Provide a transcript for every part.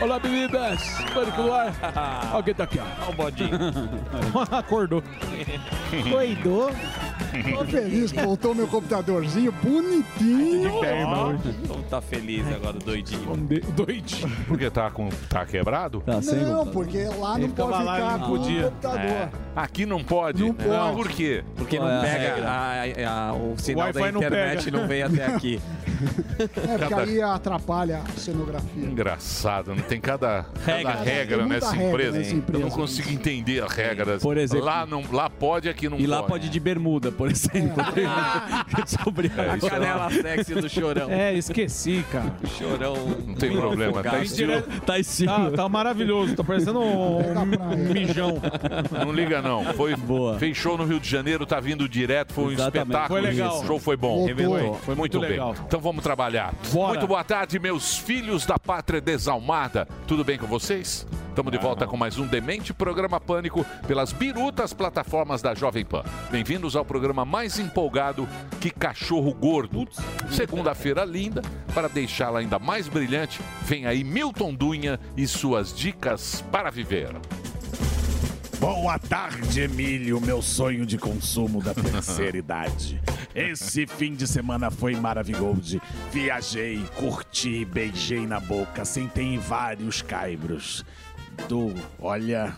Olá, meninas! Pânico no ar! Alguém tá aqui, ó. Olha o bodinho. Acordou. Doidou. Tô feliz, voltou meu computadorzinho bonitinho. Então tá feliz agora, doidinho. Doidinho. Porque tá, com, tá quebrado? Tá Não, porque lá não pode lá e ficar não com o podia. computador. É. Aqui não pode? Não pode. Por quê? Porque não é a pega regra? a- a- o sinal Wi-Fi da não internet pega. não, vem até aqui. É, porque Cada- aí atrapalha a cenografia. Engraçado, não tem cada Regra. cada regra Tem muita nessa regra empresa. nessa Eu empresa. não consigo entender as regras. Por exemplo- lá, não, lá pode, aqui não E lá pode. de bermuda, por exemplo. Sobre É, A isso canela sexy do chorão. É, esqueci, cara. Chorão. Não tem problema, tá estilo. Tá estilo. Tá, maravilhoso, tá parecendo um, praia. mijão. Não liga não. Foi, Boa. Fez show no Rio de Janeiro, tá vindo direto, foi um Exatamente. espetáculo. Foi legal. O show foi bom. Voltou. Foi muito bem. legal. Então vamos trabalhar. Bora. Muito boa tarde, meus filhos da pátria desalmada. Tudo bem com vocês? Estamos de volta com mais um Demente Programa Pânico pelas birutas plataformas da Jovem Pan. Bem-vindos ao programa mais empolgado que cachorro gordo. Segunda-feira linda, para deixá-la ainda mais brilhante, vem aí Milton Dunha e suas dicas para viver. Boa tarde, Emílio, meu sonho de consumo da terceira idade. Esse fim de semana foi maravilhoso. Viajei, curti, beijei na boca, sentei em vários caibros. Du, olha,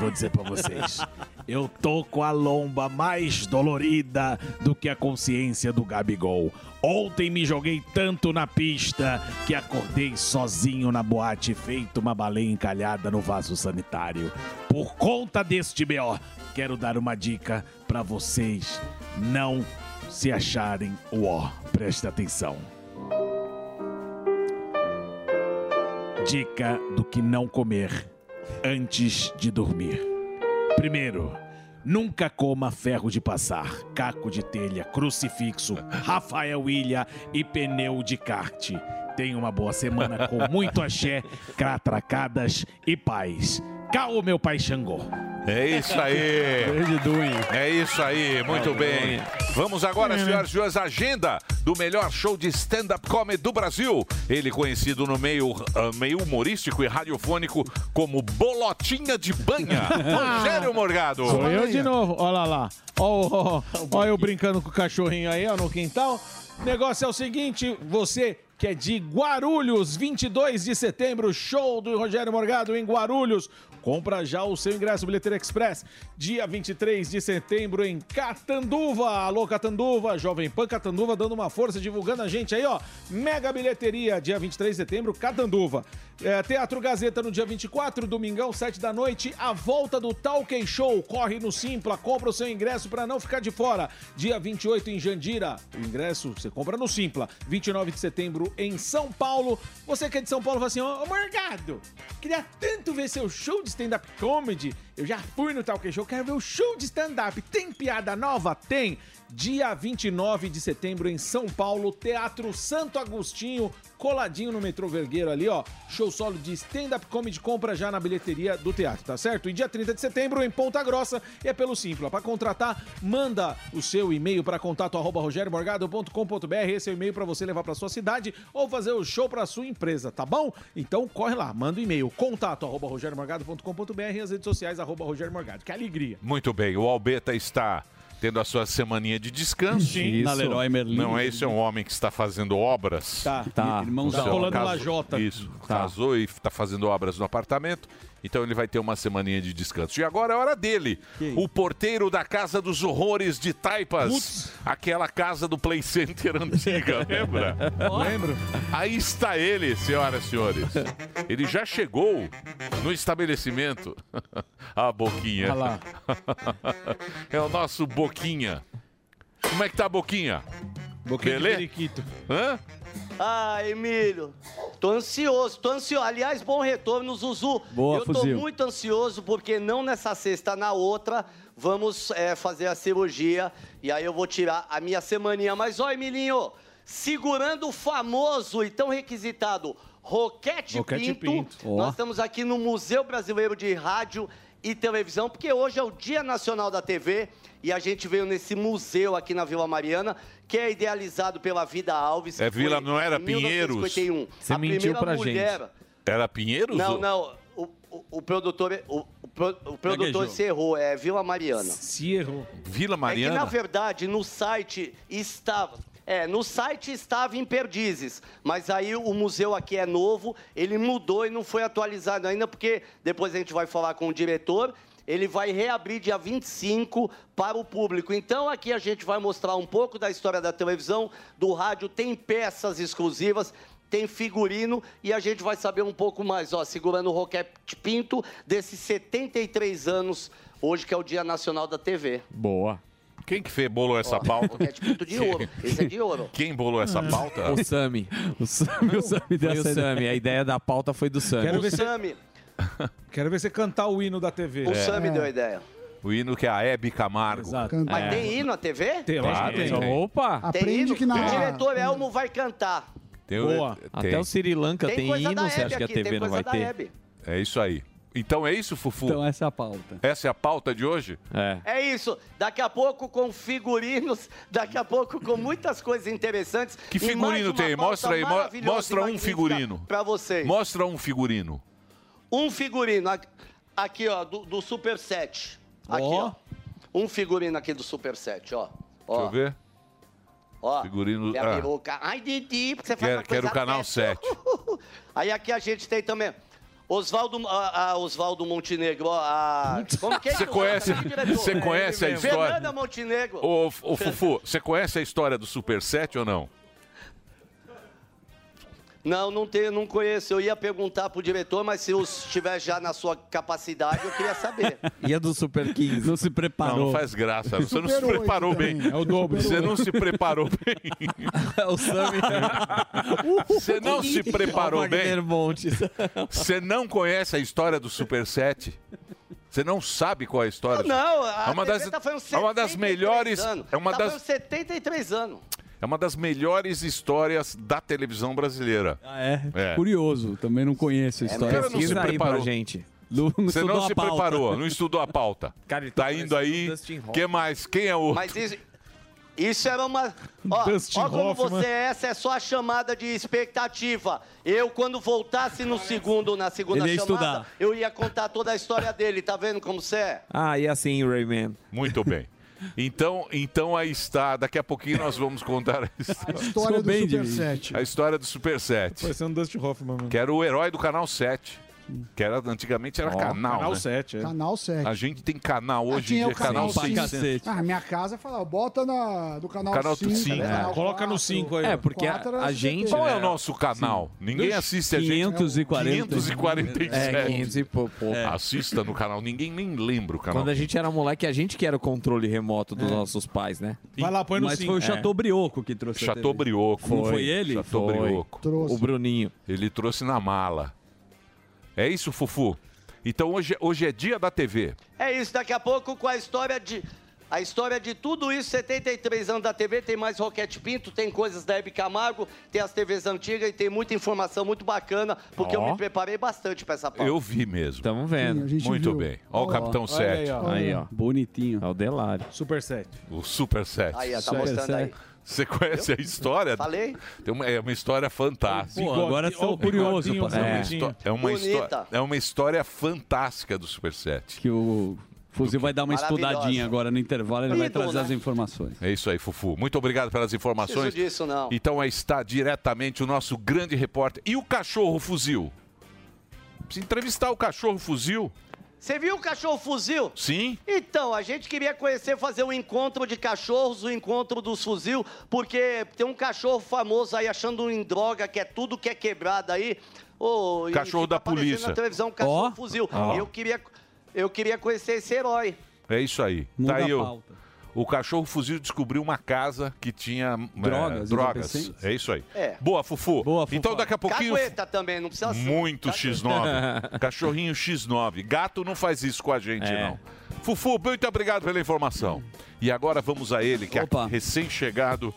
vou dizer pra vocês. Eu tô com a lomba mais dolorida do que a consciência do Gabigol. Ontem me joguei tanto na pista que acordei sozinho na boate, feito uma baleia encalhada no vaso sanitário. Por conta deste BO, quero dar uma dica pra vocês não se acharem o ó. Preste atenção. Dica do que não comer antes de dormir. Primeiro, nunca coma ferro de passar, caco de telha, crucifixo, Rafael Ilha e pneu de kart. Tenha uma boa semana com muito axé, catracadas e paz. Caô, meu pai Xangô. É isso aí. É isso aí, muito bem. Vamos agora, senhoras e senhores, a agenda do melhor show de stand-up comedy do Brasil. Ele conhecido no meio, ah, meio humorístico e radiofônico como Bolotinha de Banha. Rogério Morgado. Sou eu de novo, olha lá. Ó, eu brincando com o cachorrinho aí, ó, no quintal. Negócio é o seguinte, você que é de Guarulhos, 22 de setembro, show do Rogério Morgado em Guarulhos. Compra já o seu ingresso Bilheteira Express. Dia 23 de setembro em Catanduva. Alô, Catanduva, Jovem Pan Catanduva dando uma força, divulgando a gente aí, ó. Mega bilheteria, dia 23 de setembro, Catanduva. É, Teatro Gazeta no dia 24, domingão, 7 da noite. A volta do Talk Show. Corre no Simpla, compra o seu ingresso para não ficar de fora. Dia 28 em Jandira. O ingresso você compra no Simpla. 29 de setembro em São Paulo. Você que é de São Paulo fala assim: Ô Morgado, queria tanto ver seu show de stand-up comedy. Eu já fui no Talk Show, quero ver o show de stand-up. Tem piada nova? Tem. Dia 29 de setembro em São Paulo, Teatro Santo Agostinho, coladinho no metrô Vergueiro ali, ó. Show solo de stand-up comedy, compra já na bilheteria do teatro, tá certo? E dia 30 de setembro em Ponta Grossa, é pelo Simpla. Para contratar, manda o seu e-mail para contato arroba rogeriomorgado.com.br. Esse é o e-mail para você levar para sua cidade ou fazer o show para sua empresa, tá bom? Então corre lá, manda o e-mail contato arroba rogeriomorgado.com.br e as redes sociais arroba Rogério Morgado. Que alegria! Muito bem, o Albeta está tendo a sua semaninha de descanso. Sim. Na Leroy Merlin. Não é esse é um homem que está fazendo obras. Tá. Tá. Irmãozão. Tá rolando lajota. Isso. Tá. Casou e está fazendo obras no apartamento. Então ele vai ter uma semaninha de descanso. E agora é hora dele. O porteiro da Casa dos Horrores de Taipas. Aquela casa do Play Center antiga, lembra? Lembro? Aí está ele, senhoras e senhores. Ele já chegou no estabelecimento. A Boquinha. Olha lá. É o nosso Boquinha. Como é que tá a Boquinha? Boquinha de Belê? periquito. Hã? Ah, Emílio, tô ansioso, tô ansioso. Aliás, bom retorno, Zuzu. Boa, Eu tô fuzil. muito ansioso porque não nessa sexta, na outra, vamos é, fazer a cirurgia e aí eu vou tirar a minha semaninha. Mas, ó, Emilinho, segurando o famoso e tão requisitado Roquete, Roquete Pinto, Pinto. Nós estamos aqui no Museu Brasileiro de Rádio e Televisão, porque hoje é o Dia Nacional da TV e a gente veio nesse museu aqui na Vila Mariana, que é idealizado pela Vida Alves. É Vila- não era Pinheiros? 1951. Você a mentiu pra mulher... Era Pinheiros? Não, ou- não, o, o, o produtor, o, o pro- o produtor se errou, é Vila Mariana. Se errou. Vila É que, Mariana? na verdade, no site estava. É, no site estava em Perdizes, mas aí o museu aqui é novo, ele mudou e não foi atualizado ainda, porque depois a gente vai falar com o diretor, ele vai reabrir dia 25 para o público. Então aqui a gente vai mostrar um pouco da história da televisão, do rádio, tem peças exclusivas, tem figurino e a gente vai saber um pouco mais, ó, segurando o Roquete Pinto, desses 73 anos, hoje que é o Dia Nacional da TV. Boa. Quem que fez, bolou essa pauta? Roquete Pinto de ouro. Esse é de ouro. Quem bolou essa pauta? O Sami. O Sami, o Sami deu o. Sami. A ideia da pauta foi do Sami. Quero O ver se- Sami, Quero ver você cantar o hino da TV. o Sami deu a ideia. O hino que é a Hebe Camargo. Exato. Mas tem hino na TV? Tem, Claro, tem. tem. Opa! Tem Aprende hino? que na. O diretor Elmo vai cantar. Tem Boa. tem. Até o Sri Lanka tem, coisa hino, você acha que a TV tem não vai ter? Hebe. É isso aí. Então é isso, Fufu? Então essa é a pauta. Essa é a pauta de hoje? É. É isso. Daqui a pouco com figurinos, daqui a pouco com muitas coisas interessantes. Que figurino tem? Mostra aí, mostra um figurino. Pra vocês. Mostra um figurino. Um figurino. aqui- ó, do, do Super 7. Aqui, Ó. ó. Um figurino aqui do Super 7, ó. ó. Deixa eu ver. Ó, Figurino- minha ah. peruca. Ai, Didi, porque você faz Quero, uma coisa quero o canal dessa. 7. Aí aqui a gente tem também Oswaldo ah, ah, Oswaldo Montenegro. ó, a- como que é Você conhece, você conhece a história? Fernanda Montenegro. Ô, ô, Fufu, você conhece a história do Super 7 ou não? Não, não tenho, não conheço. Eu ia perguntar pro diretor, mas se eu estiver já na sua capacidade, eu queria saber. E a do Super 15? Não se Não, preparou. não faz graça. Você não se preparou também. bem. É o dobro. Você não se preparou bem. o Sami. Você não se preparou bem. Você não conhece a história do Super 7? Você não sabe qual é a história? do- Não, a É uma das- tá fazendo é uma das 73 melhores- Anos. é uma tá das- fazendo 73 anos. É uma das melhores histórias da televisão brasileira. Ah, é? É. Curioso. Também não conheço a O história. cara não se preparou. gente. Não, não Você não se pauta. preparou, não estudou a pauta. Cara, tá tá indo aí. que mais? Quem é o. Mas isso, isso era uma. Ó, Dustin ó como Hoffman. você é, essa é só a chamada de expectativa. Eu, quando voltasse no segundo, na segunda chamada, estudar. eu ia contar toda a história dele. Tá vendo como você é? Ah, e assim, Rayman. Muito bem. Então, então aí está. Daqui a pouquinho nós vamos contar a história, História Sou do Super de- 7. a história do Super 7. Parecendo um Dustin Hoffman, mano. Que era o herói do canal 7. Que era, antigamente era canal. Canal né? 7, é. Canal 7. A gente tem canal hoje em tinha dia, o canal canal Pra 600. cacete. Ah, minha casa falava, bota na, do canal Canal 5. 5, canal é. Coloca no quatro. 5 aí. É, porque a, a gente... Qual é o né, nosso canal? Ninguém assiste a gente. 540. 547. É, 500 e pouco. Assista no canal. Ninguém nem lembra o canal. Quando a gente era moleque, a gente que era o controle remoto dos nossos pais, né? Vai lá, põe no Mas 5. foi o Chateaubrioco que trouxe a Chateau TV. Brioco. Não foi ele? Chateau Foi. Brioco. Trouxe. O Bruninho. Ele trouxe na mala. É isso, Fufu? Então hoje, hoje é dia da TV. É isso, daqui a pouco com a história de. A história de tudo isso, 73 anos da TV, tem mais Roquete Pinto, tem coisas da Hebe Camargo, tem as TVs antigas e tem muita informação muito bacana, porque eu me preparei bastante para essa pauta. Eu vi mesmo. Tamo Sim, a vendo. gente Muito viu. bem. Ó o Ó, Capitão Olha 7. aí, ó. Aí, ó. Bonitinho. É o Delário. Super 7. O Super 7. Aí, ó, tá mostrando aí. Você conhece a história? Falei? Tem uma- é uma história fantástica. Pô, agora Bigode- ó, sou o curioso. É, é uma história, é uma história fantástica do Super 7. Que o Fuzil vai dar uma estudadinha agora no intervalo, ele vai trazer né? as informações. É isso aí, Fufu. Muito obrigado pelas informações. Preciso disso, não. Então aí está diretamente o nosso grande repórter. E o cachorro fuzil? Precisa entrevistar o cachorro fuzil? Você viu o cachorro fuzil? Sim. Então, a gente queria conhecer, fazer um encontro de cachorros, o encontro dos fuzil, porque tem um cachorro famoso aí achando em droga, que é tudo que é quebrado aí. Ô, e Cachorro da polícia. Na televisão, um cachorro Ó. fuzil. Ó. Eu, queria, eu queria conhecer esse herói. É isso aí. Muda tá aí a pauta. O cachorro fuzil descobriu uma casa que tinha é, Drogas, drogas. entorpecentes. É isso aí. É. Boa, Fufu. Boa, Fufu. Então daqui a pouquinho. Cagueta também, não precisa ser. Muito Cagueta. X9. Cachorrinho X9. Gato não faz isso com a gente, É. não. Fufu, muito obrigado pela informação. E agora vamos a ele, que é Opa. recém-chegado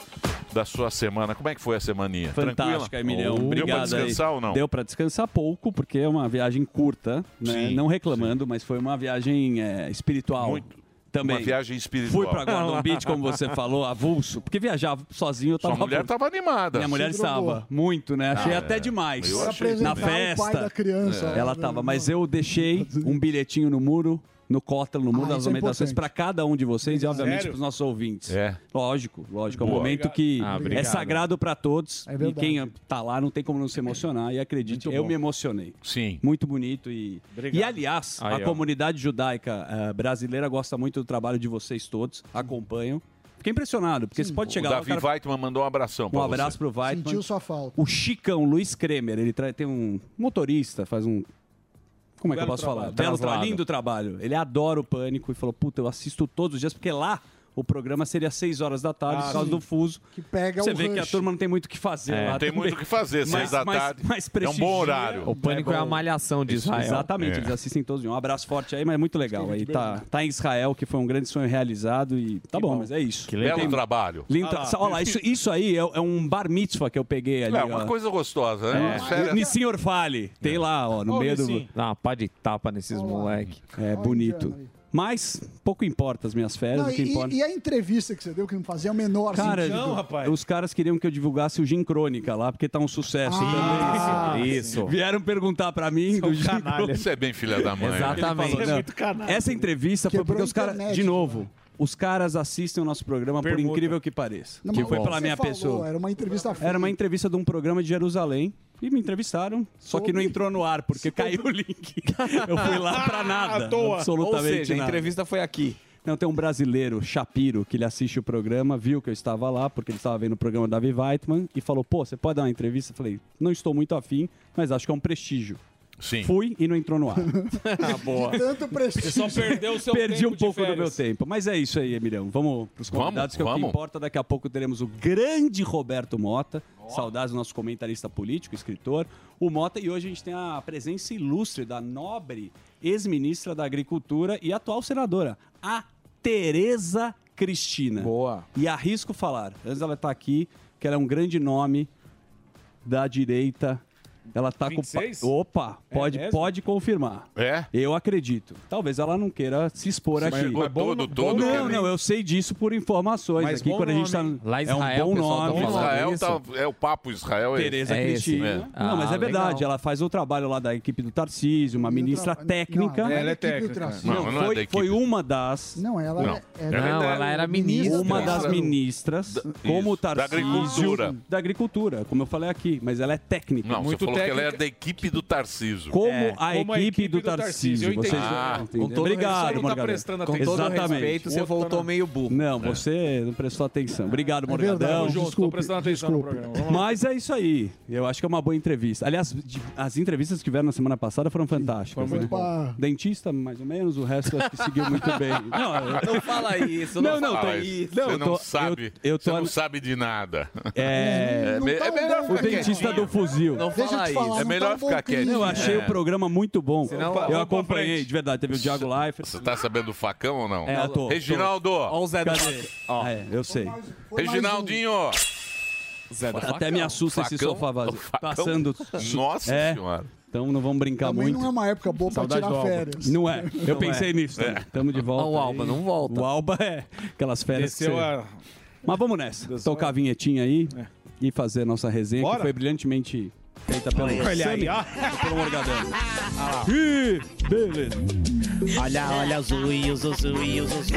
da sua semana. Como é que foi a semaninha? Fantástica, Tranquila? Emilhão. Deu Obrigado. pra descansar aí. ou não? Deu pra descansar pouco, porque é uma viagem curta, né? Sim, não reclamando, mas foi uma viagem é, espiritual. Muito. Também. Uma viagem espiritual. Fui pra Gordon Beach, como você falou, avulso. Porque viajar sozinho eu Sua tava. mulher avulso. tava animada. Minha mulher estava. Muito, né? Achei Ah, até é. demais. Eu achei Na o pai festa. da criança. Ela tava, mas eu deixei um bilhetinho no muro, no cótelo, no muro Ah, das é lamentações, para cada um de vocês e, obviamente, para os nossos ouvintes. É. Lógico, lógico. É um Boa. momento que Ah, é sagrado para todos. É e quem tá lá não tem como não se emocionar. E acredite, Muito eu me emocionei. Sim. Muito bonito e. Obrigado. E aliás, Aí, a ó. comunidade judaica eh, brasileira gosta muito do trabalho de vocês todos, acompanham. Fiquei impressionado, porque você pode O chegar lá. Davi o cara- Weitman mandou um abração Um abraço você. pro Weidman. Sentiu sua falta. O Chicão, Luiz Kremer, ele tra- tem um motorista, faz um. Como é que eu Belo posso falar? trabalho. Belo tra... Traslado. lindo trabalho. Ele adora o pânico e falou: Puta, eu assisto todos os dias, porque lá o programa seria 6 horas da tarde Ah, por causa sim. do fuso. Que pega Você o vê que a rush. turma não tem muito o que fazer É, lá. Não tem também. muito o que fazer, seis Mas- da mas- tarde. mas é um bom horário. O pânico é, a malhação de Israel. Exatamente, É. eles assistem todos de um. Um abraço forte aí, mas é muito legal. Aí tá, tá em Israel, que foi um grande sonho realizado e tá bom, bom. mas é isso. Belo Tem- trabalho. Lindo Ah. Olha lá, isso, isso aí é, é um bar mitzvah que eu peguei ali. É uma ó. coisa gostosa, né? É. Férias- Nissinhor Fale, tem lá, ó, no Ô, meio do. Dá uma pá de tapa nesses Olha lá. moleque. É bonito. Mas pouco importa as minhas férias, Não, o que e, importa. e a entrevista que você deu, que não fazia o menor Cara, sentido? Não, rapaz. os caras queriam que eu divulgasse o Gin Crônica lá, porque tá um sucesso Ah, também. Isso. Vieram perguntar pra mim do Gin Crônica. Isso é bem filha da mãe. né? Exatamente. Falou, é muito canalha. Essa entrevista foi porque os caras, de né? novo, os caras assistem o nosso programa, por Permuta. incrível que pareça. Não, que foi pela você minha falou, pessoa. Era uma entrevista. Era uma entrevista de um programa de Jerusalém. E me entrevistaram, só que não entrou no ar, porque caiu o link. Eu fui lá pra nada. À toa. Absolutamente Ou seja, a nada. entrevista foi aqui. Não, tem um brasileiro, Shapiro, que ele assiste o programa, viu que eu estava lá, porque ele estava vendo o programa da Davi Weitman, e falou, pô, você pode dar uma entrevista? Eu falei, não estou muito afim, mas acho que é um prestígio. Sim. Fui e não entrou no ar. Ah, boa. Tanto prestígio. Só perdeu o seu Perdi tempo um de pouco do meu tempo. Mas é isso aí, Emilhão. Vamos para os Vamos, convidados, que é o que vamos. importa. Daqui a pouco teremos o grande Roberto Mota. Saudades do nosso comentarista político, escritor. O Mota. E hoje a gente tem a presença ilustre da nobre ex-ministra da Agricultura e atual senadora, a Tereza Cristina. Boa. E arrisco falar, antes dela estar aqui, que ela é um grande nome da direita. Ela tá 26? com. Opa, É pode, mesmo? pode confirmar. É? Eu acredito. Talvez ela não queira se expor Mas aqui. o todo, todo. não, não, eu sei disso por informações Mas aqui quando a gente tá. Lá em é um Israel, bom tá nome. falando Israel tá, é o papo Israel. É Tereza É esse, Cristina. é. Não, Ah, mas é verdade, legal. ela faz o trabalho lá da equipe do Tarcísio, uma ministra técnica. Não, Ela é técnica. Tracinho. Não, Não, não é foi, foi uma das. Não, ela Não. é. Ela Não, é ela era ministra. Uma das Ministra. ministras, Da- como o isso, da Tarcísio. agricultura. Da agricultura, como eu falei aqui. Mas ela é técnica. Não, Muito que ela técnica. é da equipe do Tarciso. Como, É, a, como a equipe equipe do do Tarcísio, Tarcísio. eu entendi. Você Ah, entendeu? com todo Obrigado, não tá Morgadão. prestando Com atenção. todo Exatamente. respeito, você voltou tá- meio burro. Não, você não prestou atenção. Obrigado, É Morgadão. Tamo junto, tô Desculpe, prestando atenção no desculpe. programa. Vamos lá. Mas é isso aí. Eu acho que é uma boa entrevista. Aliás, as entrevistas que tiveram na semana passada foram fantásticas. Foi muito né? bom. Dentista, mais ou menos, o resto acho que seguiu muito bem. Não, eu- Não fala isso, Não, não, não, fala isso. Não, você eu não tô- sabe. eu- eu tô- Você não sabe de nada. é, É, tá é melhor o dentista quietinho. do fuzil. Não Deixa eu fala te falar, isso. É não melhor tá um ficar quietinho. Eu achei É. o programa muito bom. Senão- eu pra acompanhei, de verdade. Teve o Thiago Leifert. Você tá sabendo do facão ou não? É, eu tô. Reginaldo! Ó o Zé do Cadê? Ó, é, eu sei. Foi mais. Reginaldinho! Zé do Até me assusta esse Facão? sofá vazio. Passando. Nossa É. senhora. Então não vamos brincar Também muito. não é uma época boa pra Saudade do tirar férias. Não é. Eu pensei nisso também. Tamo de volta. O Alba aí. não volta. O Alba é aquelas férias que Desceu você- a... Mas vamos nessa. Desceu Tocar a vinhetinha aí É. e fazer a nossa resenha, Bora. que foi brilhantemente feita pelo Olha aí, Sami ó. e pelo Morgadão. Ah Ih, beleza. Olha, olha o Zuzu e o Zuzu e o Zuzu.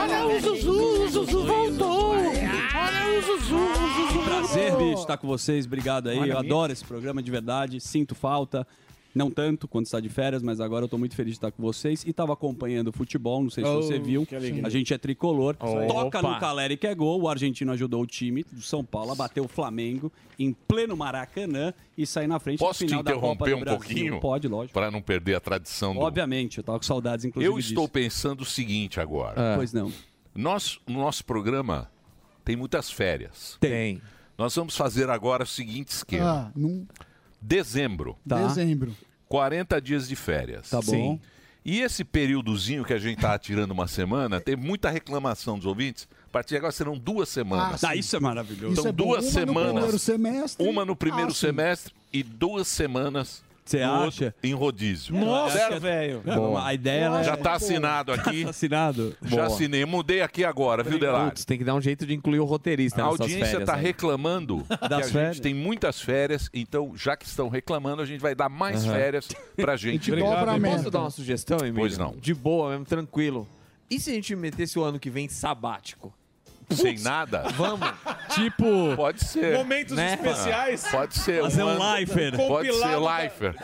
Olha o Zuzu, o Zuzu voltou. Olha o Zuzu, o Zuzu Prazer, bicho, estar com vocês. Obrigado aí. Olha eu aí. adoro esse programa de verdade. Sinto falta. Não tanto quando está de férias, mas agora eu tô muito feliz de estar com vocês. E estava acompanhando o futebol, não sei se Oh, você viu. A gente é tricolor. Opa. Toca no Caleri que é gol. O argentino ajudou o time do São Paulo a bater o Flamengo em pleno Maracanã e sair na frente Posso te final da Copa interromper do um pouquinho? Pode, lógico. Para não perder a tradição do... Obviamente, eu tava com saudades, inclusive, Eu estou disso. pensando o seguinte agora. Pois não. Nós, no nosso programa tem muitas férias. Tem. Nós vamos fazer agora o seguinte esquema. Ah, num Dezembro. dezembro. 40 dias de férias. Tá bom. Sim. E esse períodozinho que a gente tá tirando uma semana, tem muita reclamação dos ouvintes. A partir de agora serão duas semanas. Ah, isso é maravilhoso. Então, Isso é bom. duas Uma no semanas. primeiro semestre. Uma no primeiro Ah, semestre e duas semanas Você acha? outro em rodízio. Nossa, velho. A ideia Já é... tá assinado aqui. assinado. Já Boa. assinei. Mudei aqui agora, viu, Delari? Putz, tem que dar um jeito de incluir o roteirista A nessas audiência férias está aí. reclamando que a Das gente férias? tem muitas férias, então já que estão reclamando, a gente vai dar mais Aham. férias pra gente. Posso dar uma sugestão, Emílio? Pois não. De boa mesmo, tranquilo. E se a gente metesse o ano que vem sabático? Sem nada? Vamos. Tipo, Pode ser. Momentos Né? especiais. Pode ser. fazer um ano- Leifer. Pode ser Compilado da- Leifert.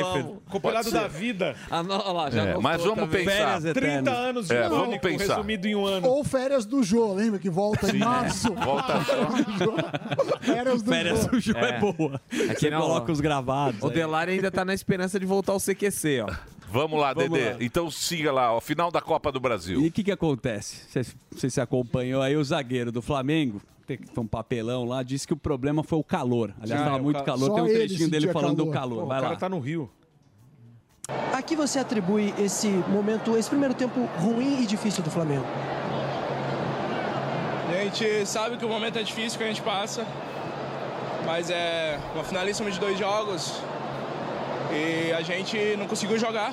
Vamos. Compilado da vida. Ah, não, olha lá, já É, mas vamos também. pensar. Férias 30 eternas. anos de É, vamos pânico pensar. resumido em um ano. Ou férias do Jô, lembra que volta em março? Volta só. Férias do Férias Jô. do Jô é, É. boa. Você não, coloca ó. os gravados. O. Delari ainda tá na esperança de voltar ao CQC, ó. Vamos lá, Vamos Dedê. lá. Então siga lá, ó, final da Copa do Brasil. E o que, que acontece? Você, você se acompanhou aí, o zagueiro do Flamengo, tem um papelão lá, disse que o problema foi o calor. Aliás, Ah, estava é, o muito ca- calor, Só tem um trechinho dele falando do calor. calor. Pô, Vai o cara lá. tá no Rio. A que você atribui esse momento, esse primeiro tempo ruim e difícil do Flamengo? A gente sabe que o momento é difícil que a gente passa, mas é uma finalíssima de dois jogos e a gente não conseguiu jogar.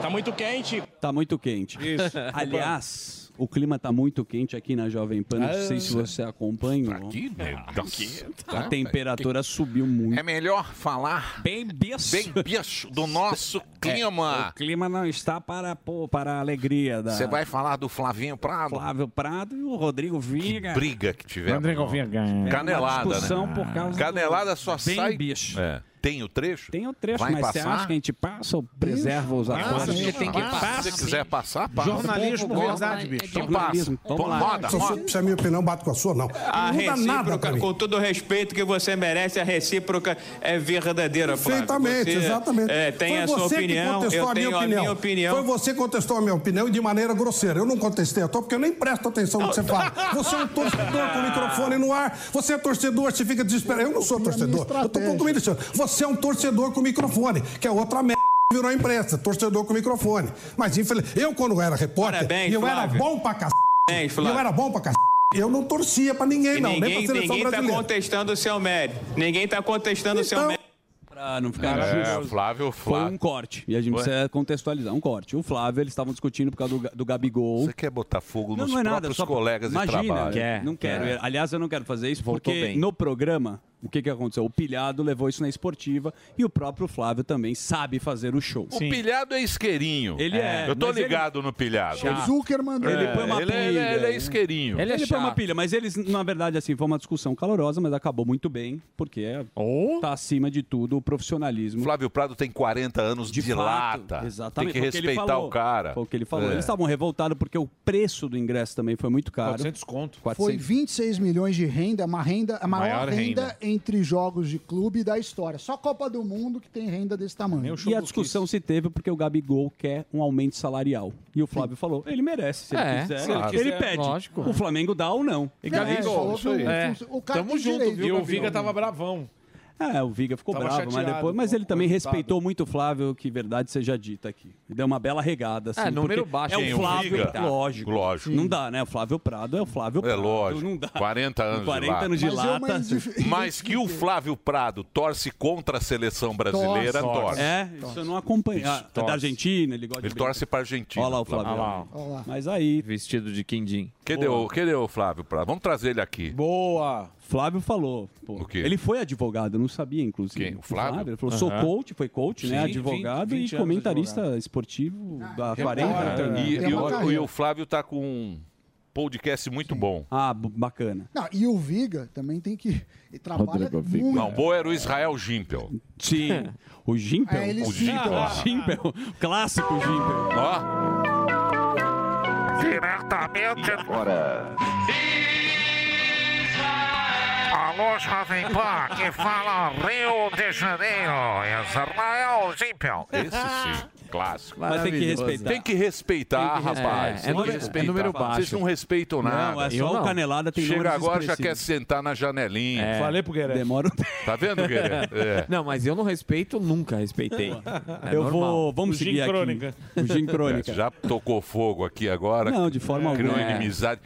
Tá muito quente. Tá muito quente. Isso. Aliás, o clima tá muito quente aqui na Jovem Pan. Não sei se você acompanhou. Aqui, meu, nossa, A tá, temperatura subiu muito. É melhor falar bem bicho. bem bicho do nosso clima. O clima não está para, pô, para a alegria da Você vai falar do Flavinho Prado? Flávio Prado e o Rodrigo Viga. Briga que tivemos. Rodrigo Vinga. Canelada, Uma discussão né? por causa Canelada só bem sai... bicho. É. Tem o trecho? Tem o trecho, Vai mas você passar? acha que a gente passa ou preserva os acordos? Você tem que passar. Se você quiser passar, passa. Jornalismo, verdade, bicho. Então passa. Jornalismo, vamos lá. Roda, Se, roda. se a minha opinião bate com a sua, não. A não muda nada pra recíproca, mim. com todo o respeito que você merece, a recíproca é verdadeira. Perfeitamente, Você, exatamente. é, tem Foi a sua você que opinião, contestou eu a minha tenho opinião. a minha opinião. Foi você que contestou a minha opinião e de maneira grosseira. Eu não contestei a tua porque eu nem presto atenção no que você fala. Você é um torcedor com o microfone no ar. Você é torcedor, você fica desesperado. Eu não sou torcedor. Eu tô concluindo isso. Você é um torcedor com microfone, que é outra merda. que Virou a imprensa, torcedor com microfone. Mas, infelizmente, eu, quando era repórter, Parabéns, eu era Flávio. bom pra cacete. Parabéns, Flávio. eu era bom pra cacete. Eu não torcia pra ninguém, E não, nem pra ninguém seleção ninguém tá brasileira. contestando o seu mérito. Ninguém tá contestando o seu Então, mérito. Pra não ficar É, justo. Flávio, Foi Flávio. um corte. E a gente Ué? precisa contextualizar. Um corte. O Flávio, eles estavam discutindo por causa do, do Gabigol. Você quer botar fogo Não, nos não é nada. próprios Só colegas imagina, de trabalho? Quer, não quero. É. Aliás, eu não quero fazer isso Voltou porque bem. no programa, o que, que aconteceu? O Pilhado levou isso na esportiva e o próprio Flávio também sabe fazer o show. O pilhado é isqueirinho. Ele é, Eu tô mas ele- ligado no pilhado. O Zuckerman do... Ele É, põe uma ele, é- pilha. ele é isqueirinho. Ele, põe uma pilha, mas eles, na verdade, assim, foi uma discussão calorosa, mas acabou muito bem, porque é, tá acima de tudo o profissionalismo. Flávio Prado tem 40 anos de, fato, lata. Exatamente. Tem que foi o que ele respeitar falou. o cara. Foi o que ele falou. É. Eles estavam revoltados porque o preço do ingresso também foi muito caro. 400 conto. Foi 26 milhões de renda, uma renda, a maior, Maior renda, renda. Entre jogos de clube da história. Só Copa do Mundo que tem renda desse tamanho. E a discussão se teve porque o Gabigol quer um aumento salarial. E o Flávio falou, ele merece, se ele É, quiser. se ele ele, quiser, pede. lógico. O Flamengo dá ou não. E É, Gabigol, falou isso aí. É. o cara Tamo junto, direito, viu? E o. Viga tava bravão. É, o Viga ficou Tava bravo, mas chateado depois. Mas ele o também resultado. respeitou muito o Flávio, que verdade seja dita aqui. Ele deu uma bela regada. Assim, É, número baixo, É o o Flávio, Viga? lógico. Lógico. Não dá, né? O Flávio Prado é o Flávio É Prado. lógico. Não dá. 40 anos de 40 lata. anos de Mas é lata. indif- Mas que o Flávio Prado torce contra a seleção brasileira, Torce. torce. É, isso eu não acompanho. Ah, é torce. da Argentina, ele gosta Ele de torce pra Argentina. Olha lá o Flávio. Ah Olha lá. Mas aí, Vestido de quindim. Cadê o, cadê o Flávio Prado? Vamos trazer ele aqui. Boa. Flávio falou. pô, O quê? Ele foi advogado, eu não sabia, inclusive. Quem? O Flávio? Ele falou, sou Aham. coach, foi coach, né? Sim, Advogado 20, 20 e comentarista esportivo da 40. E, Tem e o, e o Flávio tá com um podcast muito bom. Ah, bacana. Não, e o Viga também tem que. Ele trabalha muito. Não, boa era o Israel Gimpel. Sim. O Gimpel? É, o Gimpel. Gimpel. Clássico Gimpel. Ó. Diretamente. Agora. Alô, Jovem Pan, que fala Rio de Janeiro, Israel Gimpel. Esse sim, clássico. Mas tem que respeitar. Tem que respeitar, Tem que respeitar. rapaz. É, que número- é respeitar. número baixo. Vocês não respeitam Não, nada. é só o não. Canelada tem Chega agora já quer sentar na janelinha. É. Falei pro Guerreiro. Demora um Tá vendo, Guerreiro? É. Não, mas eu não respeito, nunca respeitei. É eu normal. vou. Vamos seguir aqui. O Gin Crônica. É, Já tocou fogo aqui agora. Não, de forma Criou alguma. inimizade.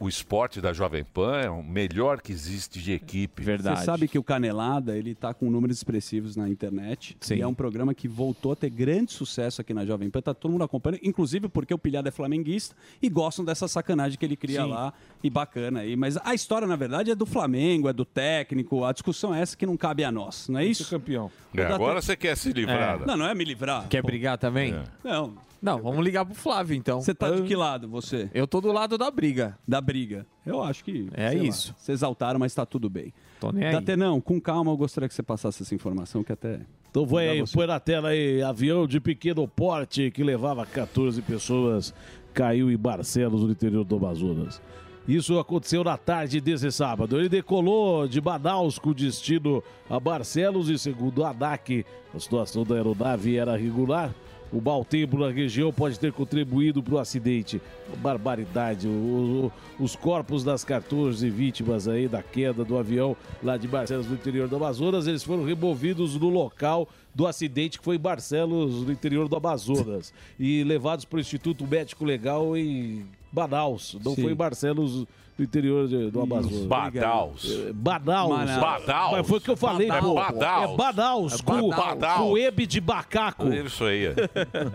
O esporte da Jovem Pan é o melhor que existe de equipe. Você sabe que o Canelada, ele tá com números expressivos na internet. Sim. E é um programa que voltou a ter grande sucesso aqui na Jovem Pan. Tá todo mundo acompanhando, inclusive porque o Pilhado é flamenguista e gostam dessa sacanagem que ele cria Sim. lá. E bacana aí. Mas a história, na verdade, é do Flamengo, é do técnico. A discussão é essa que não cabe a nós, não é isso? campeão. É, agora você quer se livrar. É. Não, não é me livrar. Quer brigar também? Não. Não, vamos ligar pro Flávio então. Você tá de que lado, você? Eu tô do lado da briga. Da briga. Eu acho que. É sei lá, isso. Você exaltaram, mas tá tudo bem. Tô nem aí. Datenão, com calma, eu gostaria que você passasse essa informação que até. Então Dá aí, põe na tela aí, avião de pequeno porte que levava 14 pessoas caiu em Barcelos, no interior do Amazonas. Isso aconteceu na tarde desse sábado. Ele decolou de Manaus com destino a Barcelos e, segundo a ANAC, a situação da aeronave era regular. O mau tempo na região pode ter contribuído para o acidente. Barbaridade. O- o- os corpos das 14 vítimas aí da queda do avião lá de Barcelos, no interior do Amazonas, eles foram removidos no local do acidente que foi em Barcelos, no interior do Amazonas, e levados para o Instituto Médico Legal em Manaus. Não Sim. foi em Barcelos, no interior de- do Amazonas. Badaus. É, Badaus. Badaus. Mas foi o que eu falei, Badaus. pô. É Badaus. É Badaus. É com, Badaus. com ebe de bacaco. É Isso aí.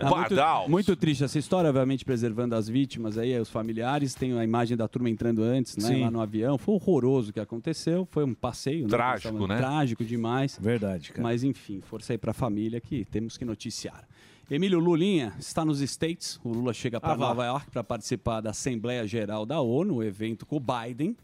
Ah, muito, muito triste essa história, obviamente preservando as vítimas aí, os familiares. Tem a imagem da turma entrando antes, né? Sim. Lá no avião. Foi horroroso o que aconteceu. Foi um passeio. né, Trágico, pessoal? né? Trágico demais. Verdade, cara. Mas enfim, força aí pra família que temos que noticiar. Emílio Lulinha está nos States. O Lula chega para Ah. Nova York para participar da Assembleia Geral da ONU, o evento com o Biden.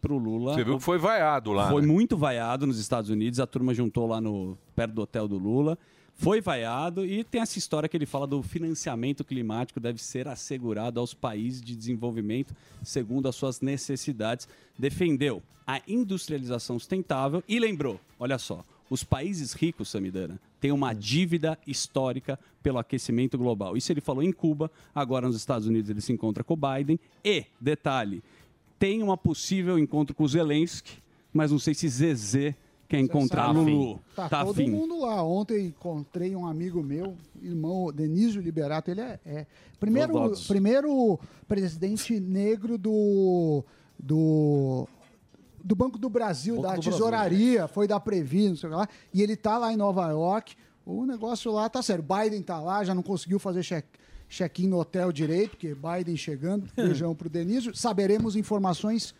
Pro Lula. Você viu que foi vaiado lá. Foi né? muito vaiado nos Estados Unidos. A turma juntou lá no perto do hotel do Lula. Foi vaiado e tem essa história que ele fala do financiamento climático deve ser assegurado aos países de desenvolvimento segundo as suas necessidades. Defendeu a industrialização sustentável e lembrou, olha só, os países ricos, Samidana, têm uma dívida histórica pelo aquecimento global. Isso ele falou em Cuba, agora nos Estados Unidos ele se encontra com o Biden. E, detalhe, tem uma possível encontro com o Zelensky, mas não sei se Zezé quer encontrar sabe. Lulu. Tá, Tá todo afim. mundo lá. Ontem encontrei um amigo meu, irmão Denísio Liberato. Ele é, é primeiro, primeiro presidente negro do, do, do Banco do Brasil, Banco da do Brasil. tesouraria, foi da Previ, não sei o que lá. E ele tá lá em Nova York. O negócio lá tá sério. Biden tá lá, já não conseguiu fazer check check-in no hotel direito, porque Biden chegando. Beijão pro Denísio. Saberemos informações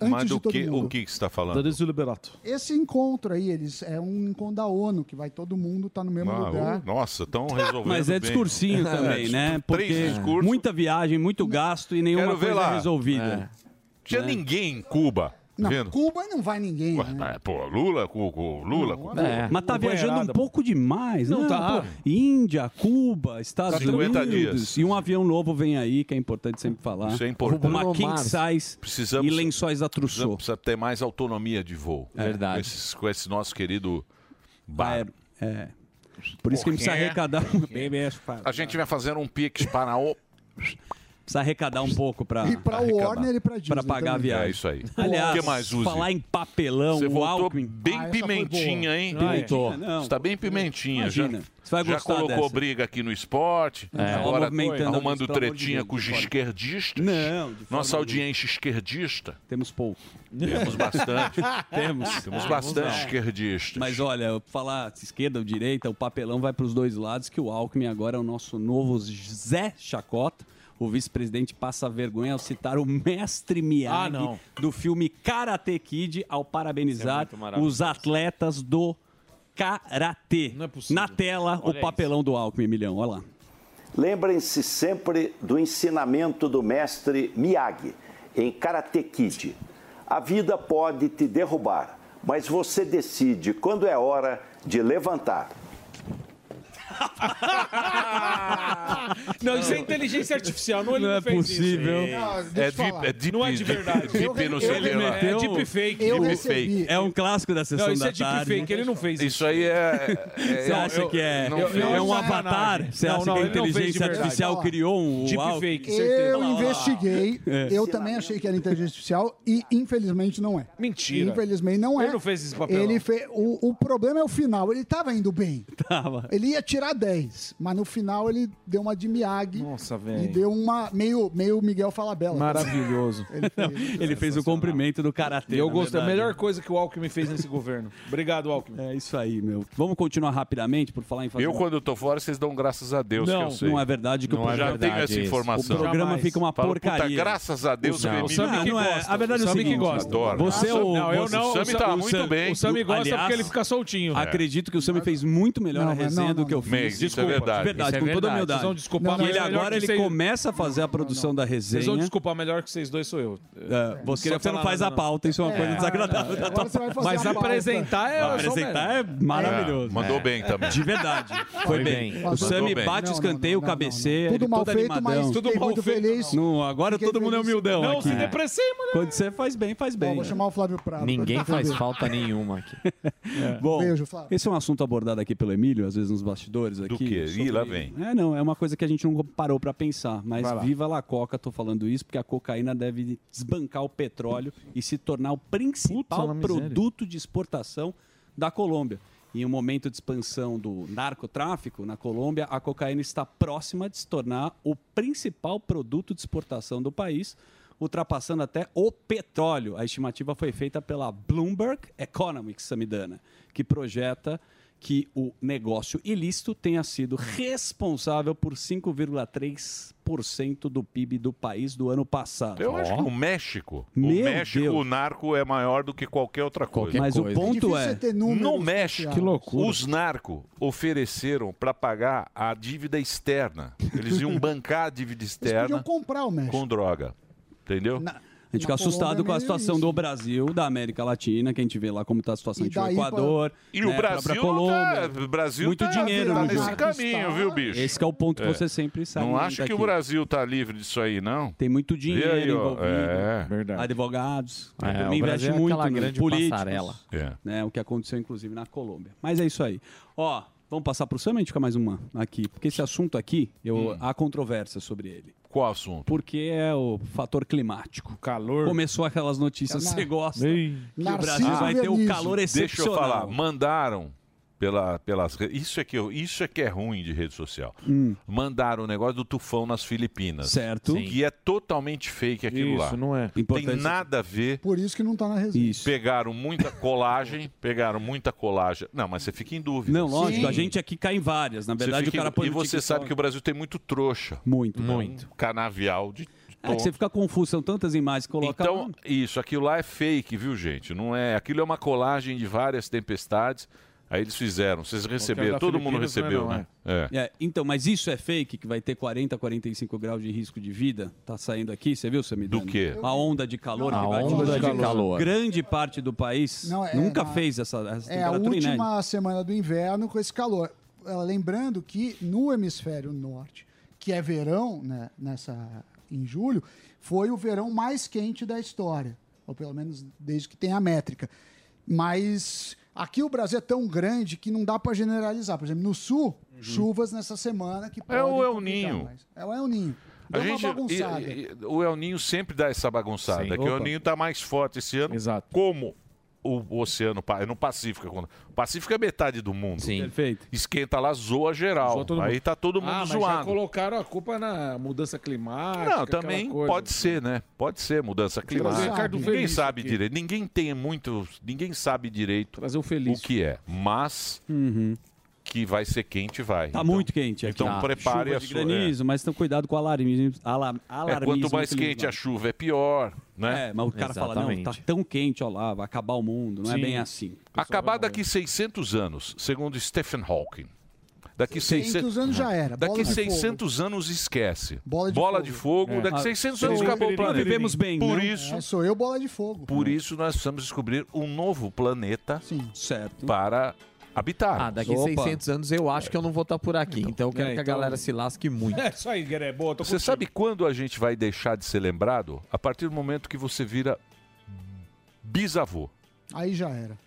antes Mas de do todo que, mundo. o que está falando? Danilo Liberato. Esse encontro aí, eles é um encontro da ONU, que vai todo mundo tá no mesmo Ah, lugar. nossa, estão resolvendo Mas é bem. discursinho também, É, né? Porque Três discursos. muita viagem, muito gasto e nenhuma Quero ver coisa lá. resolvida. Tinha Né? ninguém em Cuba. Não, vendo? Cuba não vai ninguém. Ué, né? mas, pô, Lula com Lula É. Mas tá viajando um pouco demais, Não né? tá. Pô, Índia, Cuba, Estados 50 Unidos. dias. E um avião novo vem aí, que é importante sempre falar. Isso é importante. Uma king size Precisamos, e lençóis da Trussou. precisa ter mais autonomia de voo. É verdade. Com, esses- com esse nosso querido bar. É. Por isso que a gente precisa arrecadar. A gente vai fazer um pix para o... Precisa arrecadar um pouco pra. E arrecadar. Warner e pra Disney Pra pagar a também. viagem. É isso aí. Aliás, O que mais, falar em papelão, Você o Alckmin. bem Ah, foi pimentinha, hein? Pimentinha, não. Você tá bem pimentinha. Imagina. Já, Você vai já colocou dessa. briga aqui no esporte. É. Agora Movimentando arrumando de tretinha Deus, com os de esquerdistas. Não, de Nossa audiência esquerdista. Temos pouco. Temos bastante. Temos. Temos bastante esquerdistas. Mas olha, falar esquerda ou direita, o papelão vai para os dois lados, que o Alckmin agora é o nosso novo Zé Chacota. O vice-presidente passa vergonha ao citar o mestre Ah, Miyagi não. do filme Karate Kid ao parabenizar maravilhoso. os atletas do Karatê. Na tela, Olha o papelão do Alckmin, Milhão. Olha lá. Lembrem-se sempre do ensinamento do mestre Miyagi em Karate Kid. A vida pode te derrubar, mas você decide quando é hora de levantar. Não, isso é inteligência artificial. Não, ele não, Não é fez possível. isso. Não, É, deixa eu deep, falar. é deep, não é de verdade. deep não sei que lá. É deep fake. Eu deep recebi. fake. É um clássico da sessão Não, isso da é deep tarde. fake. Ele não fez isso. Isso aí é. Você acha que é, não é um avatar? Você acha não, que a ele inteligência artificial criou um Deep fake, Eu olha lá. investiguei, É. eu também achei que era inteligência artificial e infelizmente não é. Mentira. Infelizmente não é. Ele não fez esse papelão. Ele fe... o, o problema é o final. Ele tava indo bem. Tava. Ele ia tirar 10, mas no final ele deu uma de Miyagi Nossa, e velho. deu uma meio, meio Miguel Falabella. Maravilhoso. Ele fez. Ele fez o cumprimento do Karatê. Eu na gostei. A melhor coisa que o Alckmin fez nesse governo. Obrigado, Alckmin. É isso aí, meu. Vamos continuar rapidamente por falar em fazer Eu, quando eu tô fora, vocês dão graças a Deus que eu sei. não é verdade que o Não é programa- Já tenho essa informação. O programa fica uma Falo, porcaria. Puta, graças a Deus O que o Sami- Não, não é. A verdade é o Sami que gosta. Adoro. Você é o... Não, eu não. O Sami tá muito bem. O Sami gosta porque ele fica soltinho. Acredito que o Sami fez muito melhor Não, a mas resenha não, do que eu não, fiz. Não. Isso é Desculpa, verdade. de verdade, Isso é com toda humildade. Vocês vão desculpar, e mas ele é melhor agora que ele vocês- começa a fazer a produção da Vocês vão resenha. desculpar, melhor que vocês dois sou eu. É, você, você não falar faz nada, a pauta, isso é uma É. coisa desagradável. da tua fazer Mas apresentar é. eu sou Apresentar é mesmo. maravilhoso. É, mandou bem também. De verdade. Foi, Foi bem. bem. O Mandou Sami bem. bate o Não, escanteio, não, não, cabeceia. Tudo ele mal todo feito, animadão. mas Tudo mal muito feito. feliz. Não, agora todo mundo é humildão Não aqui. se deprecie, mano. Quando você faz bem, faz bem. vou chamar o Flávio Prado. Ninguém faz falta nenhuma aqui. Bom, Beijo, Flávio. esse é um assunto abordado aqui pelo Emílio, às vezes nos bastidores aqui. Do quê? Ih, lá vem. É, não, é uma coisa que a gente não parou pra pensar, mas lá. viva la Coca, tô falando isso, porque a cocaína deve desbancar o petróleo e se tornar o principal miséria. produto de exportação da Colômbia. Em um momento de expansão do narcotráfico na Colômbia, a cocaína está próxima de se tornar o principal produto de exportação do país, ultrapassando até o petróleo. A estimativa foi feita pela Bloomberg Economics, Samidana, que projeta que o negócio ilícito tenha sido responsável por 5,3% do PIB do país do ano passado. Eu acho que o México, o Meu México, Deus. o narco é maior do que qualquer outra coisa. Mas o É ponto é, números No México. Que loucura. os narcos ofereceram para pagar a dívida externa. Eles iam bancar a dívida Eles podiam externa comprar o México. com droga. Entendeu? Na- A gente fica assustado Colômbia com a é situação isso. do Brasil, da América Latina, que a gente vê lá como está a situação de daí pra- Equador. E né, o Brasil, Colômbia. tá, o Brasil Muito tá, dinheiro tá no nesse caminho, viu, bicho? Esse que é o ponto É. que você sempre sabe. Não acho que o Brasil tá livre disso aí, não. Tem muito dinheiro aí, envolvido. é. Verdade. Advogados. É, também o investe é muito grande políticos. É. Né, o que aconteceu, inclusive, na Colômbia. Mas é isso aí. Ó, vamos passar pro Sam, a gente fica mais uma aqui. Porque esse assunto aqui, eu, há controvérsia sobre ele. Qual assunto? Porque é o fator climático. Calor. Começou aquelas notícias, você gosta. Ei. Que o Narciso Brasil vai ter o Dionísio. calor Deixa eu excepcional. falar, mandaram pela, pelas isso é que eu- isso é que é ruim de rede social. Mandaram o negócio do tufão nas Filipinas. Hum. Certo. Que é totalmente fake aquilo lá. Isso, não é. Tem Importante- nada a ver. Por isso que não tá na resenha. Isso. Pegaram muita colagem, pegaram muita colagem. Não, mas você fica em dúvida. Não, lógico, Sim. a gente aqui cai em várias. Na verdade, fica o cara em- põe E você sabe que o Brasil tem muito trouxa. Muito. Muito. Canavial de É que você fica confuso, são tantas imagens que coloca Então, lá. isso, aquilo lá é fake, viu, gente? Não é. Aquilo é uma colagem de várias tempestades. Aí eles fizeram, vocês receberam, todo mundo Filipinas não é recebeu, não, né? É. É, então, mas isso é fake, que vai ter 40, 45 graus de risco de vida? Tá saindo aqui, você viu, Samidana? Do quê? A onda de calor A que vai onda de calor. Grande parte do país Não, é, nunca na- fez essa, essa É a temperatura inédita. última semana do inverno com esse calor. Eh, Lembrando que no hemisfério norte, que é verão, né, nessa, em julho, foi o verão mais quente da história. Ou pelo menos desde que tem a métrica. Mas aqui o Brasil é tão grande que não dá para generalizar. Por exemplo, no sul, chuvas nessa semana que É o podem El Ninho. É o El Ninho. A gente, uma bagunçada. e- e- o El Ninho sempre dá essa bagunçada, Sim, que o El opa. Ninho está mais forte esse ano. Exato. Como o oceano, Pa- é no Pacífico. quando- O Pacífico é metade do mundo. Sim. Perfeito. Esquenta lá, zoa geral. Zoa Aí mundo. tá todo mundo Ah, mas já zoado. colocaram a culpa na mudança climática. Não, também coisa. pode ser, né? Pode ser mudança climática. Ricardo Ninguém sabe aqui. direito. Ninguém tem muito. Ninguém sabe direito o feliz. o que é. Mas Uhum. Que vai ser quente, vai. Tá muito quente aqui. Então Tá. prepare Chuva a de sua... granizo, mas então cuidado com o alarmismo. Ala, É, alarmismo quanto mais quente vai. a chuva é pior, né? É, mas o cara fala, não, tá tão quente, ó lá, vai acabar o mundo. Não é Sim. bem assim. Acabar daqui 600 anos, segundo Stephen Hawking. Daqui 600 600 anos já era, bola Daqui de 600 anos esquece. Bola de fogo. fogo. É. Daqui Ah, 600 anos sou eu, acabou o planeta. vivemos bem, Por né? isso, É, sou eu, bola de fogo. por isso nós precisamos descobrir um novo planeta certo. para habitar. Ah, daqui 600 anos eu acho que eu não vou estar por aqui. Então eu quero É, que a então- galera se lasque muito. É isso aí, Gueré. Boa, tô Você sabe quando a gente vai deixar de ser lembrado? A partir do momento que você vira bisavô. Aí já era.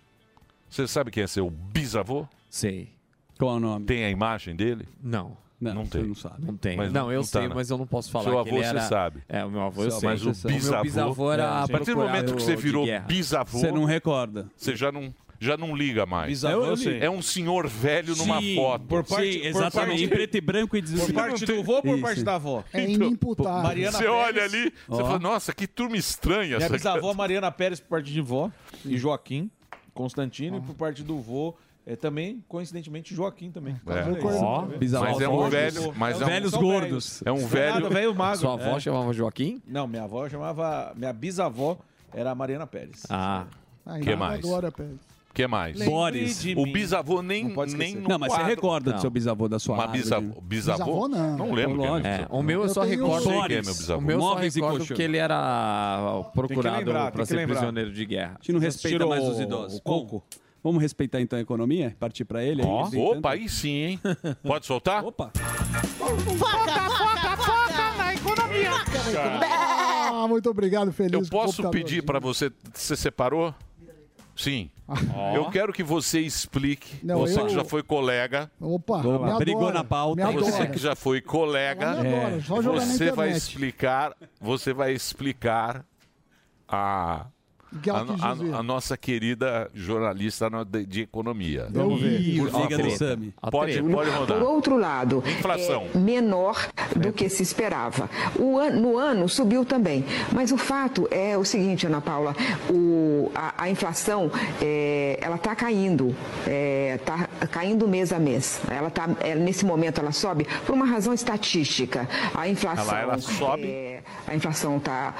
Você sabe quem é seu bisavô? Sei. Qual é o nome? Tem a imagem dele? Não. Não, tem. não sabe. Não tem. Mas não, eu tá, sei, né? mas eu não posso falar. Seu que avô você era... sabe. É, o meu avô eu sei. Mas o O meu bisavô, bisavô era a partir do momento que você virou bisavô, Você não recorda. Você já não, já não liga mais. Bisavô, eu sei. é um senhor velho numa Sim, foto. por parte- Sim, por exatamente, parte- em preto e branco e Por desligado. parte do vô ou por parte da avó? É Então, inimputável. Mariana Você olha Pérez. ali, você Ó. fala, nossa, que turma estranha. Minha essa bisavó Mariana Pérez por parte de vó e Joaquim Constantino e por parte do vô é também, coincidentemente, Joaquim também. É. Olha bisavó Mas é um Vô, velho- mas é um- Velhos gordos. É um velho- Nada, velho magro. Sua avó É. chamava Joaquim? Não, minha avó chamava. Minha bisavó era a Mariana Pérez. Ah. Aí, Que eu mais? adoro a pele. Que mais? Boris. O bisavô nem, Não pode nem no Não, mas você quadro. recorda do Não. seu bisavô da sua Uma árvore. bisavô, bisavô? Bisavô, não. Não lembro. quem é meu É, bisavô. o meu eu Eu só tenho recordo. Quem é meu bisavô. O meu eu só Móveis e recordo colchão. que ele era procurado lembrar, tem para que ser lembrar. prisioneiro de guerra. A gente não respeita tirou mais os o- idosos. o coco? Vamos respeitar então a economia? Partir pra ele? aí? Ó, Tem Opa, tanto- aí sim, hein? Pode soltar? Opa! Foca, foca, foca na economia. Ah, muito obrigado, feliz. Eu posso pedir para você. Você separou? Sim. Eu quero que você explique. Não, você eu- que já foi colega. Opa, me brigou na pauta. Me Você que já foi colega. Ela me adora, só jogar na Você vai internet. explicar. Você vai explicar a. A, a- a nossa querida jornalista de, de economia. Vamos ver. Ih, Sami. Pode, pode rodar. Por outro lado, Inflação. é menor do que se esperava. O an- no ano subiu também. Mas o fato é o seguinte, Ana Paula, o- a, a inflação é, ela está caindo, está caindo mês a mês. Ela tá, é, nesse momento ela sobe por uma razão estatística. A inflação, Ela- ela sobe? é, a inflação está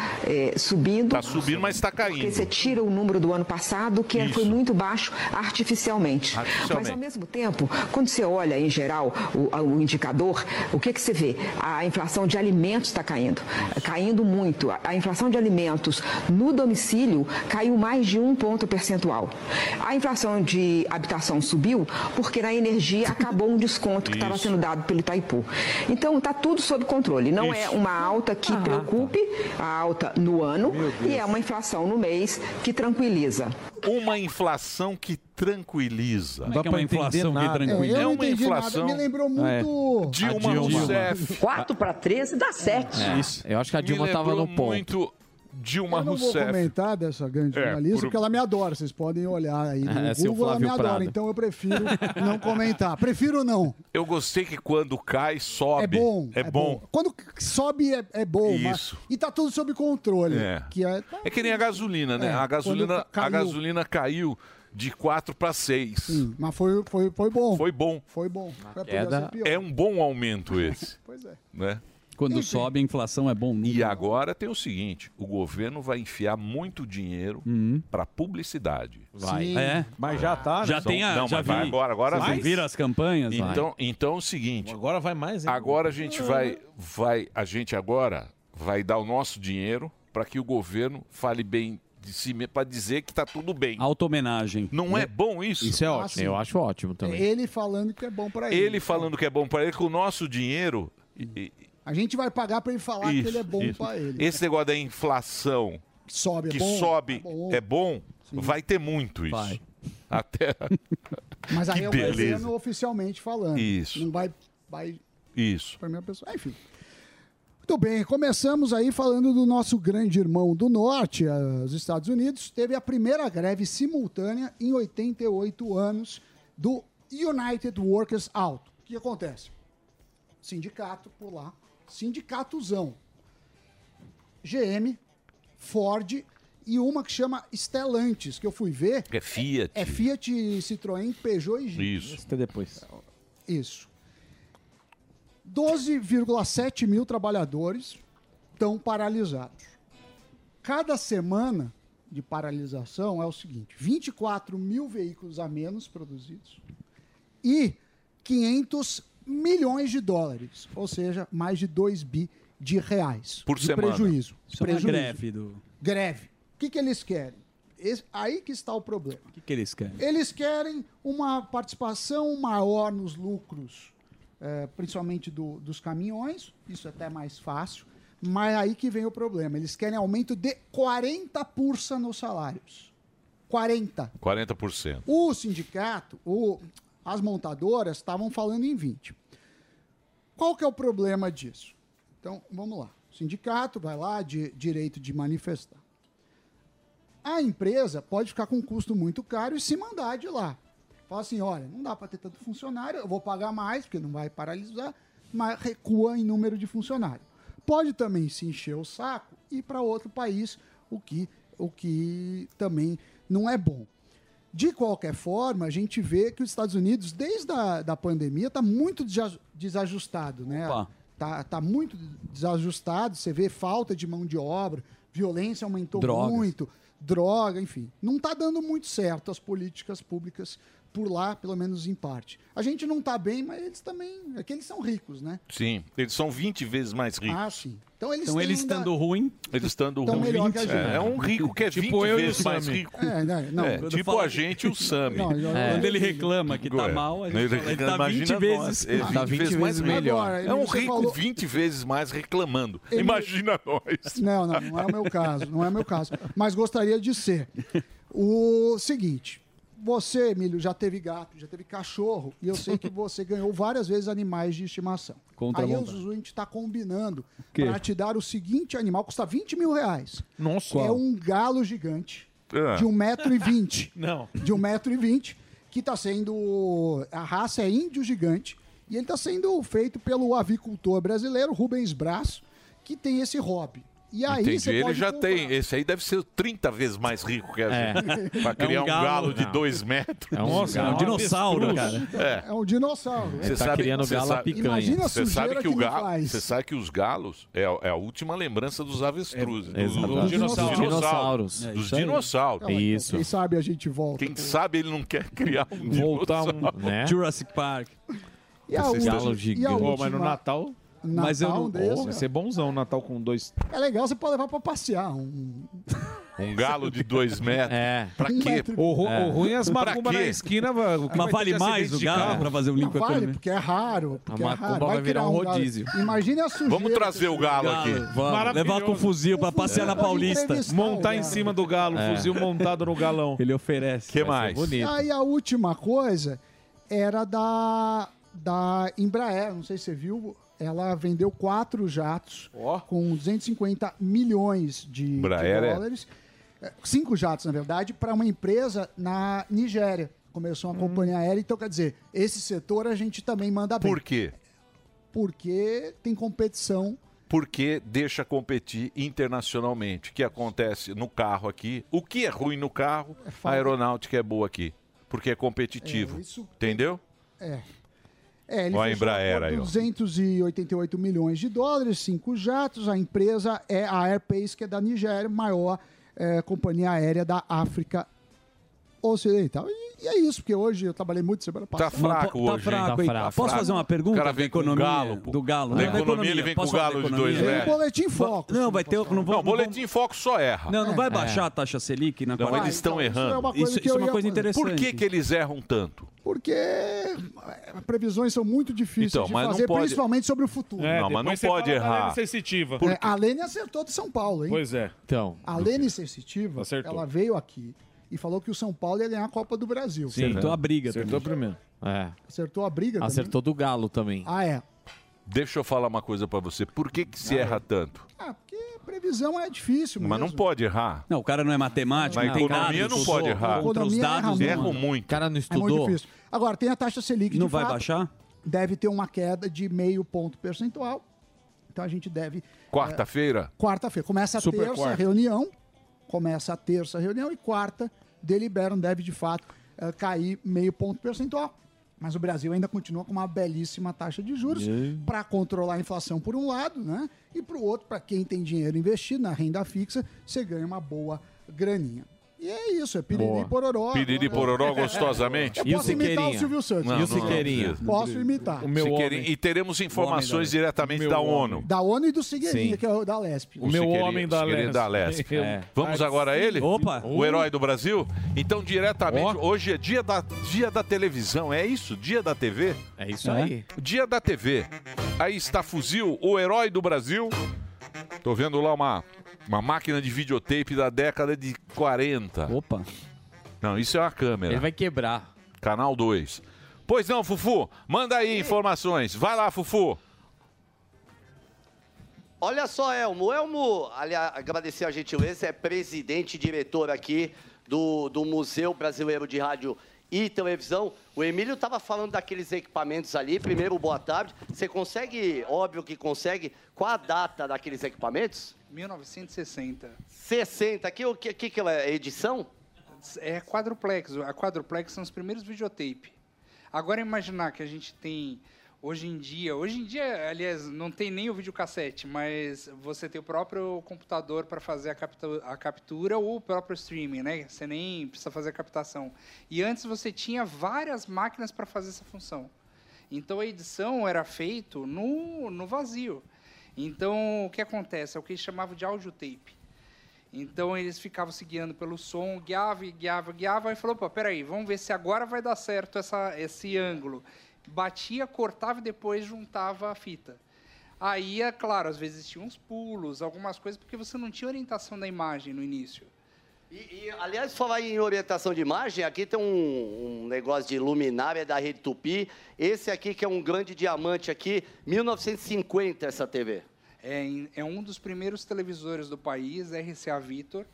subindo. Está subindo, mas está Porque caindo. você tira o número do ano passado, que Isso. foi muito baixo artificialmente. Artificialmente. Mas ao mesmo tempo, quando você olha em geral o, o indicador, o que, que você vê? A inflação de alimentos está caindo, caindo muito. A, a inflação de alimentos no domicílio caiu mais de um ponto percentual. A inflação de habitação subiu porque na energia acabou um desconto que estava Isso. sendo dado pelo Itaipu. Então está tudo sob controle. Não é Isso. uma alta que preocupe, a alta no ano, e é uma inflação no mês que tranquiliza. Uma inflação que tranquiliza. Como é que é uma inflação que É, tranquila? eu É não uma inflação. nada. Me lembrou muito. Dilma Dilma. Rousseff. 4 para 13 dá 7. É, Eu acho que a Dilma estava no ponto. muito Dilma Eu não vou Rousseff. comentar dessa grande É, jornalista, por- porque ela me adora. Vocês podem olhar aí no É, seu Google, ela me Flávio adora. Prado. Então eu prefiro não comentar. Prefiro não. Eu gostei que quando cai, sobe. É bom. É, bom. Quando sobe é, é bom. mas- Isso. e tá tudo sob controle. É. Que é, É que nem a gasolina, né? É, a, gasolina, quando ca- a caiu. gasolina caiu de 4 para 6. Sim, mas foi, foi, foi bom. Foi bom. Foi bom. Pior. É um bom aumento esse, Pois é. né? Quando sobe, a inflação é bom. E agora tem o seguinte, o governo vai enfiar muito dinheiro para publicidade. Vai. Sim. É. Mas já tá, né? Já tem a. Não, já mas vai vi. agora, agora vai. viram as campanhas? Então, então é o seguinte, Agora vai mais, hein? agora a gente vai, vai, a gente agora vai dar o nosso dinheiro para que o governo fale bem de si para dizer que tá tudo bem. Auto-homenagem. Não é bom isso? Isso é ótimo. sim. Eu acho ótimo também. Ele falando que é bom pra ele. Ele falando que é bom para ele, com o nosso dinheiro. e- A gente vai pagar pra ele falar que isso, ele é bom pra ele. Esse negócio da inflação Que sobe, é que bom. sobe tá bom. é bom, vai ter muito isso. Vai. Até Mas aí que é o governo oficialmente falando. Isso. Não vai, vai isso. para minha pessoa. Enfim. Muito bem, começamos aí falando do nosso grande irmão do norte, eh, os Estados Unidos. Teve a primeira greve simultânea em 88 anos do United Workers Out. O que acontece? Sindicato por lá, sindicatozão. GM, Ford e uma que chama Stellantis, que eu fui ver. É Fiat. É Fiat, Citroën, Peugeot e Jeep. Isso. Até depois. Isso. 12,7 mil trabalhadores estão paralisados. Cada semana de paralisação é o seguinte: 24 mil veículos a menos produzidos e 500 milhões de dólares, ou seja, mais de 2 bi de reais Por de semana. prejuízo. Isso é prejuízo. greve do. Greve. O que, que eles querem? Esse- aí que está o problema. O que, que eles querem? Eles querem uma participação maior nos lucros, eh, principalmente do- dos caminhões, isso é até mais fácil, mas aí que vem o problema. Eles querem aumento de 40% nos salários. 40%. 40%. O sindicato, o- as montadoras estavam falando em 20. Qual que é o problema disso? Então, vamos lá. O sindicato vai lá, de direito de manifestar. A empresa pode ficar com um custo muito caro e se mandar de lá. Fala assim, olha, não dá para ter tanto funcionário, eu vou pagar mais, porque não vai paralisar, mas recua em número de funcionário. Pode também se encher o saco e ir para outro país, o que, o que também não é bom. De qualquer forma, a gente vê que os Estados Unidos, desde a da pandemia, está muito desajustado, né? Tá, tá muito desajustado, você vê falta de mão de obra, violência aumentou Drogas. muito, droga, enfim. Não está dando muito certo as políticas públicas por lá, pelo menos em parte. A gente não está bem, mas eles também. É que eles são ricos, né? Sim, eles são 20 vezes mais ricos. Ah, sim. Então eles Então eles ainda- estando ruim. Eles estando ruim. melhor que a gente. É, é um rico que é Tipo 20 eu vezes mais rico. É, né, não, É, tipo a gente e o Sami. Não, eu- Quando ele reclama que tá É. mal, a gente Ele fala, ele tá imagina 20 nós, vezes. é 20 Tá 20 vezes mais rico. melhor. Agora, É um rico falou- 20 vezes mais reclamando. Ele- Imagina nós. Não, não, não é o meu caso, não é o meu caso. Mas gostaria de ser. O seguinte, você, Emílio, já teve gato, já teve cachorro, e eu sei que você ganhou várias vezes animais de estimação. Contra a Aí o vontade. Zuzu, a gente está combinando para te dar o seguinte animal, custa 20 mil reais. Nossa. É um galo gigante Ah. de 1,20m. Não. De 1,20m, que está sendo. A raça é índio gigante. E ele está sendo feito pelo avicultor brasileiro, Rubens Braço, que tem esse hobby. E aí Entendi. você Ele já comprar. tem. Esse aí deve ser 30 vezes mais rico que a É. gente. Pra criar um um galo- galo de Não. 2 metros. É um, Nossa, é um dinossauro, avestruz. cara. É. É um dinossauro. Você tá sabe, criando galo a sabe- picanha. Imagina a Você sabe que, que o galo, faz. você sabe que os galos é, a- é a última lembrança dos avestruzes, É, dos, dos Dos dinossauros. dinossauros. É Dos isso dinossauros. Não, então, Isso. Quem sabe a gente volta. Quem sabe ele não quer criar um Voltar dinossauro. um. Né? Jurassic Park. E a última, Galo e a gigante. última, Pô, mas no Natal. Mas eu Natal não- desse, Vai ser bonzão o Natal com dois. É legal, você pode levar pra passear. Um... Um galo de 2 metros. É. Pra Um quê? O, ru- É. o ruim é as macumbas na esquina. o Mas vai vale mais o galo pra fazer um link vale, economia? porque é raro. Porque A é macumba raro. vai virar criar um rodízio. Imagine a sujeira. Vamos trazer o galo aqui. Vamos, levar com fuzil pra passear na Paulista. o Montar em cima do galo, É. fuzil montado no galão. Ele oferece. que Vai mais? Bonito. Aí a última coisa era da, da Embraer. Não sei se você viu. Ela vendeu quatro jatos Ó. com 250 milhões de, de é- dólares. É, Cinco jatos, na verdade, para uma empresa na Nigéria. Começou uma companhia aérea. Então, quer dizer, esse setor a gente também manda bem. Por quê? Porque tem competição. Porque deixa competir internacionalmente. O que acontece no carro aqui? O que é ruim no carro, a falta- aeronáutica é boa aqui. Porque é competitivo. É, isso- Entendeu? É. É, ele Ó a fechou Embraer por aí, ó. 288 milhões de dólares, cinco jatos. A empresa é a Airpace, que é da Nigéria, maior eh, companhia aérea da África Ocidental. E, e é isso, porque hoje eu trabalhei muito semana Tá passada. fraco tá hoje. fraco, hein? hein? Posso fazer uma pergunta O cara vem com economia? galo, pô. Do galo. Na Não, da economia ele vem com falar galo de dois economia? metros. Boletim Foco. Não, vai ter. Não, vão, Não, não boletim foco só erra. Não, não vai É. baixar a taxa Selic na Não, eles estão é errando. Isso, é uma coisa interessante. Por que, que eles erram tanto? Porque previsões são muito difíceis Então, de fazer, pode- principalmente sobre o futuro. É, Não, mas não pode errar. sensitiva. É, a Lene acertou de São Paulo, hein? Pois é. Então. A Lene Sensitiva, Acertou. ela veio aqui e falou que o São Paulo ia ganhar a Copa do Brasil. Sim. Acertou a briga Acertou também. primeiro. É. Acertou a briga Acertou do galo também. Ah, é. Deixa eu falar uma coisa pra você. Por que, que se erra tanto? Ah, porque previsão é difícil Mas não mesmo. pode errar. Não, o cara não é matemático, Na não tem economia dados. não pode errar. Contra os Economia dados, erra não. Erram muito. O cara não É muito difícil. Agora, tem a taxa Selic Não de vai fato, baixar? Deve ter uma queda de meio ponto percentual. Então a gente deve... Quarta-feira? Quarta-feira. Começa a Super terça quarta. reunião. Começa a terça reunião e quarta deliberam, deve de fato eh, cair meio ponto percentual. Mas o Brasil ainda continua com uma belíssima taxa de juros para controlar a inflação por um lado, né? E para o outro, para quem tem dinheiro investido na renda fixa, você ganha uma boa graninha. E é isso, é piriri Boa. e pororó. Piriri e pororó gostosamente. Eu posso imitar o Silvio Santos. Não, não, não. Posso imitar. Siqueirinha. E teremos informações diretamente da ONU. Da ONU e do Sigueirinha, Sim. que é o da Lesp. O Siqueirinha- Siqueirinha da Lesp. É. Vamos agora a ele? Opa. O herói do Brasil? Então, diretamente, hoje é dia da, dia da televisão, é isso? Dia da TV? É isso aí. Dia da TV. Aí está Fuzil, o herói do Brasil. Tô vendo lá uma, uma máquina de videotape da década de 40. Opa. Não, isso é uma câmera. Ele vai quebrar. Canal 2. Pois não, Fufu, manda aí informações. Vai lá, Fufu. Olha só, Elmo. Elmo, aliás, agradecer a gentileza, é presidente e diretor aqui do, do Museu Brasileiro de Rádio e Televisão. O Emílio estava falando daqueles equipamentos ali. Primeiro, boa tarde. Você consegue, óbvio que consegue, qual a data daqueles equipamentos? 1960. 60. Aqui, o que, que, que é? Edição? É quadruplex. A quadruplex são os primeiros videotape. Agora imaginar que a gente tem hoje em dia, hoje em dia, aliás, não tem nem o videocassete, mas você tem o próprio computador para fazer a, captu- a captura ou o próprio streaming, né? Você nem precisa fazer a captação. E antes você tinha várias máquinas para fazer essa função. Então a edição era feito no, no vazio. Então o que acontece? É o que eles chamavam de audiotape. Então eles ficavam se guiando pelo som, guiava, guiava, guiava, e falou, pô, peraí, vamos ver se agora vai dar certo essa, esse ângulo. Batia, cortava e depois juntava a fita. Aí, é claro, às vezes tinha uns pulos, algumas coisas, porque você não tinha orientação da imagem no início. E, e, aliás, falar em orientação de imagem, aqui tem um, um negócio de luminária da Rede Tupi. Esse aqui que é um grande diamante aqui, 1950 essa TV. É, é um dos primeiros televisores do país, RCA Victor.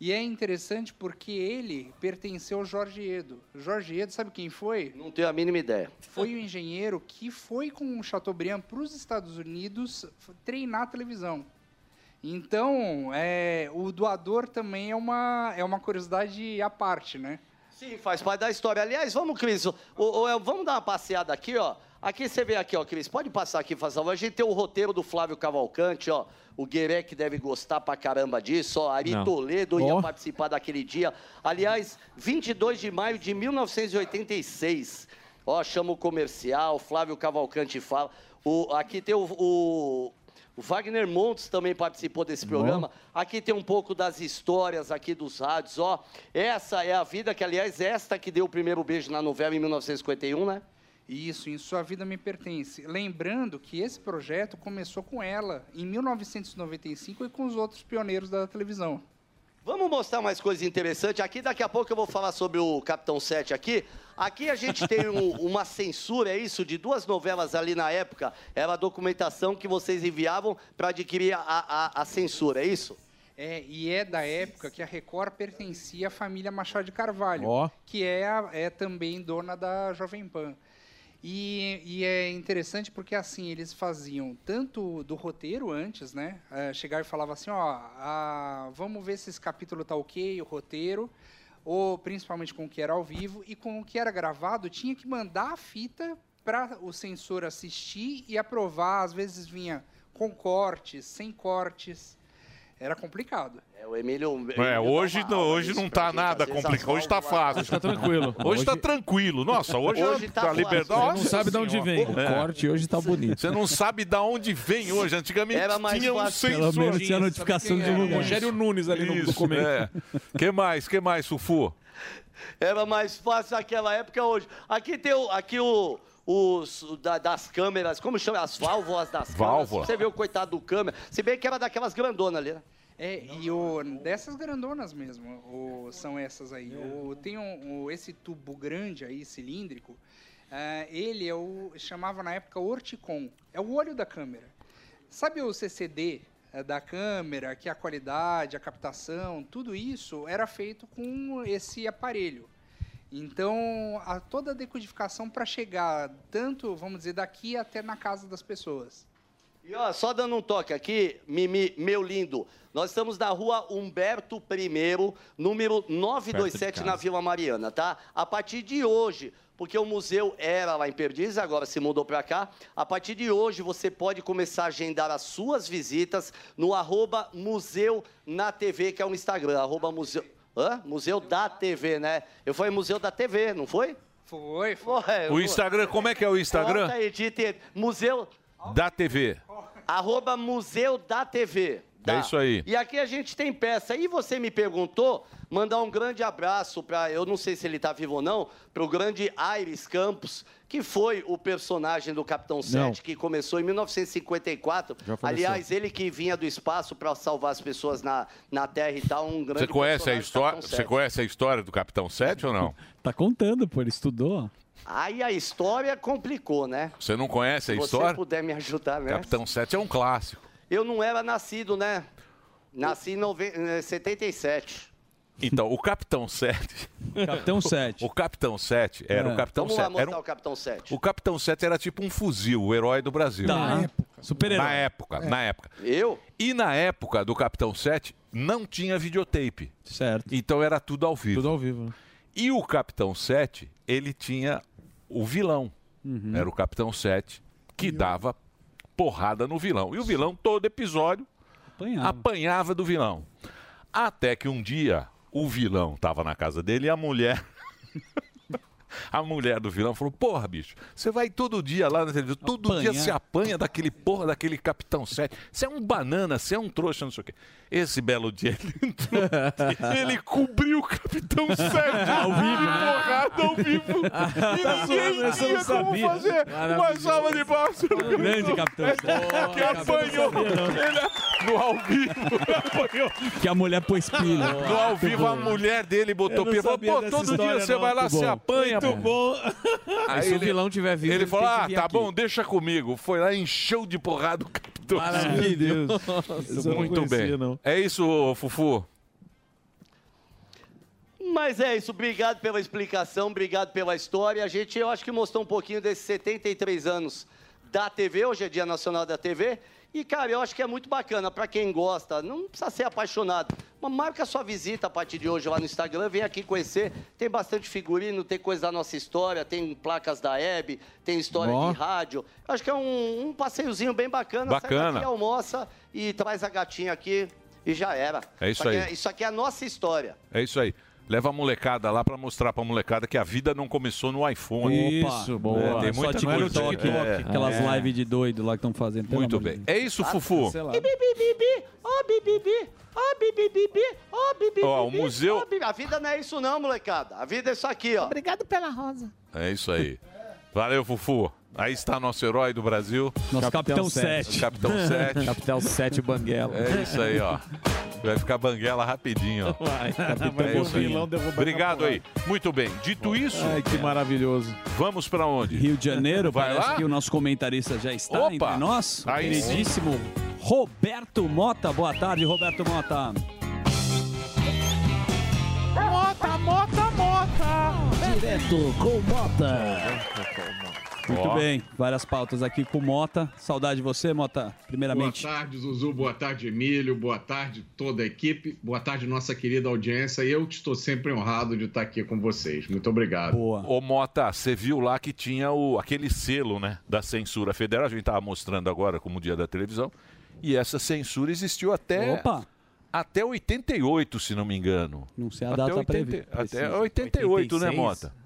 E é interessante porque ele pertenceu ao Jorge Edo. Jorge Edo, sabe quem foi? Não tenho a mínima ideia. Foi o engenheiro que foi com o Chateaubriand para os Estados Unidos treinar televisão. Então, é, o doador também é uma, é uma curiosidade à parte, né? Sim, faz parte da história. Aliás, vamos, Cris, o- o- o- vamos dar uma passeada aqui, ó. Aqui você vê aqui, ó, Cris, pode passar aqui, faz favor. A gente tem o roteiro do Flávio Cavalcante, ó. O Guerec deve gostar pra caramba disso, ó. Ari Não. Toledo ia Ó. participar daquele dia. Aliás, 22 de maio de 1986. Ó, chama o comercial, Flávio Cavalcante fala. O, aqui tem o, o- o Wagner Montes também participou desse programa. Aqui tem um pouco das histórias aqui dos rádios, ó. Essa é a vida que, aliás, esta que deu o primeiro beijo na novela em 1951, né? Isso, em Sua Vida Me Pertence. Lembrando que esse projeto começou com ela em 1995 e com os outros pioneiros da televisão. Vamos mostrar mais coisa interessante. Aqui, daqui a pouco, eu vou falar sobre o Capitão 7 aqui. Aqui a gente tem um- uma censura, é isso, de duas novelas ali na época. Era a documentação que vocês enviavam para adquirir a, a- a censura, é isso? É, e é da época que a Record pertencia à família Machado de Carvalho, Ó. que é, a- é também dona da Jovem Pan. E, e é interessante porque assim eles faziam tanto do roteiro antes, né? Eh, chegava e falava assim, ó, ah, vamos ver se esse capítulo tá ok, o roteiro, ou principalmente com o que era ao vivo e com o que era gravado tinha que mandar a fita para o censor assistir e aprovar. Às vezes vinha com cortes, sem cortes, era complicado. É, o Emílio... É, hoje, não, hoje não tá nada complicado. Hoje tá fácil. Hoje tá tranquilo. Hoje tá Hoje- tranquilo. Nossa, hoje, Hoje tá a liberdade. Você não sabe de onde vem. O corte hoje tá bonito. Você não sabe de onde vem hoje. Antigamente Era mais tinha um sensor. Pelo menos tinha a notificação de lugar. Rogério Nunes ali no Isso, documento. É. Que mais? Que mais, Sufu? Era mais fácil naquela época hoje. Aqui tem o, aqui o, os da- das câmeras, como chama? As válvulas das Válvula. câmeras. Você vê o coitado do câmera. Se bem que era daquelas grandonas ali, né? É, e o, dessas grandonas mesmo, o- são essas aí. O, tem um, o- esse tubo grande aí, cilíndrico, ah, ele é o, chamava na época Orticon, é o olho da câmera. Sabe o CCD eh, da câmera, que a qualidade, a captação, tudo isso era feito com esse aparelho. Então, a, toda a decodificação para chegar tanto, vamos dizer, daqui até na casa das pessoas. E ó, só dando um toque aqui, Mimi, meu lindo. Nós estamos na rua Humberto I, número 927 Perto de na. Vila Mariana, tá? A partir de hoje, porque o museu era lá em Perdizes, agora se mudou para cá. A partir de hoje, você pode começar a agendar as suas visitas no arroba Museu na TV, que é o Instagram, arroba Museu... Hã? Museu da TV, né? Eu falei Museu da TV, não foi? Foi, foi. O Instagram, como é que é o Instagram? Conta aí. Museu... Da TV. Arroba Museu da TV. É isso aí. E aqui a gente tem peça. E você me perguntou, mandar um grande abraço para, eu não sei se ele está vivo ou não, para o grande Aires Campos, que foi o personagem do Capitão 7, que começou em 1954. Já faleceu. Aliás, ele que vinha do espaço para salvar as pessoas na, na Terra e tal, um grande Você conhece a história? Você 7. conhece a história do Capitão 7 ou não? Tá contando, pô, ele estudou. Aí a história complicou, né? Você não conhece a Se você história? puder me ajudar, né? Capitão 7 é um clássico. Eu não era nascido, né? Nasci em nove- eh, 77. Então, o Capitão 7. Capitão 7. O Capitão 7 era É. o Capitão Vamos lá 7. mostrar Era um- o Capitão 7. O Capitão 7 era tipo um fuzil, o herói do Brasil. Da época. Super-herói. Na época, É. na época. Eu? E na época do Capitão 7, não tinha videotape. Certo. Então era tudo ao vivo. Tudo ao vivo. E o Capitão 7, ele tinha o vilão. Uhum. Era o Capitão 7 que dava porrada no vilão. E o vilão, todo episódio, Apanhava. apanhava do vilão. Até que um dia o vilão estava na casa dele e a mulher. A mulher do vilão falou: Porra, bicho, você vai todo dia lá na televisão, todo Apanhar. dia se apanha daquele porra, daquele Capitão 7. Você é um banana, você é um trouxa, não sei o quê. Esse belo dia ele entrou, ele cobriu o Capitão 7 Ao vivo, porrada ao vivo. e Tá ninguém tinha como fazer uma salva de palmas. Grande Capitão É, Sete. Que apanhou ele no ao vivo. Que a mulher pôs pilha. No ao vivo, a mulher dele botou pilha. Falou, pô, todo dia você não. vai lá, bom. apanha. Muito bom. Aí se o vilão tiver vivo, Ele ele falou, ah, tá aqui. bom, deixa comigo. Foi lá, encheu de porrada o Capitão. Não Muito bem. não. É isso, Fufu. Mas é isso, obrigado pela explicação, obrigado pela história. A gente, eu acho que mostrou um pouquinho desses 73 anos da TV, hoje é Dia Nacional da TV. E, cara, eu acho que é muito bacana para quem gosta, não precisa ser apaixonado. Mas marca sua visita a partir de hoje lá no Instagram, vem aqui conhecer. Tem bastante figurino, tem coisa da nossa história, tem placas da Hebe, tem história Ó. de rádio. Eu acho que é um, um passeiozinho bem bacana. Sai Bacana. daqui, almoça e traz a gatinha aqui e já era. É isso aqui aí. isso aqui é a nossa história. É isso aí. Leva a molecada lá pra mostrar pra molecada que a vida não começou no iPhone. Isso, boa. É, tem Só muita TikTok, coisa. É. aquelas É. lives de doido lá que estão fazendo. Muito bem. É isso, Fufu. Bi, bi, ó, ó, bi, bi, bi, bi, ó, bi, bi, Ó, o museu- A vida não é isso não, molecada. A vida é isso aqui, ó. Obrigado pela rosa. É isso aí. Valeu, Fufu. Aí está nosso herói do Brasil. Nosso Capitão Sete. Capitão 7. Capitão 7 Banguela. É isso aí, ó. Vai ficar banguela rapidinho, ó. Vai. Vai É ver o isso aí. Obrigado aí. Muito bem. Dito isso, Ai, que maravilhoso. vamos pra onde? Rio de Janeiro, Vai parece lá? que o nosso comentarista já está Opa! entre nós. Aí queridíssimo Roberto Mota. Boa tarde, Roberto Mota. Mota, mota, mota. Direto com Mota. Muito Ó. bem, várias pautas aqui com o Mota. Saudade de você, Mota. Primeiramente. Boa tarde, Zuzu. Boa tarde, Emílio. Boa tarde, toda a equipe. Boa tarde, nossa querida audiência. E eu estou sempre honrado de estar aqui com vocês. Muito obrigado. Ô Mota, você viu lá que tinha o, aquele selo, né, da censura federal. A gente estava mostrando agora como dia da televisão. E essa censura existiu até Opa! até 88, se não me engano. Não sei a até data 80, previ- Até precisa. 88, né, 86? Mota?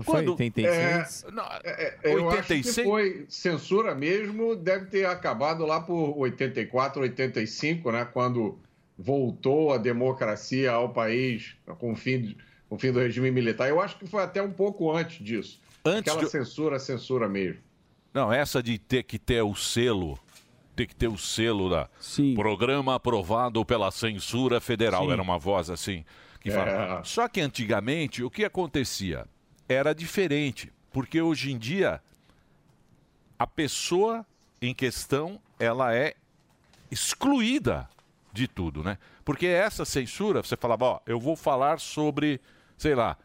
Não foi Quando- 86? É, é, é, eu acho 86? que foi censura mesmo, deve ter acabado lá por 84, 85, né? Quando voltou a democracia ao país com o fim, o fim do regime militar. Eu acho que foi até um pouco antes disso. Antes Aquela de- censura, censura mesmo. Não, essa de ter que ter o selo, ter que ter o selo da programa aprovado pela censura federal, Sim. era uma voz assim que fala. É. Só que antigamente o que acontecia era diferente, porque hoje em dia a pessoa em questão ela é excluída de tudo, né? Porque essa censura, você falava, ó, eu vou falar sobre, sei lá,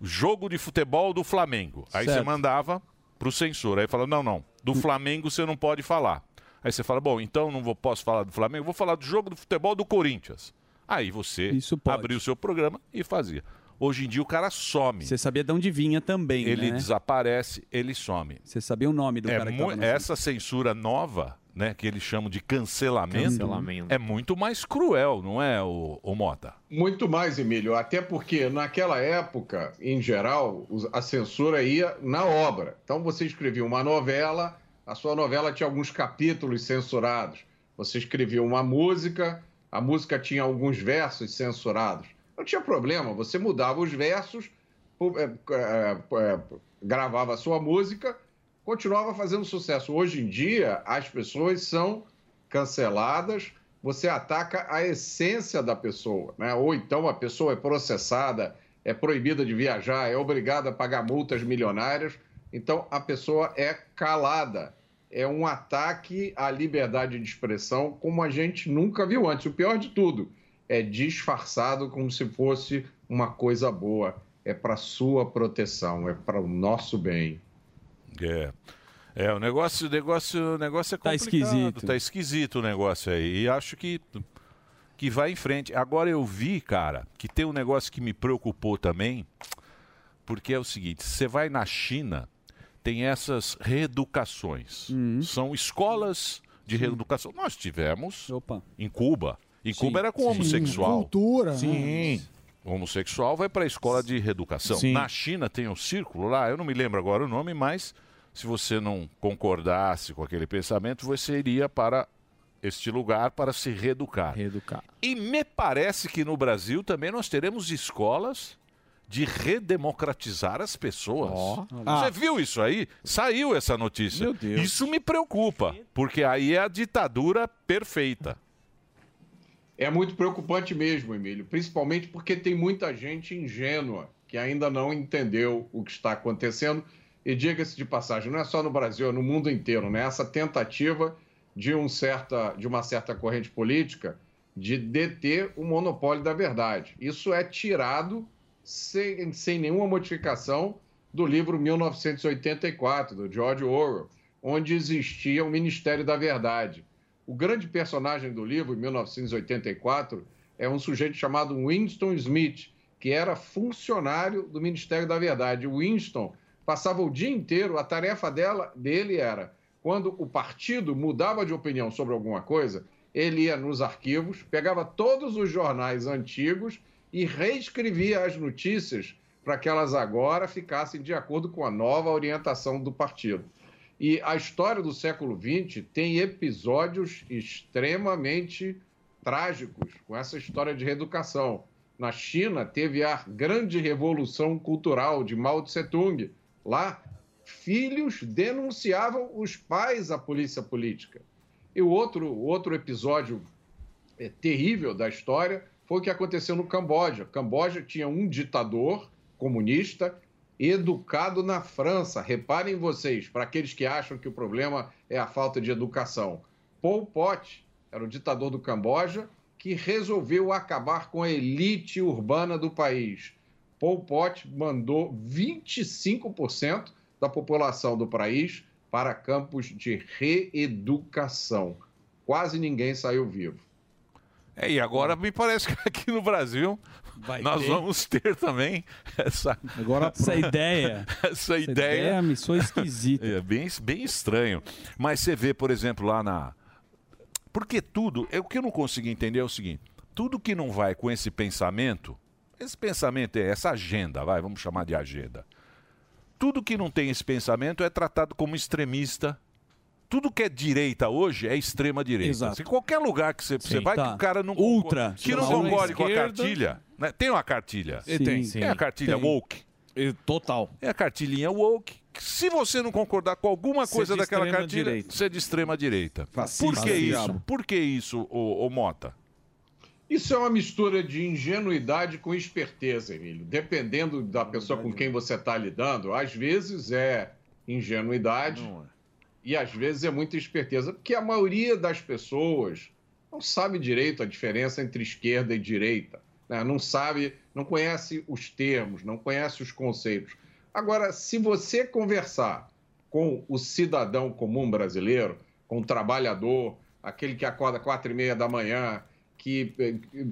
o jogo de futebol do Flamengo. Aí você Certo. mandava pro censor. Aí fala, não, não, do Flamengo você não pode falar. Aí você fala, bom, então não vou, posso falar do Flamengo, vou falar do jogo do futebol do Corinthians. Aí você abria o seu programa e fazia. Hoje em dia o cara some. Você sabia de onde vinha também, Ele né? desaparece, ele some. Você sabia o nome do É cara que mu- essa censura nova, né, que eles chamam de cancelamento, Cancelamento. é muito mais cruel, não é, o, o Mota? Muito mais, Emílio. Até porque naquela época, em geral, os- a censura ia na obra. Então você escrevia uma novela, a sua novela tinha alguns capítulos censurados. Você escrevia uma música, a música tinha alguns versos censurados. Não tinha problema, você mudava os versos, é, é, é, gravava a sua música, continuava fazendo sucesso. Hoje em dia, as pessoas são canceladas, você ataca a essência da pessoa, né? Ou então a pessoa é processada, é proibida de viajar, é obrigada a pagar multas milionárias. Então a pessoa é calada. É um ataque à liberdade de expressão como a gente nunca viu antes. O pior de tudo é disfarçado como se fosse uma coisa boa. É para sua proteção, é para o nosso bem. É. É, o negócio, o negócio, o negócio é Tá complicado. esquisito. Tá esquisito o negócio aí. E acho que, que vai em frente. Agora eu vi, cara, que tem um negócio que me preocupou também, porque é o seguinte, você vai na China, tem essas reeducações. Uhum. São escolas de reeducação. Nós tivemos em Cuba. Em Sim, Cuba era com sim. homossexual. Cultura, né? Sim. O homossexual vai para a escola de reeducação. Sim. Na China tem um círculo lá, eu não me lembro agora o nome, mas se você não concordasse com aquele pensamento, você iria para este lugar para se reeducar. Reeducar. E me parece que no Brasil também nós teremos escolas de redemocratizar as pessoas. Você Ah. viu isso aí? Saiu essa notícia. Meu Deus. Isso me preocupa, porque aí é a ditadura perfeita. É muito preocupante mesmo, Emílio, principalmente porque tem muita gente ingênua que ainda não entendeu o que está acontecendo. E diga-se de passagem, não é só no Brasil, é no mundo inteiro, né? Essa tentativa de, um certa, de uma certa corrente política de deter o monopólio da verdade. Isso é tirado sem, sem nenhuma modificação do livro 1984, do George Orwell, onde existia o Ministério da Verdade. O grande personagem do livro, em 1984, é um sujeito chamado Winston Smith, que era funcionário do Ministério da Verdade. O Winston passava o dia inteiro, a tarefa dela, dele era, quando o partido mudava de opinião sobre alguma coisa, ele ia nos arquivos, pegava todos os jornais antigos e reescrevia as notícias para que elas agora ficassem de acordo com a nova orientação do partido. E a história do século XX tem episódios extremamente trágicos com essa história de reeducação. Na China, teve a grande revolução cultural de Mao Tse-tung. Lá, filhos denunciavam os pais à polícia política. E o outro, o outro episódio é, terrível da história foi o que aconteceu no Camboja. Camboja tinha um ditador comunista educado na França. Reparem vocês, para aqueles que acham que o problema é a falta de educação. Pol Pot era o ditador do Camboja que resolveu acabar com a elite urbana do país. Pol Pot mandou 25% da população do país para campos de reeducação. Quase ninguém saiu vivo. É, e agora me parece que aqui no Brasil nós ter. vamos ter também essa, Agora Essa ideia. essa ideia. ideia me soa esquisita. É bem, bem estranho. Mas você vê, por exemplo, lá na. Porque tudo. É, o que eu não consigo entender é o seguinte: tudo que não vai com esse pensamento, esse pensamento é essa agenda, vai, vamos chamar de agenda. Tudo que não tem esse pensamento é tratado como extremista. Tudo que é direita hoje é extrema direita. Exato. Em qualquer lugar que você, você Sim, vai, tá. que o cara não Ultra. concorda- que não concorde com a cartilha. né? Tem uma cartilha. Sim, tem. Tem a cartilha Tem. woke. E Total. É a cartilhinha woke. Se você não concordar com alguma coisa daquela cartilha, direita. você é de extrema direita. Fascista. Por que Fascista. isso? Por que isso, ô, ô Mota? Isso é uma mistura de ingenuidade com esperteza, Emílio. Dependendo da pessoa com quem você está lidando, às vezes é ingenuidade e às vezes é muita esperteza, porque a maioria das pessoas não sabe direito a diferença entre esquerda e direita, né? não sabe, não conhece os termos, não conhece os conceitos. Agora, se você conversar com o cidadão comum brasileiro, com o trabalhador, aquele que acorda quatro e meia da manhã, que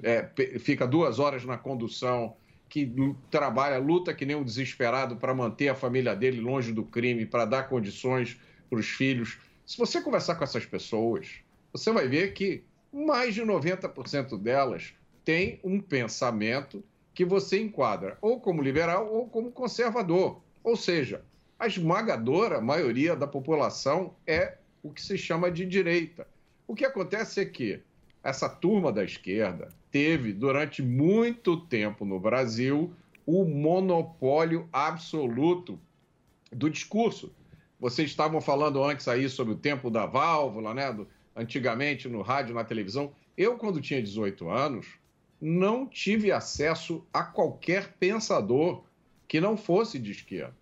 é, fica duas horas na condução, que trabalha, luta que nem um desesperado para manter a família dele longe do crime, para dar condições para os filhos. Se você conversar com essas pessoas, você vai ver que mais de 90% delas têm um pensamento que você enquadra ou como liberal ou como conservador. Ou seja, a esmagadora maioria da população é o que se chama de direita. O que acontece é que essa turma da esquerda teve, durante muito tempo no Brasil, o monopólio absoluto do discurso. Vocês estavam falando antes aí sobre o tempo da válvula, né? do- antigamente no rádio, na televisão. Eu, quando tinha 18 anos, não tive acesso a qualquer pensador que não fosse de esquerda.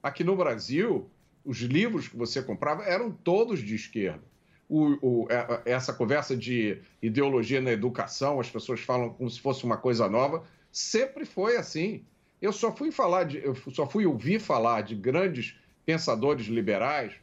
Aqui no Brasil, os livros que você comprava eram todos de esquerda. O- o- é- é- essa conversa de ideologia na educação, as pessoas falam como se fosse uma coisa nova, sempre foi assim. Eu só fui falar de, eu só fui ouvir falar de grandes pensadores liberais,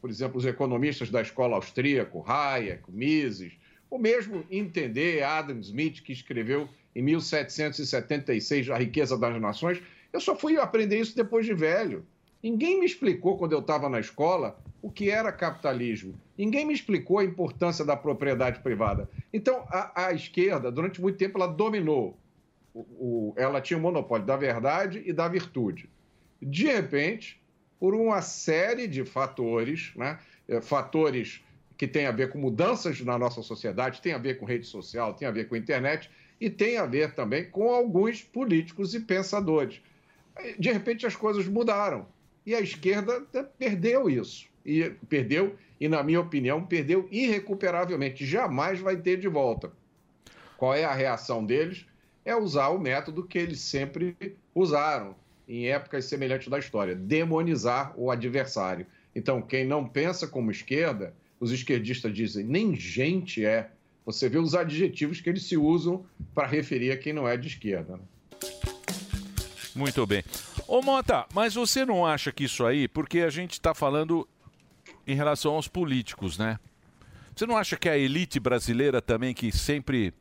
por exemplo, os economistas da escola austríaca, Hayek, Mises, ou mesmo entender Adam Smith, que escreveu em 1776 A Riqueza das Nações. Eu só fui aprender isso depois de velho. Ninguém me explicou, quando eu estava na escola, o que era capitalismo. Ninguém me explicou a importância da propriedade privada. Então, a, a esquerda, durante muito tempo, ela dominou. O- o- ela tinha o monopólio da verdade e da virtude. De repente, por uma série de fatores, né? eh, fatores que têm a ver com mudanças na nossa sociedade, tem a ver com rede social, tem a ver com internet e tem a ver também com alguns políticos e pensadores. De repente as coisas mudaram e a esquerda perdeu isso. E perdeu, e na minha opinião, perdeu irrecuperavelmente. Jamais vai ter de volta. Qual é a reação deles? É usar o método que eles sempre usaram em épocas semelhantes da história: demonizar o adversário. Então, quem não pensa como esquerda, os esquerdistas dizem, nem gente é. Você vê os adjetivos que eles se usam para referir a quem não é de esquerda. né? Muito bem. Ô Mota, mas você não acha que isso aí, porque a gente está falando em relação aos políticos, né? Você não acha que a elite brasileira também, que sempre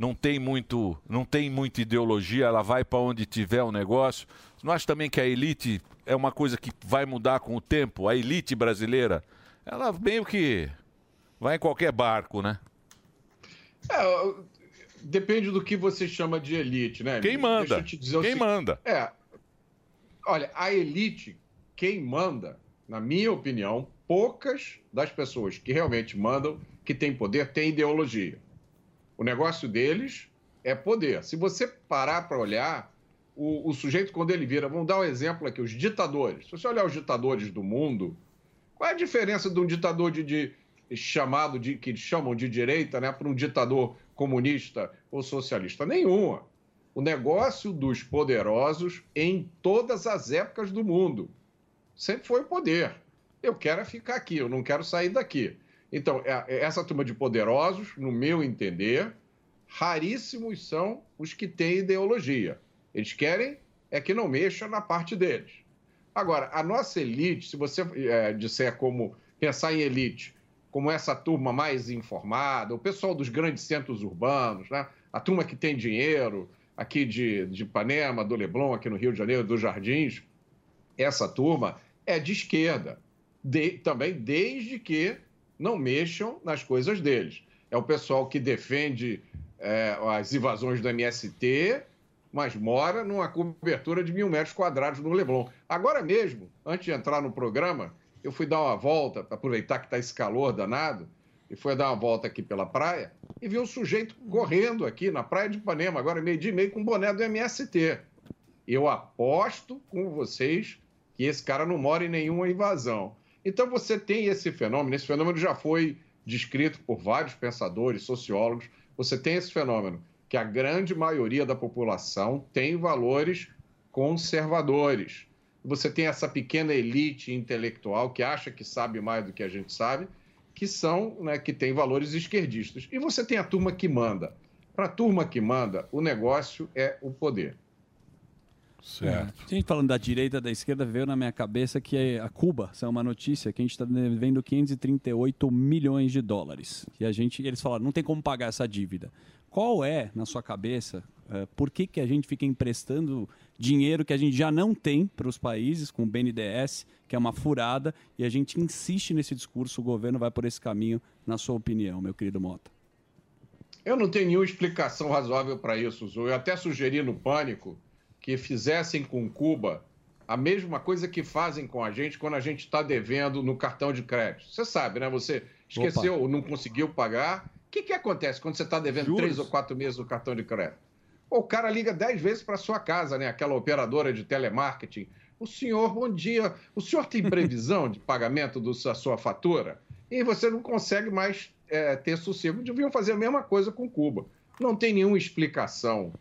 não tem muito, não tem muita ideologia, ela vai para onde tiver o negócio? Você não acha também que a elite é uma coisa que vai mudar com o tempo? A elite brasileira, ela meio que vai em qualquer barco, né? É, depende do que você chama de elite, né? Quem manda? Quem manda? É. Olha, a elite, quem manda, na minha opinião, poucas das pessoas que realmente mandam, que têm poder, têm ideologia. O negócio deles é poder. Se você parar para olhar, o, o sujeito, quando ele vira, vamos dar um exemplo aqui, os ditadores. Se você olhar os ditadores do mundo, qual é a diferença de um ditador de, de- chamado de que chamam de direita, né, para um ditador comunista ou socialista? Nenhuma. O negócio dos poderosos em todas as épocas do mundo sempre foi o poder. Eu quero é ficar aqui, eu não quero sair daqui. Então, é- é essa turma de poderosos, no meu entender, raríssimos são os que têm ideologia. Eles querem é que não mexa na parte deles. Agora, a nossa elite, se você eh, disser como pensar em elite, como essa turma mais informada, o pessoal dos grandes centros urbanos, né? a turma que tem dinheiro, aqui de, de Ipanema, do Leblon, aqui no Rio de Janeiro, dos Jardins, essa turma é de esquerda, de- também desde que não mexam nas coisas deles. É o pessoal que defende eh, as invasões do MST, mas mora numa cobertura de mil metros quadrados no Leblon. Agora mesmo, antes de entrar no programa, eu fui dar uma volta, aproveitar que está esse calor danado, e fui dar uma volta aqui pela praia, e vi um sujeito correndo aqui na praia de Ipanema, agora meio dia e meio, com um boné do MST. Eu aposto com vocês que esse cara não mora em nenhuma invasão. Então você tem esse fenômeno, esse fenômeno já foi descrito por vários pensadores, sociólogos. Você tem esse fenômeno que a grande maioria da população tem valores conservadores. Você tem essa pequena elite intelectual que acha que sabe mais do que a gente sabe, que são, né, que tem valores esquerdistas. E você tem a turma que manda. Para a turma que manda, o negócio é o poder. Certo. A gente falando da direita e da esquerda, veio na minha cabeça que a Cuba, isso é uma notícia, que a gente está devendo 538 milhões de dólares. E a gente, eles falaram, não tem como pagar essa dívida. Qual é, na sua cabeça, É, por que, que a gente fica emprestando dinheiro que a gente já não tem para os países com o BNDES, que é uma furada, e a gente insiste nesse discurso, o governo vai por esse caminho, na sua opinião, meu querido Mota? Eu não tenho nenhuma explicação razoável para isso, Zu. Eu até sugeri no Pânico que fizessem com Cuba a mesma coisa que fazem com a gente quando a gente está devendo no cartão de crédito. Você sabe, né? Você esqueceu Opa. ou não conseguiu pagar. O que, que acontece quando você está devendo Juros. três ou quatro meses no cartão de crédito? O cara liga dez vezes para sua casa, né? Aquela operadora de telemarketing. O senhor, bom dia. O senhor tem previsão de pagamento da sua fatura? E você não consegue mais é, ter sossego. Deviam fazer a mesma coisa com Cuba. Não tem nenhuma explicação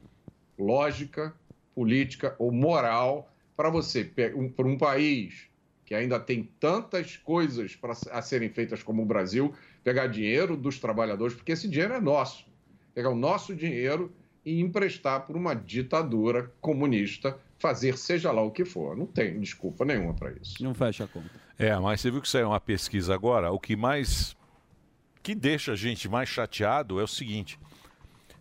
lógica, política ou moral para você, um, para um país que ainda tem tantas coisas para a serem feitas como o Brasil, pegar dinheiro dos trabalhadores, porque esse dinheiro é nosso. Pegar o nosso dinheiro e emprestar por uma ditadura comunista, fazer seja lá o que for. Não tem desculpa nenhuma para isso. Não fecha a conta. É, mas você viu que saiu uma pesquisa agora, o que mais que deixa a gente mais chateado é o seguinte: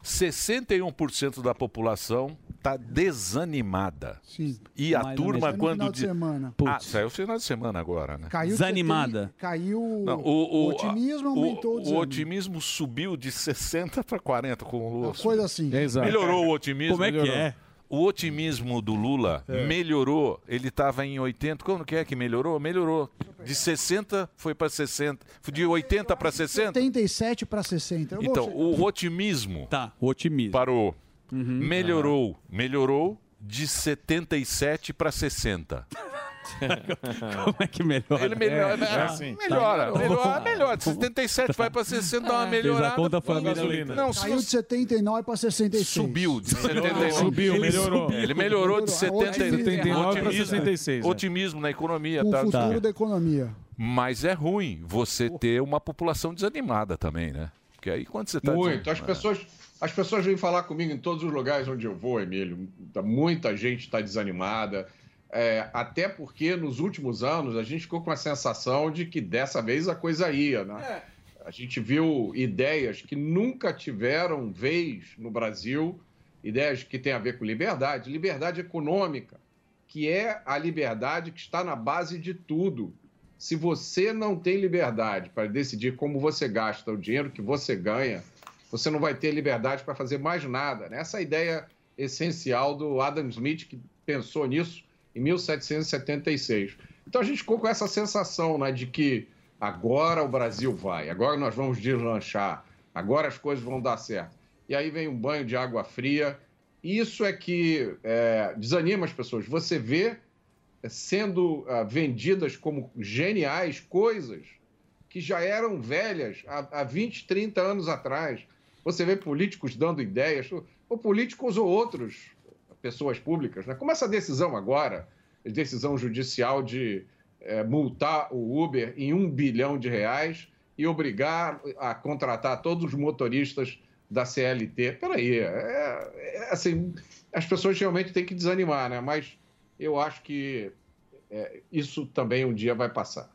61% da população está desanimada. Sim. E a turma. No quando final de semana. Ah, saiu final de semana agora, né? Caiu Desanimada. Caiu Não, o, o- otimismo, a- aumentou o o, o otimismo subiu de 60 para 40 com o Lula. coisa assim. Melhorou o otimismo. Como é que melhorou. é? O otimismo do Lula É. melhorou. Ele estava em 80. Como que é que melhorou? Melhorou. De 60 foi para 60. De 80 para 60? 77 para 60. Eu vou Então, che- o otimismo. Tá, o otimismo. Parou. Melhorou. Melhorou de 77 para 60. Como é que melhora? Ele melhora. É, é assim. Melhora. Tá. Melhora. Melhora. De 77 vai para 60, dá uma melhorada. Fez a conta, foi a gasolina. Não, Caiu de 79 para 66. Subiu de 79. Subiu, Ele melhorou. Ele melhorou de Melhorou. 79 79 pra Otimismo. 66, é. Otimismo na economia. O tá, futuro tá. da economia. Mas é ruim você ter uma população desanimada também, né? Porque aí quando você tá... Muito. As desanimado- pessoas, as pessoas vêm falar comigo em todos os lugares onde eu vou, Emílio. Muita gente está desanimada. É, até porque nos últimos anos a gente ficou com a sensação de que dessa vez a coisa ia, né? A gente viu ideias que nunca tiveram vez no Brasil, ideias que têm a ver com liberdade, liberdade econômica, que é a liberdade que está na base de tudo. Se você não tem liberdade para decidir como você gasta o dinheiro que você ganha, você não vai ter liberdade para fazer mais nada. né? Essa é ideia essencial do Adam Smith, que pensou nisso em 1776. Então a gente ficou com essa sensação né, de que agora o Brasil vai, agora nós vamos deslanchar, agora as coisas vão dar certo. E aí vem um banho de água fria. Isso é que é, desanima as pessoas. Você vê sendo ah, vendidas como geniais coisas que já eram velhas há, há 20, 30 anos atrás. Você vê políticos dando ideias, ou políticos ou outros, pessoas públicas, né? como essa decisão agora, decisão judicial de eh, multar o Uber em um bilhão de reais e obrigar a contratar todos os motoristas da CLT. Peraí, é, é, assim, as pessoas realmente têm que desanimar, né? mas eu acho que é, isso também um dia vai passar.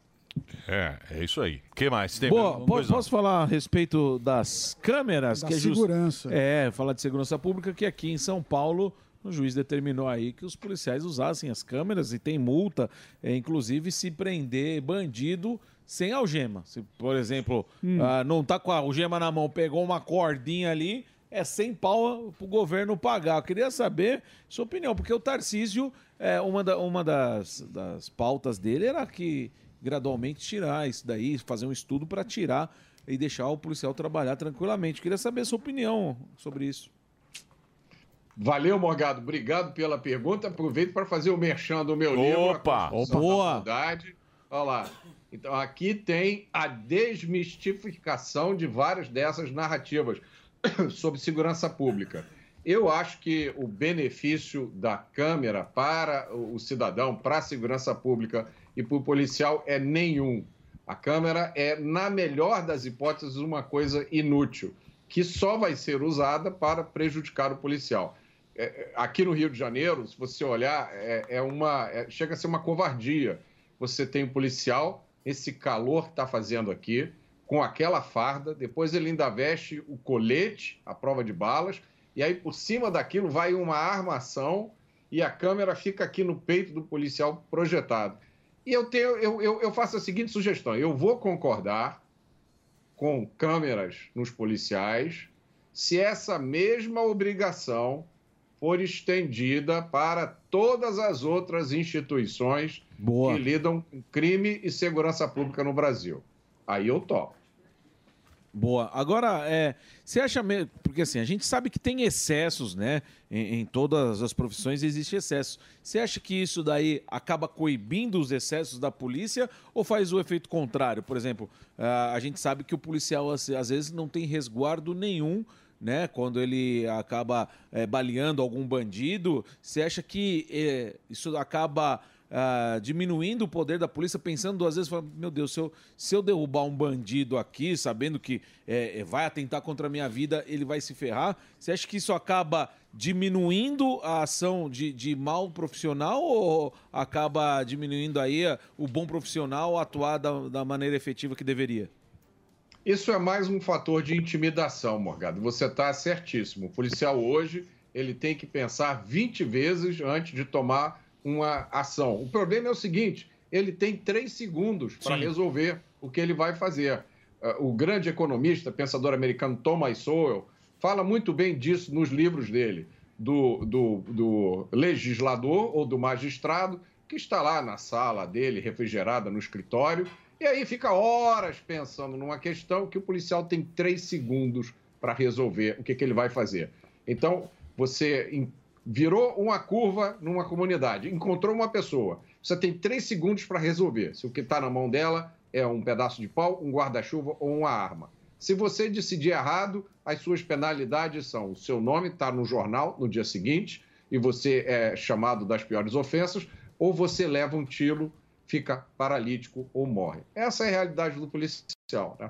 É, é isso aí. O que mais? Tem Boa, posso falar a respeito das câmeras? Da que é just- segurança. É, falar de segurança pública, que aqui em São Paulo o juiz determinou aí que os policiais usassem as câmeras e tem multa, é, inclusive se prender bandido sem algema. Se, por exemplo, Hum. ah, não tá com a algema na mão, pegou uma cordinha ali, é sem pau pro governo pagar. Eu queria saber sua opinião, porque o Tarcísio, é, uma, da- uma das, das pautas dele era que gradualmente tirar isso daí, fazer um estudo para tirar e deixar o policial trabalhar tranquilamente. Queria saber a sua opinião sobre isso. Valeu, Morgado. Obrigado pela pergunta. Aproveito para fazer o merchan do meu livro. Opa! A Constituição Boa! Olha lá. Então, aqui tem a desmistificação de várias dessas narrativas sobre segurança pública. Eu acho que o benefício da câmera para o cidadão, para a segurança pública e para o policial é nenhum. A câmera é, na melhor das hipóteses, uma coisa inútil, que só vai ser usada para prejudicar o policial. É, é, aqui no Rio de Janeiro, se você olhar, é, é uma, é- chega a ser uma covardia. Você tem um policial, esse calor que está fazendo aqui, com aquela farda, depois ele ainda veste o colete, a prova de balas, e aí por cima daquilo vai uma armação e a câmera fica aqui no peito do policial projetado. E eu, tenho, eu, eu, eu faço a seguinte sugestão: eu vou concordar com câmeras nos policiais se essa mesma obrigação for estendida para todas as outras instituições que lidam com crime e segurança pública no Brasil. Aí eu topo. Boa. Agora, é, você acha mesmo. Porque assim, a gente sabe que tem excessos, né? Em, em todas as profissões existe excesso. Você acha que isso daí acaba coibindo os excessos da polícia ou faz o efeito contrário? Por exemplo, a gente sabe que o policial às às vezes não tem resguardo nenhum. Né, quando ele acaba é, baleando algum bandido, você acha que é, isso acaba ah, diminuindo o poder da polícia, pensando duas vezes, falando, meu Deus, se eu, se eu derrubar um bandido aqui, sabendo que é, é, vai atentar contra a minha vida, ele vai se ferrar. Você acha que isso acaba diminuindo a ação de, de mal profissional ou acaba diminuindo aí ah, o bom profissional atuar da, da maneira efetiva que deveria? Isso é mais um fator de intimidação, Morgado. Você está certíssimo. O policial hoje ele tem que pensar 20 vezes antes de tomar uma ação. O problema é o seguinte: ele tem três segundos para resolver o que ele vai fazer. Ah, O grande economista, pensador americano Thomas Sowell, fala muito bem disso nos livros dele, do, do, do legislador ou do magistrado, que está lá na sala dele, refrigerada no escritório, e aí fica horas pensando numa questão que o policial tem três segundos para resolver o que, que ele vai fazer. Então, você virou uma curva numa comunidade, encontrou uma pessoa, você tem três segundos para resolver se o que está na mão dela é um pedaço de pau, um guarda-chuva ou uma arma. Se você decidir errado, as suas penalidades são o seu nome está no jornal no dia seguinte e você é chamado das piores ofensas, ou você leva um tiro, fica paralítico ou morre. Essa é a realidade do policial. né?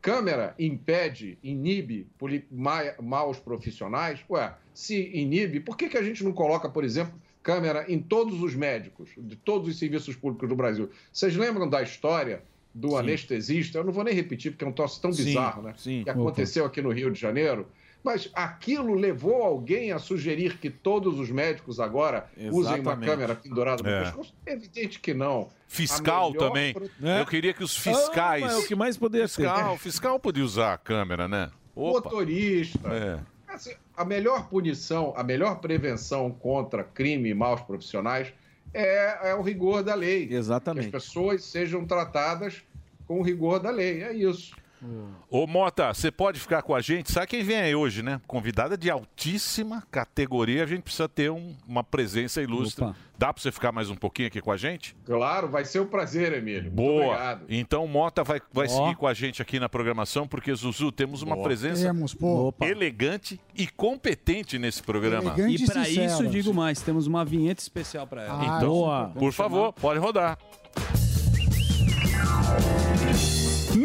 Câmera impede, inibe ma- maus profissionais? Ué, se inibe, por que, que a gente não coloca, por exemplo, câmera em todos os médicos, de todos os serviços públicos do Brasil? Vocês lembram da história do anestesista? Eu não vou nem repetir, porque é um troço tão Sim, bizarro, né? sim. Que aconteceu aqui no Rio de Janeiro. Mas aquilo levou alguém a sugerir que todos os médicos agora usem uma Exatamente. câmera pendurada no É. pescoço? Evidente que não. Fiscal também. pro- Eu queria que os fiscais. Ah, mas é o que mais poderia ter. fiscal, fiscal podia usar a câmera, né? Opa. Motorista. É. Assim, a melhor punição, a melhor prevenção contra crime e maus profissionais é, é o rigor da lei. Exatamente. Que as pessoas sejam tratadas com o rigor da lei. É isso. Ô Mota, você pode ficar com a gente? Sabe quem vem aí hoje, né? Convidada de altíssima categoria. A gente precisa ter um- uma presença ilustre. Dá pra você ficar mais um pouquinho aqui com a gente? Claro, vai ser um prazer, Emílio. Muito Boa. obrigado. Então o Mota vai, vai seguir com a gente aqui na programação, porque, Zuzu, temos uma Boa. presença Temos, elegante e competente nesse programa. E para isso, digo mais, temos uma vinheta especial para ela. então, Vamos por favor, pode rodar.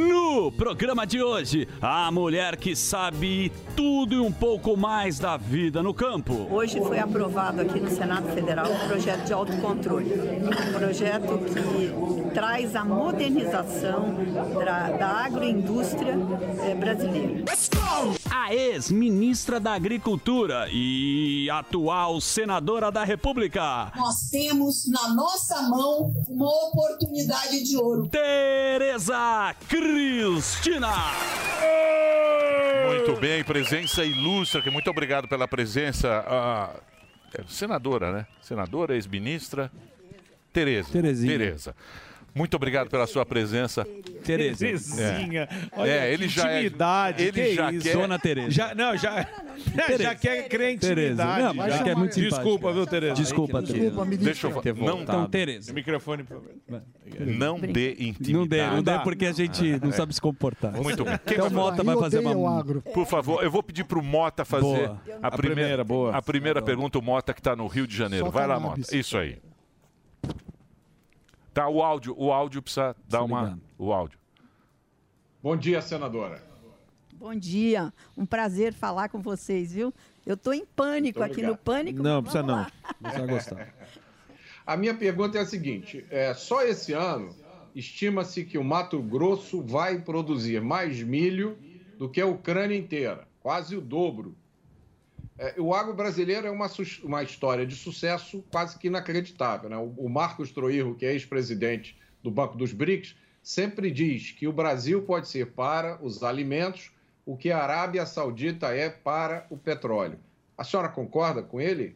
No programa de hoje, a mulher que sabe tudo e um pouco mais da vida no campo. Hoje foi aprovado aqui no Senado Federal um projeto de autocontrole. Um projeto que traz a modernização da, da agroindústria eh, brasileira. A ex-ministra da Agricultura e atual senadora da República. Nós temos na nossa mão uma oportunidade de ouro. Tereza Cristina. Muito bem, presença ilustre. Muito obrigado pela presença. Ah, é, senadora, né? Senadora, ex-ministra. Tereza. Terezinha. Tereza. Muito obrigado pela sua presença. Tereza. Terezinha. É, Olha é ele já é. intimidade, Ele que já isso? quer. Dona Tereza. Já, não, já, Tereza. já quer crer intimidade. Não, já. é que é muito simpática. Desculpa, viu, Tereza? Desculpa, Tereza. Deixa eu Ter não. Então, Tereza. Microfone, por favor. não dê intimidade. Não dê, não dê porque a gente não É. sabe se comportar. Muito bem. Então o Mota vai fazer uma... Por favor, eu vou pedir pro Mota fazer Boa. a, A primeira, boa. A primeira pergunta, o Mota que está no Rio de Janeiro. Só Vai lá. Mota. Isso aí. Tá, o áudio, o áudio precisa dar uma. O áudio. Bom dia, senadora. Bom dia, um prazer falar com vocês, viu? Eu estou em pânico aqui no Pânico. Não, precisa não. Você vai gostar. A minha pergunta é a seguinte: é, só esse ano estima-se que o Mato Grosso vai produzir mais milho do que a Ucrânia inteira, quase o dobro. É, o agro brasileiro é uma, uma história de sucesso quase que inacreditável. Né? O, o Marcos Troirro, que é ex-presidente do Banco dos BRICS, sempre diz que o Brasil pode ser para os alimentos o que a Arábia Saudita é para o petróleo. A senhora concorda com ele?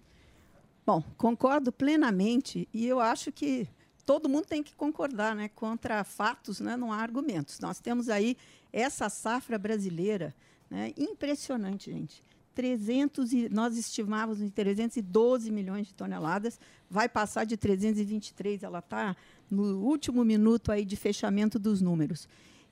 Bom, concordo plenamente e eu acho que todo mundo tem que concordar, né? Contra fatos, né? não há argumentos. Nós temos aí essa safra brasileira, né? Impressionante, gente. 300 e, nós estimávamos em 312 milhões de toneladas, vai passar de 323, ela está no último minuto aí de fechamento dos números.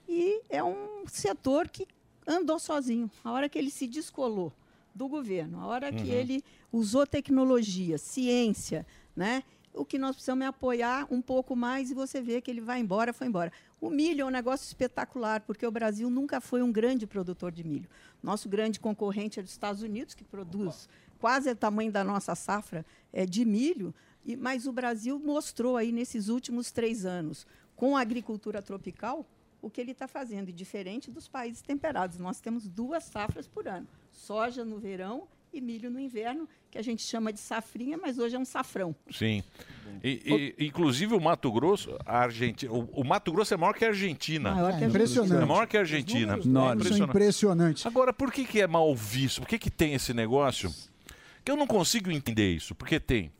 E é um setor que andou sozinho. A hora que ele se descolou do governo, a hora que Uhum. ele usou tecnologia, ciência, né? O que nós precisamos é apoiar um pouco mais e você vê que ele vai embora, foi embora. O milho é um negócio espetacular, porque o Brasil nunca foi um grande produtor de milho. Nosso grande concorrente é dos Estados Unidos, que produz quase o tamanho da nossa safra é, de milho, e, mas o Brasil mostrou aí nesses últimos três anos, com a agricultura tropical, o que ele está fazendo, e diferente dos países temperados. Nós temos duas safras por ano: soja no verão e milho no inverno, que a gente chama de safrinha, mas hoje é um safrão. Sim. E, e, inclusive o Mato Grosso, a Argentina, o, o Mato Grosso é maior que a Argentina. Maior que a Impressionante. É maior que a Argentina. Os números são impressionantes. Agora, por que, que é mal visto? Por que, que tem esse negócio? Que eu não consigo entender isso. Porque tem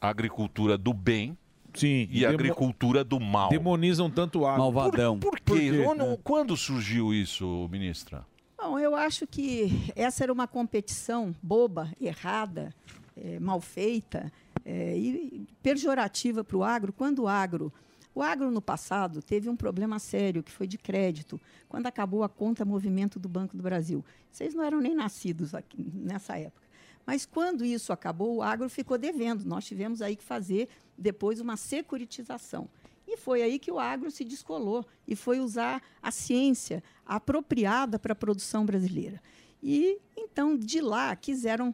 a agricultura do bem Sim, e a agricultura do mal. Demonizam tanto o agro. Por, por quê? quê? Onde- Quando surgiu isso, ministra? Bom, eu acho que essa era uma competição boba, errada, eh, mal feita eh, e pejorativa para o agro. Quando o agro. O agro, no passado, teve um problema sério, que foi de crédito, quando acabou a conta movimento do Banco do Brasil. Vocês não eram nem nascidos aqui, nessa época. Mas quando isso acabou, o agro ficou devendo. Nós tivemos aí que fazer depois uma securitização. E foi aí que o agro se descolou e foi usar a ciência apropriada para a produção brasileira. E então de lá quiseram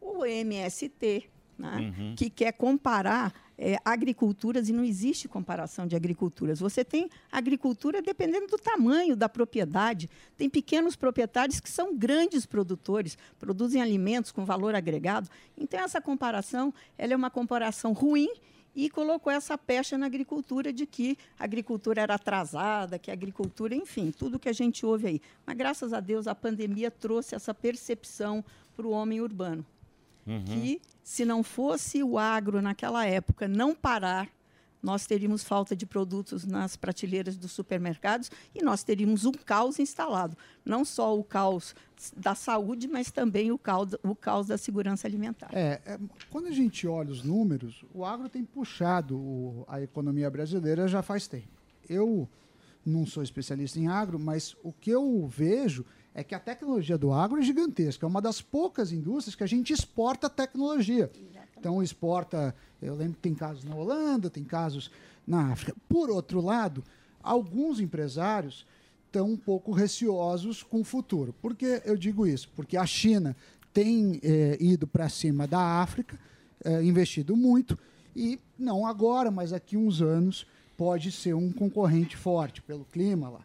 o MST, né, Uhum. que quer comparar eh, agriculturas e não existe comparação de agriculturas. Você tem agricultura dependendo do tamanho da propriedade. Tem pequenos proprietários que são grandes produtores, produzem alimentos com valor agregado. Então essa comparação, ela é uma comparação ruim e colocou essa pecha na agricultura de que a agricultura era atrasada, que a agricultura, enfim, tudo que a gente ouve aí. Mas graças a Deus a pandemia trouxe essa percepção para o homem urbano que se não fosse o agro naquela época não parar, nós teríamos falta de produtos nas prateleiras dos supermercados e nós teríamos um caos instalado. Não só o caos da saúde, mas também o caos, o caos da segurança alimentar. É, é, quando a gente olha os números, o agro tem puxado o- a economia brasileira já faz tempo. Eu não sou especialista em agro, mas o que eu vejo é que a tecnologia do agro é gigantesca. É uma das poucas indústrias que a gente exporta tecnologia. Então, exporta. Eu lembro que tem casos na Holanda, tem casos na África. Por outro lado, alguns empresários estão um pouco receosos com o futuro. Por que eu digo isso? Porque a China tem eh, ido para cima da África, eh, investido muito, e não agora, mas daqui uns anos pode ser um concorrente forte pelo clima lá.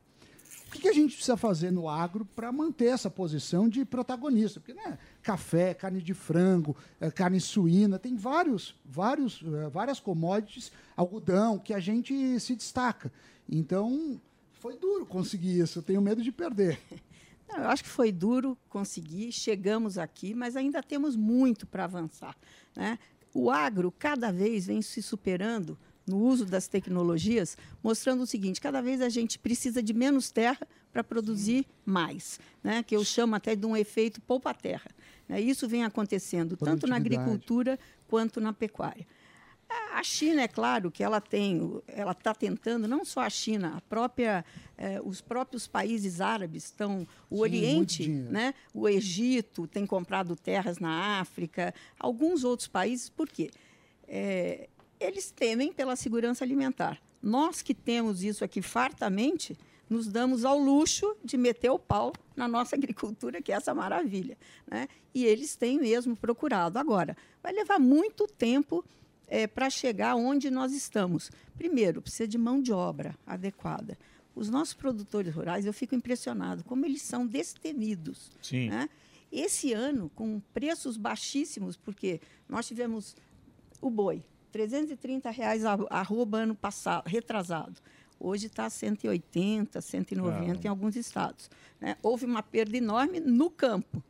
O que, que a gente precisa fazer no agro para manter essa posição de protagonista? Porque né, café, carne de frango, eh, carne suína, tem vários, vários, eh, várias commodities, algodão, que a gente se destaca. Então, foi duro conseguir isso. Eu tenho medo de perder. Não, eu acho que foi duro conseguir, chegamos aqui, mas ainda temos muito para avançar. Né? O agro cada vez vem se superando no uso das tecnologias, mostrando o seguinte: cada vez a gente precisa de menos terra para produzir mais, né? que eu chamo até de um efeito poupa-terra. Né? Isso vem acontecendo tanto na agricultura quanto na pecuária. A China, é claro que ela tem, ela está tentando, não só a China, a própria, eh, os próprios países árabes estão, o Sim, Oriente, né, o Egito tem comprado terras na África, alguns outros países, por quê? Eh, eles temem pela segurança alimentar. Nós que temos isso aqui fartamente, nos damos ao luxo de meter o pau na nossa agricultura, que é essa maravilha. Né? E eles têm mesmo procurado. Agora, vai levar muito tempo para chegar onde nós estamos. Primeiro, precisa de mão de obra adequada. Os nossos produtores rurais, eu fico impressionado como eles são destemidos. Sim. Né? Esse ano, com preços baixíssimos, porque nós tivemos o boi, 330 reais a- arroba ano passado, retrasado. Hoje está 180, 190 em Caramba. alguns estados. né? Houve uma perda enorme no campo,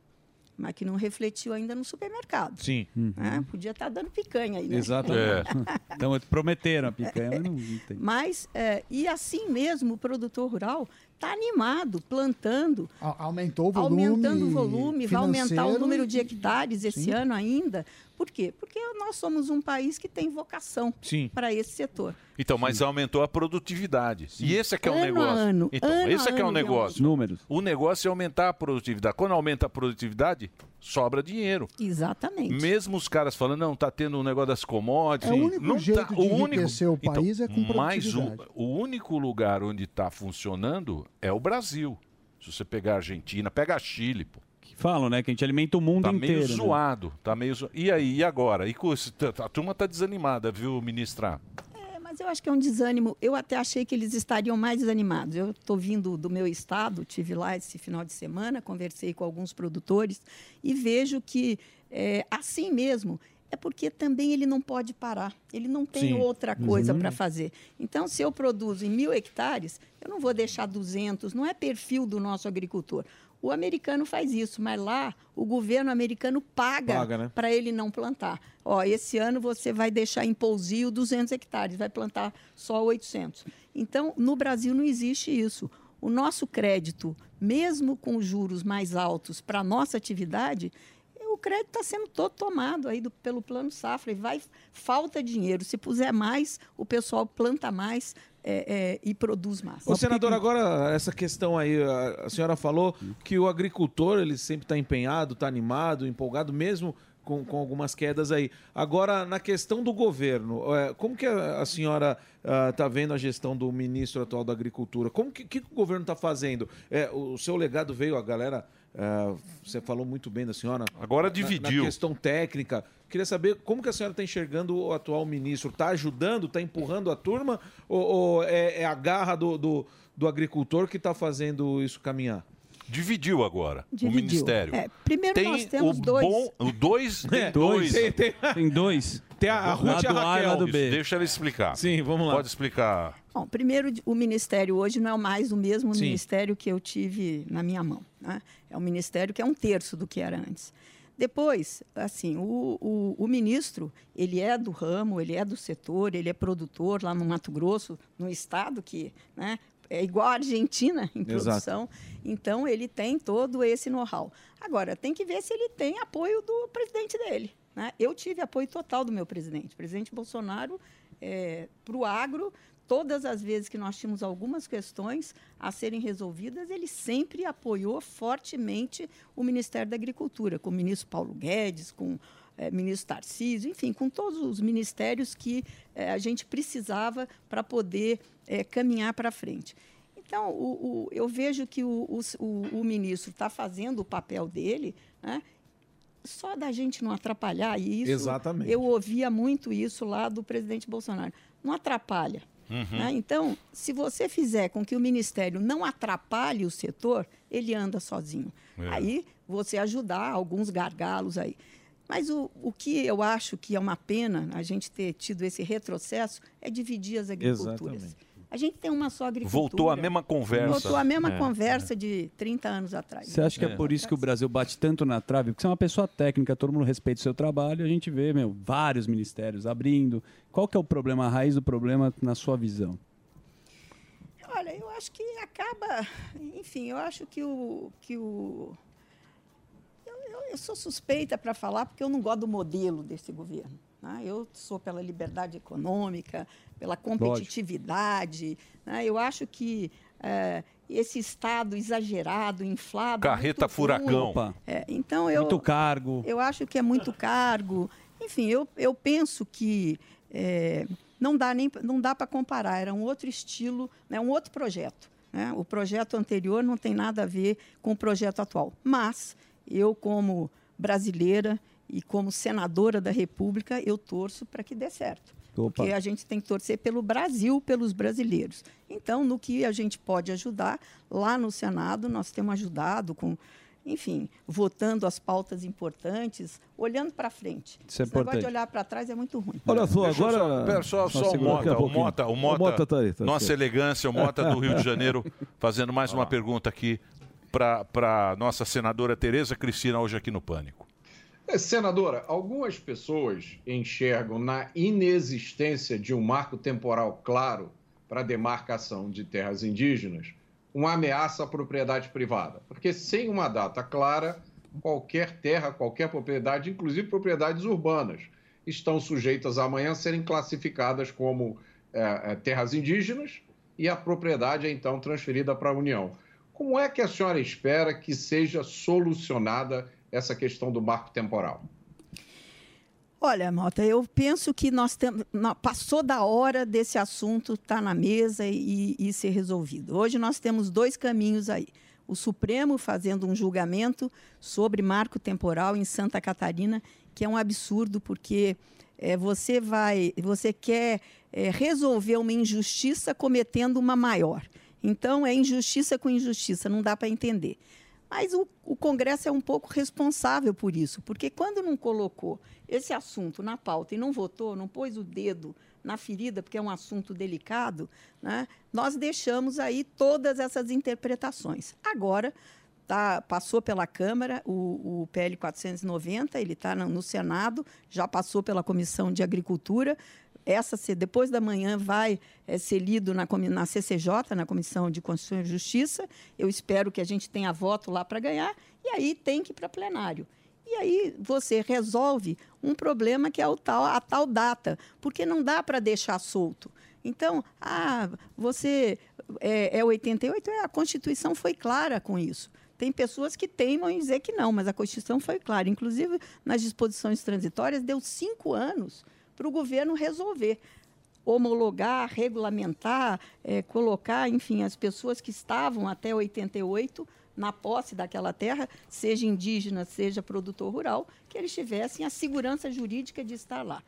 mas que não refletiu ainda no supermercado. Sim. né? Podia estar dando picanha aí, né? Exatamente. Então, prometeram a picanha, mas não, não tem. Mas, é, e assim mesmo, o produtor rural está animado, plantando, A- Aumentou o volume. aumentando o volume, vai aumentar o número de hectares esse Sim. ano ainda. Por quê? Porque nós somos um país que tem vocação Sim. para esse setor. Então, mas aumentou a produtividade. E esse é que é o a negócio. ano, então, ano esse é que é o ano, negócio. Números. O negócio é aumentar a produtividade. Quando aumenta a produtividade, sobra dinheiro. Exatamente. Mesmo os caras falando, não, tá tendo um negócio das commodities. É o único não jeito tá, de enriquecer o Então, país é com mais um, o único lugar onde está funcionando é o Brasil. Se você pegar a Argentina, pega a Chile, pô. Que falam, né? Que a gente alimenta o mundo Tá inteiro. meio né? zoado, tá meio zo... E aí, e agora? E com esse- a turma tá desanimada, viu, ministra? Mas eu acho que é um desânimo. Eu até achei que eles estariam mais desanimados. Eu estou vindo do meu estado, tive lá esse final de semana, conversei com alguns produtores e vejo que é, assim mesmo. É porque também ele não pode parar. Ele não tem Sim. outra coisa Uhum. para fazer. Então, se eu produzo em mil hectares, eu não vou deixar 200. Não é perfil do nosso agricultor. O americano faz isso, mas lá o governo americano paga, Paga, né? para ele não plantar. Ó, esse ano você vai deixar em pousio 200 hectares, vai plantar só 800. Então, no Brasil não existe isso. O nosso crédito, mesmo com juros mais altos para a nossa atividade, o crédito está sendo todo tomado aí do- pelo Plano Safra e vai falta dinheiro. Se puser mais, o pessoal planta mais é, é, e produz mais. Ô, senador, agora essa questão aí, a, a senhora falou que o agricultor ele sempre está empenhado, está animado, empolgado, mesmo com, com algumas quedas aí. Agora, na questão do governo, é, como que a, a senhora está vendo a gestão do ministro atual da Agricultura? Como que, que o governo está fazendo? É, o seu legado veio, a galera. É, você falou muito bem da senhora. Agora na- dividiu. Na questão técnica. Queria saber como que a senhora está enxergando o atual ministro. Está ajudando, está empurrando a turma? Ou, ou é, é a garra do, do, do agricultor que está fazendo isso caminhar? Dividiu agora Dividiu. o ministério. É, primeiro tem nós temos o dois. Bom, o dois, tem É, dois. tem- tem- Tem dois. Tem a, a Ruth e a Lado A Raquel. lado B. Isso, Deixa ela explicar. Sim, vamos lá. Pode explicar. Bom, primeiro, o ministério hoje não é mais o mesmo Sim. ministério que eu tive na minha mão. né? É um ministério que é um terço do que era antes. Depois, assim, o, o, o ministro, ele é do ramo, ele é do setor, ele é produtor lá no Mato Grosso, no estado que né, é igual a Argentina em Exato. produção. Então, ele tem todo esse know-how. Agora, tem que ver se ele tem apoio do presidente dele. Né? Eu tive apoio total do meu presidente. O presidente Bolsonaro, para o agro, todas as vezes que nós tínhamos algumas questões a serem resolvidas, ele sempre apoiou fortemente o Ministério da Agricultura, com o ministro Paulo Guedes, com o ministro Tarcísio, enfim, com todos os ministérios que eh, a gente precisava para poder eh, caminhar para frente. Então, o- o- eu vejo que o- o ministro está fazendo o papel dele, né? Só da gente não atrapalhar isso. Exatamente. Eu ouvia muito isso lá do presidente Bolsonaro. Não atrapalha. Uhum. né? Então, se você fizer com que o ministério não atrapalhe o setor, ele anda sozinho. É. Aí você ajudar alguns gargalos aí. Mas o, o que eu acho que é uma pena a gente ter tido esse retrocesso é dividir as agriculturas. Exatamente. A gente tem uma só agricultura. Voltou a mesma conversa. Voltou a mesma É, conversa de 30 anos atrás. Você acha que é. por isso que o Brasil bate tanto na trave? Porque você é uma pessoa técnica, todo mundo respeita o seu trabalho, a gente vê, meu, vários ministérios abrindo. Qual que é o problema, a raiz do problema na sua visão? Olha, eu acho que acaba. Enfim, eu acho que o. Que o eu, eu- eu sou suspeita para falar porque eu não gosto do modelo desse governo. Né? Eu sou pela liberdade econômica, pela competitividade. né? Eu acho que eh, esse Estado exagerado, inflado. Carreta muito furacão. É, então eu, Muito cargo. eu acho que é muito cargo. Enfim, eu, eu penso que é, não dá nem não dá para comparar. Era um outro estilo, né, um outro projeto. né? O projeto anterior não tem nada a ver com o projeto atual. Mas eu, como brasileira e como senadora da República, eu torço para que dê certo. Opa. Porque a gente tem que torcer pelo Brasil, pelos brasileiros. Então, no que a gente pode ajudar, lá no Senado, nós temos ajudado com enfim, votando as pautas importantes, olhando para frente. Isso é Esse negócio importante. de olhar para trás é muito ruim. Olha só, Deixa agora. Só, pera, só, só o Mota, o pouquinho. Mota, o Mota, O Mota tá aí, tá nossa certo. elegância, o Mota do Rio de Janeiro, fazendo mais uma pergunta aqui para nossa senadora Tereza Cristina, hoje aqui no Pânico. É, senadora, algumas pessoas enxergam na inexistência de um marco temporal claro para a demarcação de terras indígenas uma ameaça à propriedade privada. Porque sem uma data clara, qualquer terra, qualquer propriedade, inclusive propriedades urbanas, estão sujeitas amanhã a serem classificadas como é, é, terras indígenas e a propriedade é então transferida para a União. Como é que a senhora espera que seja solucionada essa questão do marco temporal? Olha, Mota, eu penso que nós temos. Passou da hora desse assunto estar na mesa e, e ser resolvido. Hoje nós temos dois caminhos aí. O Supremo fazendo um julgamento sobre marco temporal em Santa Catarina, que é um absurdo, porque eh, você vai. Você quer eh, resolver uma injustiça cometendo uma maior. Então, é injustiça com injustiça, não dá para entender. Mas o, o Congresso é um pouco responsável por isso, porque quando não colocou esse assunto na pauta e não votou, não pôs o dedo na ferida, porque é um assunto delicado, né, nós deixamos aí todas essas interpretações. Agora, tá, passou pela Câmara o, o PL 490, ele está no Senado, já passou pela Comissão de Agricultura. Essa, depois da manhã, vai eh, ser lido na, na CCJ, na Comissão de Constituição e Justiça. Eu espero que a gente tenha voto lá para ganhar. E aí tem que ir para plenário. E aí você resolve um problema que é o tal, a tal data, porque não dá para deixar solto. Então, ah, você é, é 88, é, a Constituição foi clara com isso. Tem pessoas que teimam em dizer que não, mas a Constituição foi clara. Inclusive, nas disposições transitórias, deu cinco anos para o governo resolver homologar, regulamentar, eh, colocar, enfim, as pessoas que estavam até 88 na posse daquela terra, seja indígena, seja produtor rural, que eles tivessem a segurança jurídica de estar lá.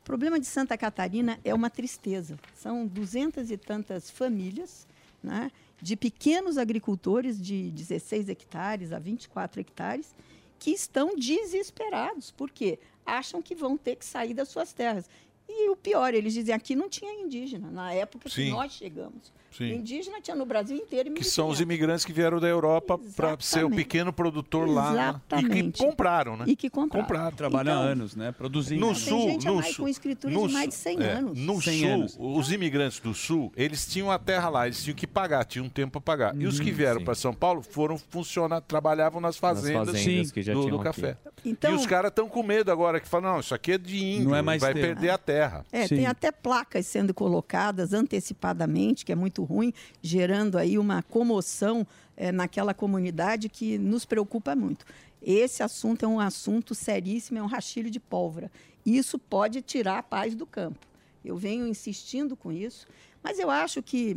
O problema de Santa Catarina é uma tristeza. São duzentas e tantas famílias, né, de pequenos agricultores de 16 hectares a 24 hectares, que estão desesperados, porque acham que vão ter que sair das suas terras. E o pior, eles dizem aqui não tinha indígena, na época Sim. que nós chegamos. Sim. Indígena tinha no Brasil inteiro. Que são os imigrantes que vieram da Europa para ser o Exatamente. pequeno produtor lá. né? E Exatamente. que compraram, né? E que compraram. Trabalham há Então, anos, né? Produzindo. No Tem sul, gente no mais- sul, com escritura no de mais de sul- 100 é, anos. No 100 sul, anos. os imigrantes do sul, eles tinham a terra lá, eles tinham que pagar, tinham um tempo para pagar. e os que Uhum, vieram sim. para São Paulo foram funcionar, trabalhavam nas fazendas, fazendas que já do, do café. Então- e os caras estão com medo agora, que falam, não, isso aqui é de índio, Não é mais vai teu. perder a terra. É, tem até placas sendo colocadas antecipadamente, que é muito ruim, gerando aí uma comoção eh, naquela comunidade que nos preocupa muito. Esse assunto é um assunto seríssimo, é um rachilho de pólvora. Isso pode tirar a paz do campo. Eu venho insistindo com isso, mas eu acho que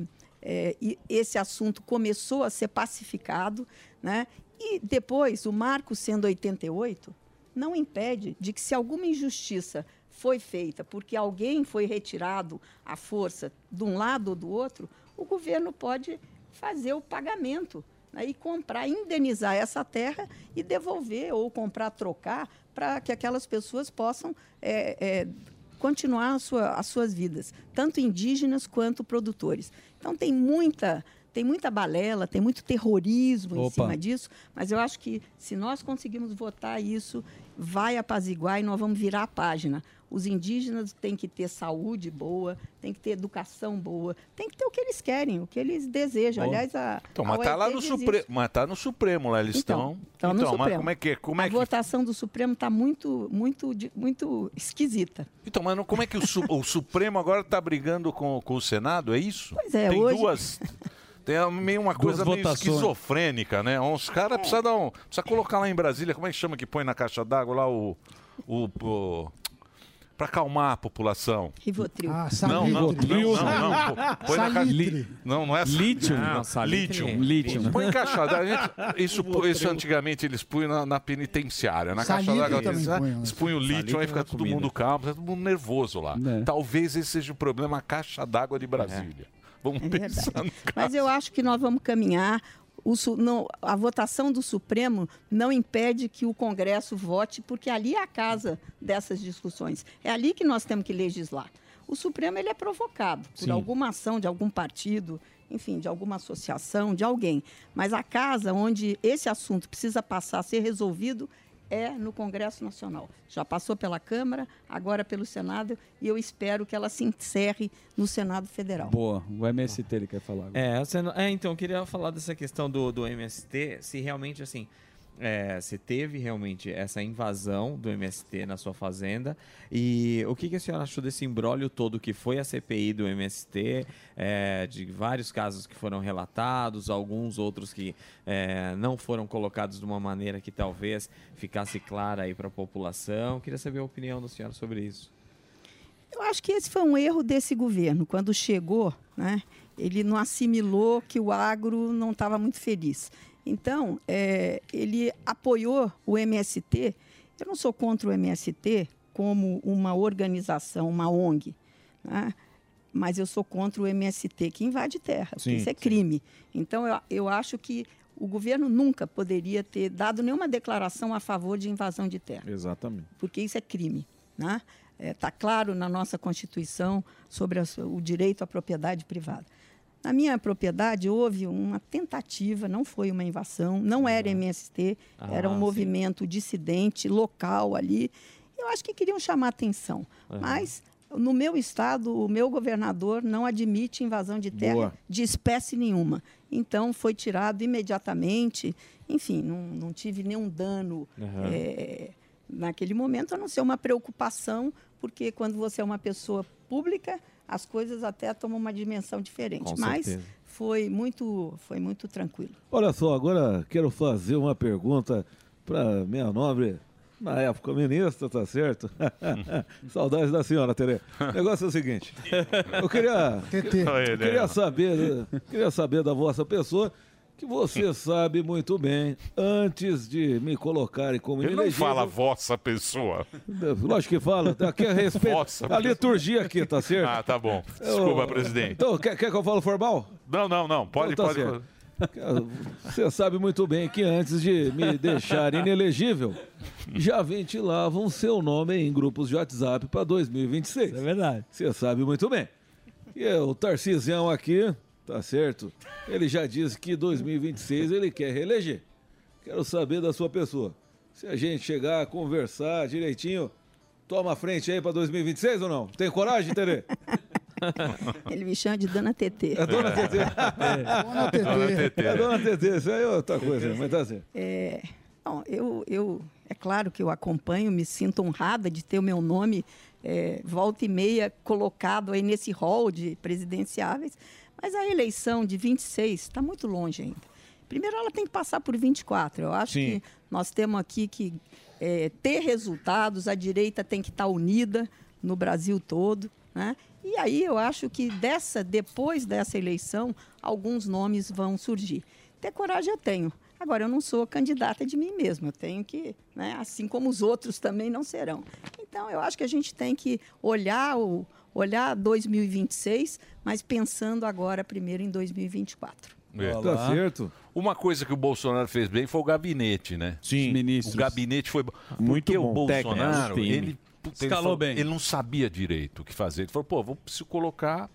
e- esse assunto começou a ser pacificado, né? E depois, o marco sendo 88, não impede de que se alguma injustiça foi feita porque alguém foi retirado à força de um lado ou do outro, o governo pode fazer o pagamento né, e comprar, indenizar essa terra e devolver ou comprar, trocar, para que aquelas pessoas possam é, é, continuar sua- as suas vidas, tanto indígenas quanto produtores. Então tem muita tem muita balela, tem muito terrorismo em Opa. cima disso, mas eu acho que se nós conseguirmos votar isso, vai apaziguar e nós vamos virar a página. Os indígenas têm que ter saúde boa, têm que ter educação boa, tem que ter o que eles querem, o que eles desejam. Bom. Aliás, a, Então, a mas tá OET lá no Supremo, mas tá no Supremo lá, eles Então, estão. estão no então, mas como é que como é a que votação do Supremo está muito, muito, muito esquisita. Então, mas não- como é que o, o Supremo agora está brigando com, com o Senado? É isso? Pois é, Tem hoje- duas. Tem meio uma coisa meio esquizofrênica, né? Os caras É. precisam dar um. Precisa colocar lá em Brasília, como é que chama que põe na caixa d'água lá o. o, o para acalmar a população. Rivotril. Ah, Não, não, salitre. não, não, não, põe na caixa. Salitre. Não, não é Lítio. Não, Não, salitre. lítio. Lítio. Põe em caixa d'água. Isso, isso antigamente eles punham na, na penitenciária. Na caixa Salitre d'água também eles, põe, né? eles punham o lítio, aí fica na todo comida. mundo calmo, tá todo mundo nervoso lá. É. Talvez esse seja o problema, a caixa d'água de Brasília. Vamos É pensar. Mas eu acho que nós vamos caminhar. o não- a votação do Supremo não impede que o Congresso vote, porque ali é a casa dessas discussões. É ali que nós temos que legislar. O Supremo ele é provocado por Sim. alguma ação de algum partido, enfim, de alguma associação, de alguém. Mas a casa onde esse assunto precisa passar a ser resolvido é no Congresso Nacional. Já passou pela Câmara, agora pelo Senado, e eu espero que ela se encerre no Senado Federal. Boa, o MST ele quer falar. agora. É, é, então, eu queria falar dessa questão do, do MST, se realmente, assim, é, se teve realmente essa invasão do MST na sua fazenda e o que, que a senhora achou desse imbróglio todo que foi a CPI do MST, é, de vários casos que foram relatados, alguns outros que é, não foram colocados de uma maneira que talvez ficasse clara aí para a população. Queria saber a opinião da senhora sobre isso. Eu acho que esse foi um erro desse governo. Quando chegou, né, ele não assimilou que o agro não estava muito feliz. Então, é, ele apoiou o MST. Eu não sou contra o MST como uma organização, uma ONG, né, mas eu sou contra o MST que invade terra. Sim, isso é sim. crime. Então, eu, eu acho que o governo nunca poderia ter dado nenhuma declaração a favor de invasão de terra Exatamente. porque isso é crime. Está claro na nossa Constituição sobre a o direito à propriedade privada. Na minha propriedade houve uma tentativa, não foi uma invasão, não era MST, Ah, era um sim. movimento dissidente, local ali. Eu acho que queriam chamar atenção. Aham. Mas, no meu estado, o meu governador não admite invasão de terra Boa. de espécie nenhuma. Então, foi tirado imediatamente. Enfim, não, não tive nenhum dano Aham. eh, naquele momento, a não ser uma preocupação, porque quando você é uma pessoa pública, as coisas até tomam uma dimensão diferente. Com Mas certeza. foi muito, foi muito tranquilo. Olha só, agora quero fazer uma pergunta para minha nobre, na época ministra, tá certo? Saudades da senhora, Tere. O negócio é o seguinte, eu queria, eu queria saber, queria saber da vossa pessoa que você sabe muito bem, antes de me colocarem como Ele não fala vossa pessoa. Lógico que fala, aqui é respeito. Vossa a liturgia aqui, tá certo? Ah, tá bom. Desculpa, Eu- presidente. Então, quer, quer que eu fale formal? Não, não, não. Pode, Então tá pode. certo. Você sabe muito bem que antes de me deixar inelegível, já ventilavam seu nome em grupos de WhatsApp para 2026. É verdade. Você sabe muito bem. E o Tarcisião aqui, tá certo? Ele já disse que 2026 ele quer reeleger. Quero saber da sua pessoa. Se a gente chegar a conversar direitinho, toma a frente aí para 2026 ou não? Tem coragem, Tere? Ele me chama de Dona TT. É Dona TT. Dona TT. Dona TT. É Dona TT, isso aí é outra coisa, mas tá certo. É, bom, eu, eu, é claro que eu acompanho, me sinto honrada de ter o meu nome é, volta e meia colocado aí nesse hall de presidenciáveis, mas a eleição de 26 está muito longe ainda. Primeiro, ela tem que passar por 24. Eu acho Sim. que nós temos aqui que é, ter resultados, a direita tem que estar unida no Brasil todo. Né? E aí eu acho que dessa, depois dessa eleição, alguns nomes vão surgir. Ter coragem eu tenho. Agora, eu não sou candidata de mim mesma. Eu tenho que, né, assim como os outros também não serão. Então, eu acho que a gente tem que olhar o olhar 2026, mas pensando agora primeiro em 2024. É. Tá certo. Uma coisa que o Bolsonaro fez bem foi o gabinete, né? Sim. O gabinete foi bom. Muito Porque bom. o Bolsonaro, Técnico. ele, puta, ele Escalou falou- bem. Ele não sabia direito o que fazer. Ele falou, pô, vou preciso colocar.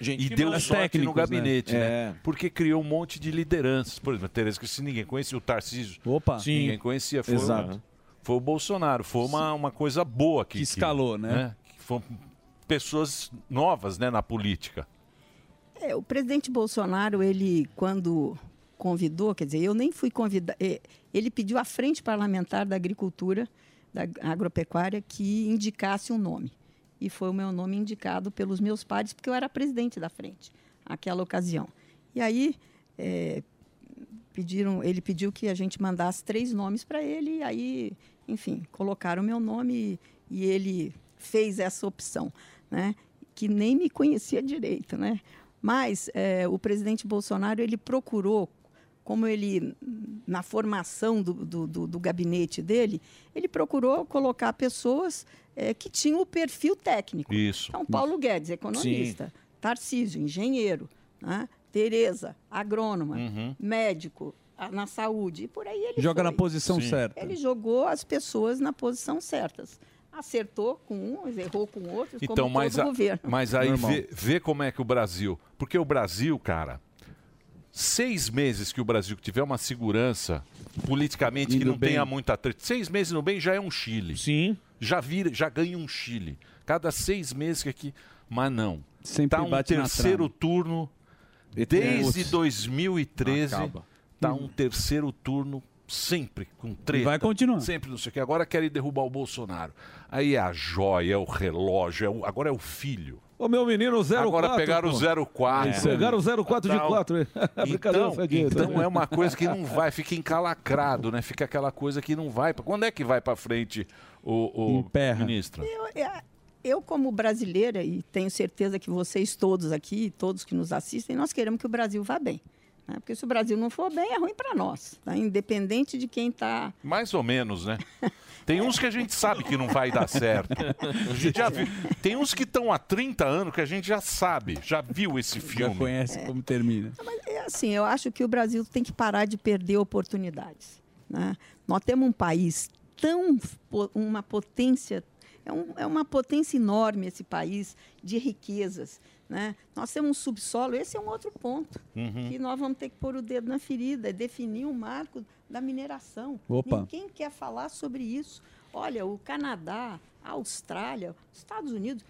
Gente e deu sorte técnicos, no gabinete, né? né? É. Porque criou um monte de lideranças. Por exemplo, a Tereza, que se ninguém conhecia, o Tarcísio. Opa. Sim. Ninguém conhecia. Foi, Exato. foi o Bolsonaro. Foi uma, uma coisa boa que, Que escalou, né? Que foram pessoas novas né, na política. É, o presidente Bolsonaro, ele, quando convidou, quer dizer, eu nem fui convidar, ele pediu à frente parlamentar da agricultura, da agropecuária, que indicasse um nome. E foi o meu nome indicado pelos meus pares, porque eu era presidente da frente, naquela ocasião. E aí, é, pediram, ele pediu que a gente mandasse três nomes para ele, e aí, enfim, colocaram o meu nome e, e ele fez essa opção, né? que nem me conhecia direito, né? Mas é, o presidente Bolsonaro ele procurou, como ele na formação do, do, do, do gabinete dele, ele procurou colocar pessoas é, que tinham o perfil técnico. Isso. Então, Paulo Guedes, economista, Tarcísio, engenheiro, né? Tereza, agrônoma, Uhum. médico, na saúde, e por aí ele Joga foi. na posição Sim. certa. Ele jogou as pessoas na posição certas. Acertou com uns, errou com outros, Então, como mas, todo a- governo. mas aí vê, vê como é que o Brasil. Porque o Brasil, cara, seis meses que o Brasil tiver uma segurança politicamente que Indo não bem. tenha muita treta. Seis meses no bem já é um Chile. Sim. Já vira, já ganha um Chile. Cada seis meses que aqui. Mas não. Sempre tá um terceiro turno desde Putz. 2013. Acaba. Tá um terceiro turno sempre com treta. vai continuar. Sempre não sei o que. Agora querem derrubar o Bolsonaro. Aí é a joia, é o relógio, é o- agora é o filho. Ô, meu menino 04. Agora pegaram pô. o 04. É. Pegaram o 04 de Então, 4. Brincadeira, Então, Fadinho. então é uma coisa que não vai, fica encalacrado, né? Fica aquela coisa que não vai. Quando é que vai para frente o, o ministro? Eu, eu- eu, como brasileira, e tenho certeza que vocês todos aqui, todos que nos assistem, nós queremos que o Brasil vá bem. Né? Porque se o Brasil não for bem, é ruim para nós. tá? Independente de quem está. Mais ou menos, né? Tem uns que a gente sabe que não vai dar certo. Viu. Tem uns que estão há 30 anos que a gente já sabe, já viu esse filme. Já conhece como termina. É assim, eu acho que o Brasil tem que parar de perder oportunidades. né? Nós temos um país tão po- uma potência é, um- é uma potência enorme esse país de riquezas. Né? Nós temos um subsolo, esse é um outro ponto Uhum. que nós vamos ter que pôr o dedo na ferida, é definir um marco da mineração. Opa. Ninguém quer falar sobre isso. Olha, o Canadá, a Austrália, os Estados Unidos,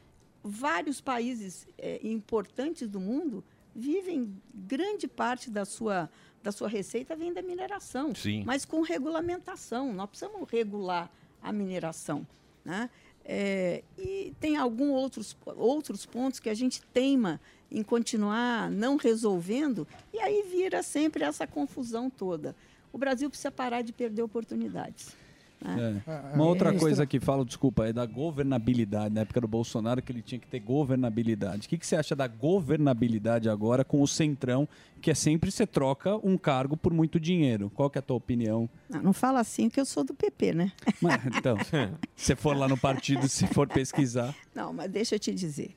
vários países eh, importantes do mundo vivem grande parte da sua da sua receita vem da mineração, Sim. mas com regulamentação. Nós precisamos regular a mineração, né? É, e tem alguns outros outros pontos que a gente teima em continuar não resolvendo e aí vira sempre essa confusão toda. O Brasil precisa parar de perder oportunidades. Né? É. Uma outra coisa que falo, desculpa, é da governabilidade. Na época do Bolsonaro, que ele tinha que ter governabilidade. O que, que você acha da governabilidade agora com o Centrão, que é sempre você troca um cargo por muito dinheiro? Qual que é a tua opinião? Não, não fala assim que eu sou do PP, né? Mas, então, se for lá no partido, se for pesquisar. Não, mas deixa eu te dizer.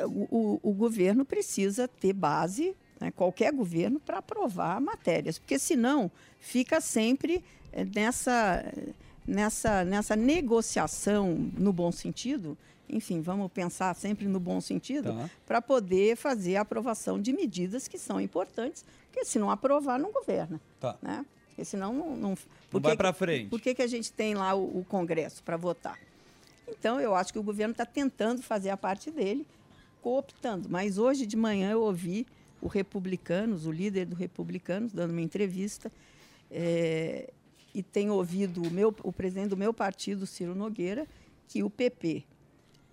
O, o- o governo precisa ter base, né, qualquer governo, para aprovar matérias, porque senão fica sempre nessa, nessa, nessa negociação no bom sentido. Enfim, vamos pensar sempre no bom sentido, Tá. para poder fazer a aprovação de medidas que são importantes, porque se não aprovar, não governa. Tá. Né? Porque senão não. Não, por vai que- pra frente. Por que, que a gente tem lá o, o Congresso para votar? Então, eu acho que o governo está tentando fazer a parte dele, cooptando. Mas hoje de manhã eu ouvi o Republicanos, o líder do Republicanos, dando uma entrevista, eh, e tenho ouvido o, meu, o presidente do meu partido, Ciro Nogueira, que o PP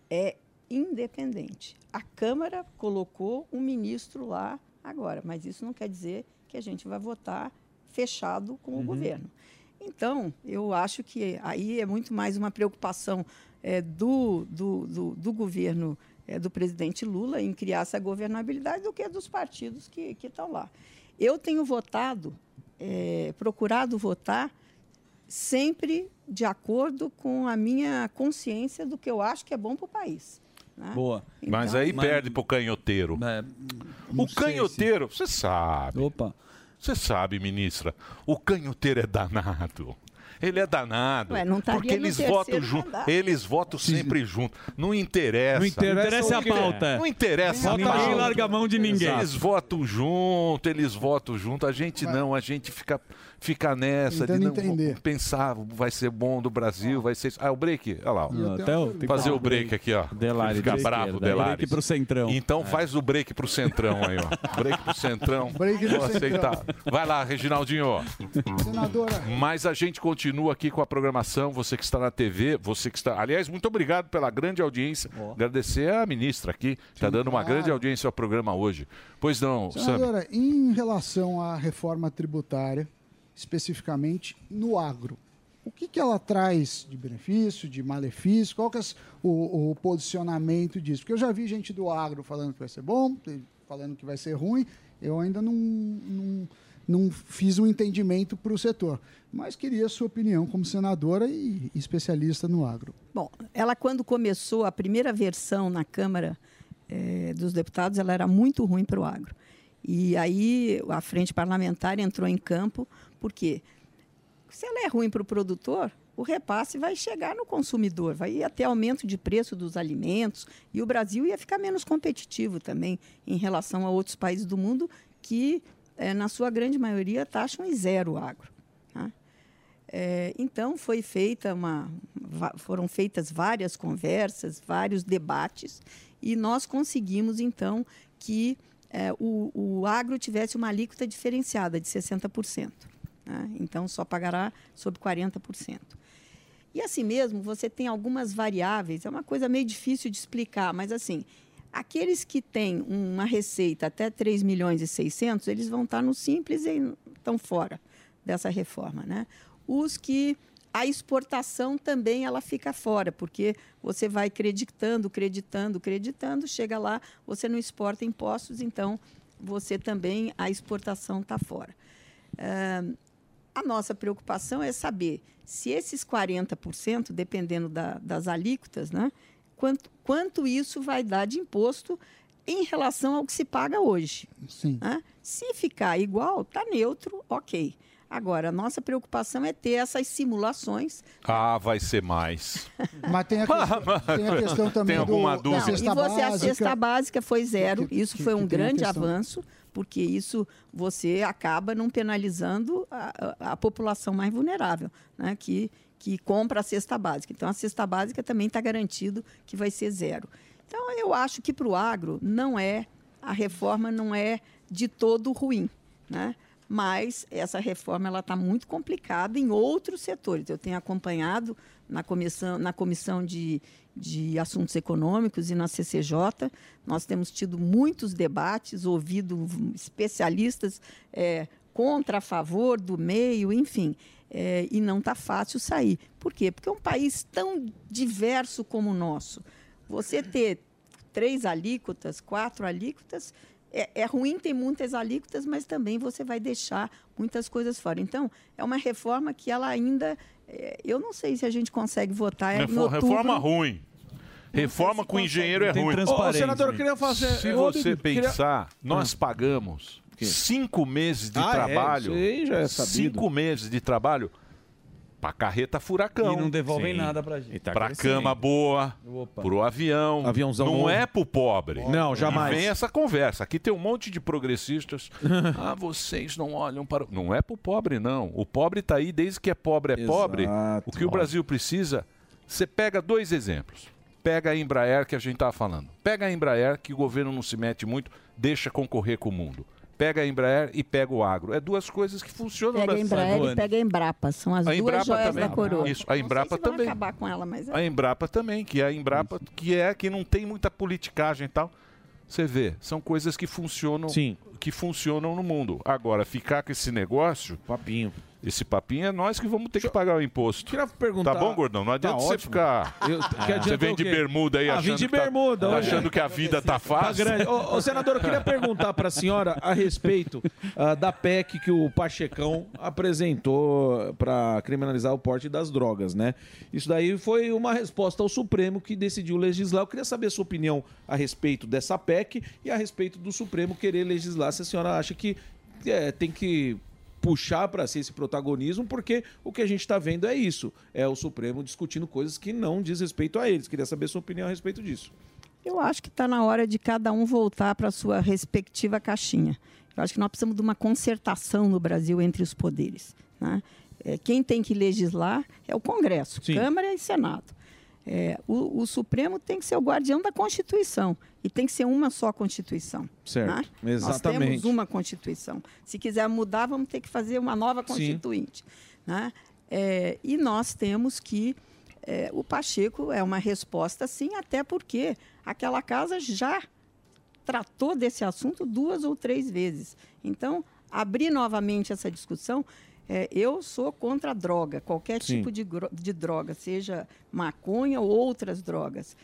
é independente. A Câmara colocou um ministro lá agora, mas isso não quer dizer que a gente vai votar fechado com o Uhum. governo. Então, eu acho que aí é muito mais uma preocupação eh, do, do, do, do governo eh, do presidente Lula em criar essa governabilidade do que dos partidos que, que estão lá. Eu tenho votado, eh, procurado votar sempre de acordo com a minha consciência do que eu acho que é bom para o país. né? Boa. Mas Então- aí perde pro canhoteiro. o canhoteiro, você sabe. Opa. Você sabe, ministra, o canhoteiro é danado. Ele é danado. Ué, não estaria porque eles votam junto. mandato. Eles votam sempre junto. Não interessa. Não interessa Não interessa o a pauta. Não interessa a Ninguém pauta. larga a mão de ninguém. Eles votam junto, eles votam junto. A gente não, a gente fica, fica nessa de Tentando não entender. pensar, vai ser bom do Brasil, vai ser. isso. Ah, o break, olha lá. Até o- Fazer o break break. aqui, ó. Delari, Fica de bravo. Delari. Break pro Centrão. Então faz o break pro Centrão aí, ó. Break pro Centrão. Break Vou Centrão. aceitar. Vai lá, Reginaldinho. Senadora. Mas a gente continua aqui com a programação. Você que está na TV, você que está. Aliás, muito obrigado pela grande audiência. Agradecer a ministra aqui, está dando uma claro. grande audiência ao programa hoje. Pois não, Sam. Senadora, em relação à reforma tributária, especificamente no agro, o que, que ela traz de benefício, de malefício? Qual que é o, o posicionamento disso? Porque eu já vi gente do agro falando que vai ser bom, falando que vai ser ruim. Eu ainda não, não, não fiz um entendimento para o setor. Mas queria a sua opinião como senadora e especialista no agro. Bom, ela quando começou a primeira versão na Câmara eh, dos Deputados, ela era muito ruim para o agro. E aí a frente parlamentar entrou em campo, porque se ela é ruim para o produtor, o repasse vai chegar no consumidor, vai ir até aumento de preço dos alimentos, e o Brasil ia ficar menos competitivo também em relação a outros países do mundo que, eh, na sua grande maioria, taxam em zero o agro. tá? É, então foi feita uma, foram feitas várias conversas, vários debates e nós conseguimos então que é, o, o agro tivesse uma alíquota diferenciada de 60%. Né? Então só pagará sobre 40%. E assim mesmo, você tem algumas variáveis, é uma coisa meio difícil de explicar, mas assim, aqueles que têm uma receita até 3 milhões e 600, eles vão estar no simples e estão fora dessa reforma, né? Os que a exportação também ela fica fora, porque você vai creditando, creditando, creditando, chega lá, você não exporta impostos, então você também, a exportação está fora. A nossa preocupação é saber se esses 40%, dependendo da- das alíquotas, né, quanto, quanto isso vai dar de imposto em relação ao que se paga hoje. Sim. né? Se ficar igual, está neutro, ok. Agora, a nossa preocupação é ter essas simulações. Ah, vai ser mais. Mas tem a, que- tem a questão também Tem alguma do, dúvida? da Não, e você, a básica. cesta básica foi zero. que- isso que- foi um a grande questão. avanço, porque isso você acaba não penalizando a, a- população mais vulnerável, né? que, que compra a cesta básica. Então, a cesta básica também está garantido que vai ser zero. Então, eu acho que para o agro não é, a reforma não é de todo ruim. Né? Mas essa reforma ela está muito complicada em outros setores. Eu tenho acompanhado na comissão, na comissão de, de assuntos econômicos e na CCJ, nós temos tido muitos debates, ouvido especialistas eh, contra, a favor do meio, enfim, eh, e não está fácil sair. Por quê? Porque é um país tão diverso como o nosso. Você ter três alíquotas, quatro alíquotas, é, é ruim ter muitas alíquotas, mas também você vai deixar muitas coisas fora. Então, é uma reforma que ela ainda. É, eu não sei se a gente consegue votar em Reforma, outubro. reforma ruim. Reforma com engenheiro é ruim. transparência. Ô, senador, eu queria fazer- Se eu você queria- pensar, Ah. nós pagamos cinco meses de Ah, é? trabalho. Aí já é sabido. Cinco meses de trabalho pra carreta furacão. E não devolvem nada pra gente. pra cama boa, pro avião. Aviãozão não novo. é pro pobre. Não, jamais. E vem essa conversa. Aqui tem um monte de progressistas. ah, vocês não olham para. o-" Não é pro pobre, não. O pobre tá aí desde que é pobre, é pobre. O que o Brasil precisa. Você pega dois exemplos. Pega a Embraer que a gente estava falando. Pega a Embraer, que o governo não se mete muito, deixa concorrer com o mundo. Pega a Embraer e pega o agro. É duas coisas que funcionam. Pega a no Embraer Brasil. e pega a Embrapa. São as A duas Embrapa joias também. da coroa. Isso, a Embrapa Vão também. acabar com ela, mas é. A Embrapa também, que é a Embrapa que é que não tem muita politicagem e tal. Você vê, são coisas que funcionam, que funcionam no mundo. Agora, ficar com esse negócio, papinho. Esse papinho é nós que vamos ter que pagar o imposto. Queria perguntar- Tá bom, gordão? Não adianta Tá você ótimo. ficar. Eu- que você vem de bermuda aí Ah, achando, de que tá- bermuda tá, hoje. achando que a vida tá Tá fácil. grande. Ô, ô, senador, eu queria perguntar para a senhora a respeito ah, da PEC que o Pachecão apresentou para criminalizar o porte das drogas, né? Isso daí foi uma resposta ao Supremo que decidiu legislar. Eu queria saber a sua opinião a respeito dessa PEC e a respeito do Supremo querer legislar. Se a senhora acha que é, tem que puxar para si esse protagonismo, porque o que a gente está vendo é isso: é o Supremo discutindo coisas que não diz respeito a eles. Queria saber a sua opinião a respeito disso. Eu acho que está na hora de cada um voltar para a sua respectiva caixinha. Eu acho que nós precisamos de uma concertação no Brasil entre os poderes. né? É, quem tem que legislar é o Congresso, Sim. Câmara e Senado. É, o, o Supremo tem que ser o guardião da Constituição e tem que ser uma só Constituição. Certo, né? Nós exatamente. temos uma Constituição. Se quiser mudar, vamos ter que fazer uma nova. Constituinte. né? É, e nós temos que. é, o Pacheco é uma resposta, sim, até porque aquela casa já tratou desse assunto duas ou três vezes. Então, abrir novamente essa discussão. É, eu sou contra a droga, qualquer Sim. tipo de, de droga, seja maconha ou outras drogas.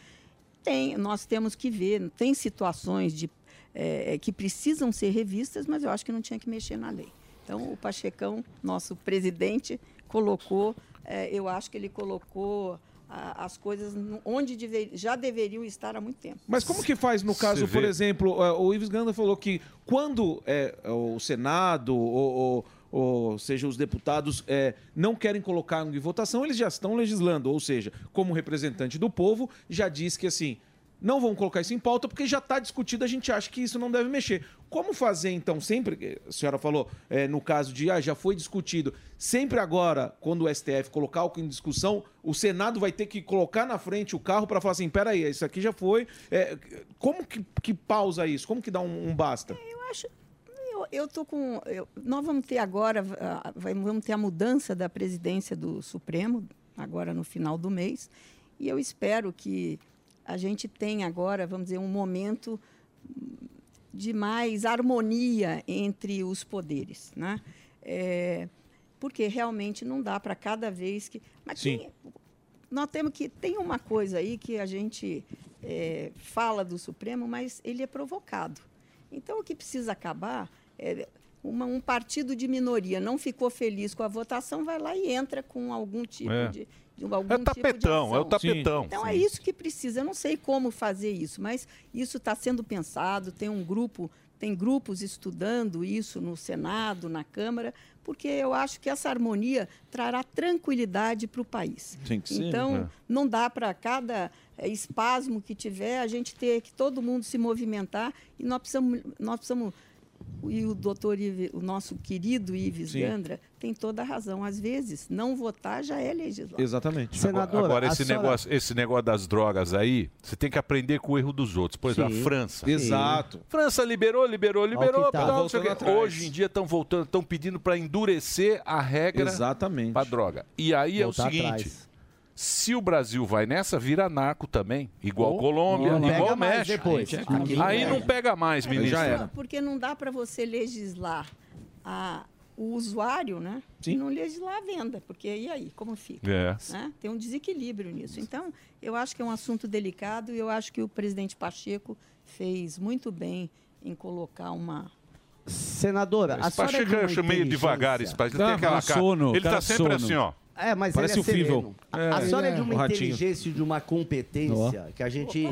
Tem, nós temos que ver, tem situações de, é, que precisam ser revistas, mas eu acho que não tinha que mexer na lei. Então, o Pachecão, nosso presidente, colocou, é, eu acho que ele colocou a- as coisas onde deve- já deveriam estar há muito tempo. Mas como que faz no caso, por exemplo, eh, o Ives Ganda falou que quando é, o Senado ou, ou- ou seja, os deputados eh, não querem colocar em votação, eles já estão legislando, ou seja, como representante do povo, já diz que assim, não vão colocar isso em pauta porque já está discutido, a gente acha que isso não deve mexer. Como fazer então, sempre, a senhora falou, eh, no caso de, ah, já foi discutido, sempre agora, quando o STF colocar algo em discussão, o Senado vai ter que colocar na frente o carro para falar assim, peraí, isso aqui já foi. eh, como que, que pausa isso? Como que dá um, um basta? Eu acho. Eu, eu tô com. eu- nós vamos ter agora, vamos ter a mudança da presidência do Supremo, agora no final do mês, e eu espero que a gente tenha agora, vamos dizer, um momento de mais harmonia entre os poderes, né? É, porque realmente não dá para cada vez que. Mas Sim. tem- nós temos que tem uma coisa aí que a gente é, fala do Supremo, mas ele é provocado. Então o que precisa acabar é uma- um partido de minoria não ficou feliz com a votação, vai lá e entra com algum tipo É. de, de algum É o tipo de tapetão, ação. é o tapetão. Então Sim. é isso que precisa. Eu não sei como fazer isso, mas isso está sendo pensado. Tem um grupo, tem grupos estudando isso no Senado, na Câmara, porque eu acho que essa harmonia trará tranquilidade para o país. Ser, então né? não dá para cada eh, espasmo que tiver a gente ter que todo mundo se movimentar e nós precisamos, nós precisamos e o doutor Ives, o nosso querido Ives Sim. Gandra tem toda a razão. Às vezes, não votar já é legislar. Exatamente. Agora, agora esse, negócio, esse negócio das drogas aí, você tem que aprender com o erro dos outros. Por exemplo, Sim. a França. Exato. França liberou, liberou, liberou. tá. não. Hoje em dia estão voltando, estão pedindo para endurecer a regra Exatamente. para droga. E aí Voltar é o seguinte. atrás. Se o Brasil vai nessa, vira narco também. Igual Ou- Colômbia, não pega igual mais México. depois. Aqui Aí não pega. mais, É, ministro. porque- Porque não dá para você legislar a, o usuário, né? E não legislar a venda, porque e aí, como fica? É. Né? Tem um desequilíbrio nisso. Então, eu acho que é um assunto delicado e eu acho que o presidente Pacheco fez muito bem em colocar uma. Senadora, a Esse senhora é Pacheco eu uma acho meio devagar, esse Pacheco. Ele tem Ah, aquela cara. sono, ele tá sempre sono. assim, ó. É, mas Parece ele é o Fível. sereno. A, a É. senhora é de uma inteligência e de uma competência que a gente...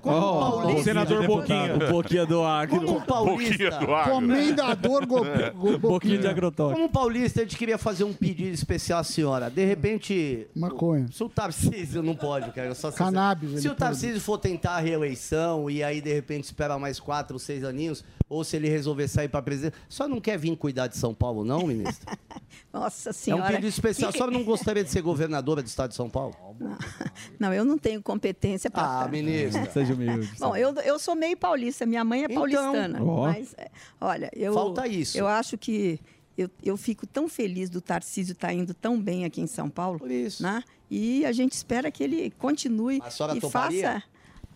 Como paulista- o senador Boquinha. O Boquinha do Agro. Como paulista... Do Agro. Comendador go, go, Boquinha de agrotóxico. Como paulista, a gente queria fazer um pedido especial à senhora. De repente... Maconha. Se o Tarcísio não pode, cara. Só se- Cannabis, Se o Tarcísio for tentar a reeleição e aí, de repente, espera mais quatro, seis aninhos, ou se ele resolver sair para presidente, só não quer vir cuidar de São Paulo, não, ministro? Nossa É Senhora. um pedido especial. A senhora não gostaria de ser governadora do estado de São Paulo? Não, eu não tenho competência para. Ah, ministra. Seja humilde. Bom, eu, eu sou meio paulista, minha mãe é Então. paulistana. Ó. Mas, é, olha, eu. Falta isso. Eu acho que. Eu, eu fico tão feliz do Tarcísio estar indo tão bem aqui em São Paulo. Por isso. Né? E a gente espera que ele continue A senhora e toparia? faça.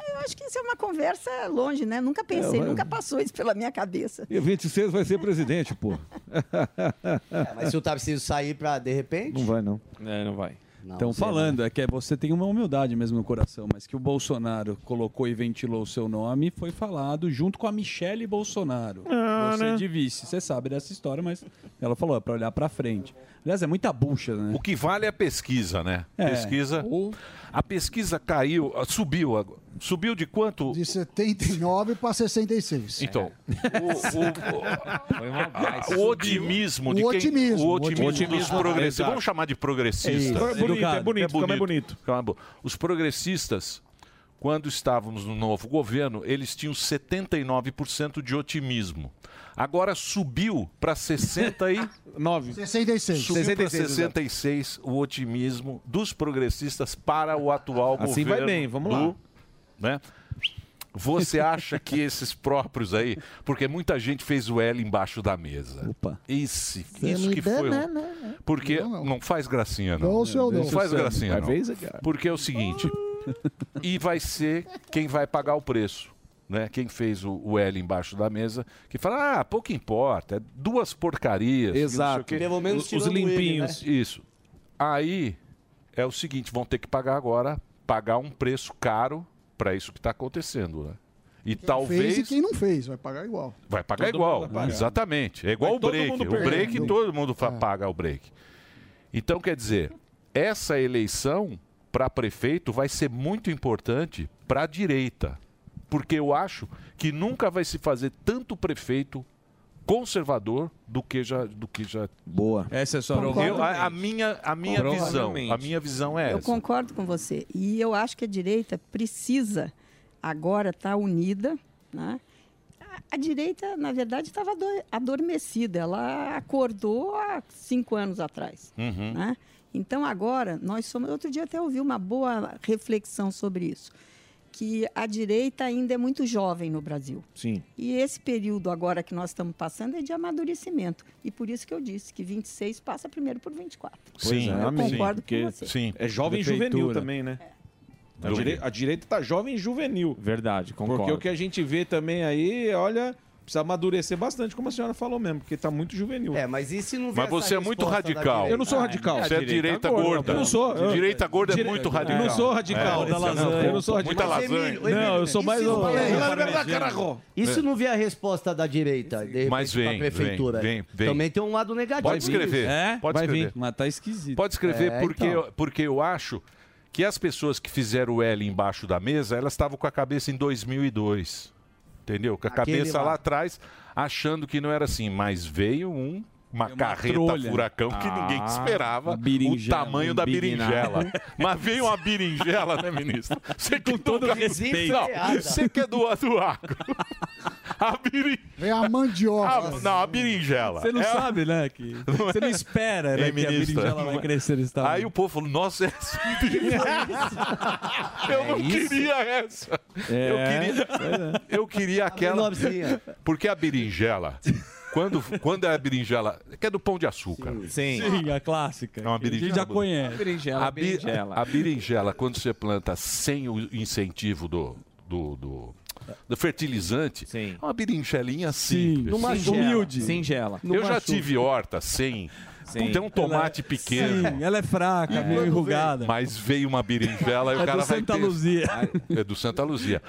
Eu acho que isso é uma conversa longe, né? Nunca pensei, É, vai- nunca passou isso pela minha cabeça. E 26 vai ser presidente, pô. É, mas se o Tarcísio sair para, de repente... Não vai, não. É, não vai. Estão falando, é que você tem uma humildade mesmo no coração, mas que o Bolsonaro colocou e ventilou o seu nome foi falado junto com a Michele Bolsonaro. Ah, você de vice. Você sabe dessa história, mas ela falou, é pra olhar pra frente. Aliás, é muita bucha, né? O que vale é a pesquisa, né? É. Pesquisa. A pesquisa caiu, ah, subiu. agora. Subiu de quanto? De 79 para 66. Então, uma baita. o otimismo O de quem, otimismo. o otimismo, O dos otimismo. progressistas. Exato. Vamos chamar de progressistas. É isso. É bonito, é bonito, mais bonito. Fica mais bo- Os progressistas, quando estávamos no novo governo, eles tinham 79% de otimismo. Agora subiu para 69. 66. Subiu para 66, 66 o otimismo dos progressistas para o atual Assim governo. vai bem, vamos do- lá. Né? Você acha que esses próprios aí, porque muita gente fez o L embaixo da mesa. Opa. Isso, Você isso que foi. dá, um- né, né? Porque Não, não, não. faz gracinha, não. Não, não. Não faz gracinha, não. Porque é o seguinte, e vai ser quem vai pagar o preço. Né? Quem fez o, o L embaixo da mesa, que fala, ah, pouco importa, é duas porcarias. Exato. Pelo menos Os ele, limpinhos. né? Isso. Aí é o seguinte, vão ter que pagar agora, pagar um preço caro para isso que está acontecendo, né? E talvez Fez e quem não fez, vai pagar igual. vai pagar Todo igual, vai pagar. exatamente. É igual Vai o break. mundo O break todo mundo É. paga o break. Então quer dizer, essa eleição para prefeito vai ser muito importante para a direita. Porque eu acho que nunca vai se fazer tanto prefeito conservador do que já do que já boa essa é sua eu, a, a minha a minha visão a minha visão é Eu essa concordo com você. E eu acho que a direita precisa agora estar unida. Né? A, a direita, na verdade, estava ado- adormecida. Ela acordou há cinco anos atrás. Uhum. né? Então, agora, nós somos. Outro dia até ouvi uma boa reflexão sobre isso. Que a direita ainda é muito jovem no Brasil. Sim. E esse período agora que nós estamos passando é de amadurecimento. E por isso que eu disse que 26 passa primeiro por 24. Sim, eu amém. concordo Porque com você. Sim. É jovem e juvenil também, né? Quê? a direita tá jovem e juvenil. Verdade, concordo. Porque o que a gente vê também aí, olha, precisa amadurecer bastante, como a senhora falou mesmo, porque tá muito juvenil. É, mas e se não Mas você é muito radical. Eu não sou radical. Você é direita gorda. Eu não sou. eu- Direita gorda é muito radical. Eu não sou radical. É, muita lasanha. Eu não sou radical. Muita lasanha. Não, eu sou mais. Isso não. E vier a resposta da direita, de repente, Mas vem, pra prefeitura? vem, vem, vem. Também tem um lado negativo. Pode escrever. É? Pode Vai escrever. vir. Mas tá esquisito. Pode escrever É, porque, então. eu, porque eu acho que as pessoas que fizeram o L embaixo da mesa, elas estavam com a cabeça em 2002. Entendeu? Com a Aquele cabeça lá. lá atrás, achando que não era assim. Mas veio um, uma carreta trolha. furacão que ninguém Ah, esperava uma o tamanho da berinjela. Mas veio uma berinjela, né, ministro? Você que todo nunca- respeito. Não, Você que é do, do agro. A berinjela. Vem a mandioca. não, a berinjela. Você não É- sabe, né? Que, você não espera, né? Ei, que a ministro, berinjela vai não é- crescer nesse tamanho. Aí o povo falou, nossa, é essa Eu não isso? queria essa. É, Eu queria, eu queria aquela. Porque a berinjela, quando, quando é a berinjela, que é do pão de açúcar. Sim. Sim, a clássica. É uma que a gente berinjela. já conhece. Berinjela, A, bi- berinjela. a berinjela, quando você planta sem o incentivo do, do, do, do fertilizante, Sim. é uma berinjelinha simples. Numa Singela. humilde. Singela. Eu já tive horta sem. Sim. Tem um tomate pequeno. Sim, ela é fraca, meio enrugada. Mas veio uma berinjela e o É cara do vai Santa pensar- Luzia. É do Santa Luzia.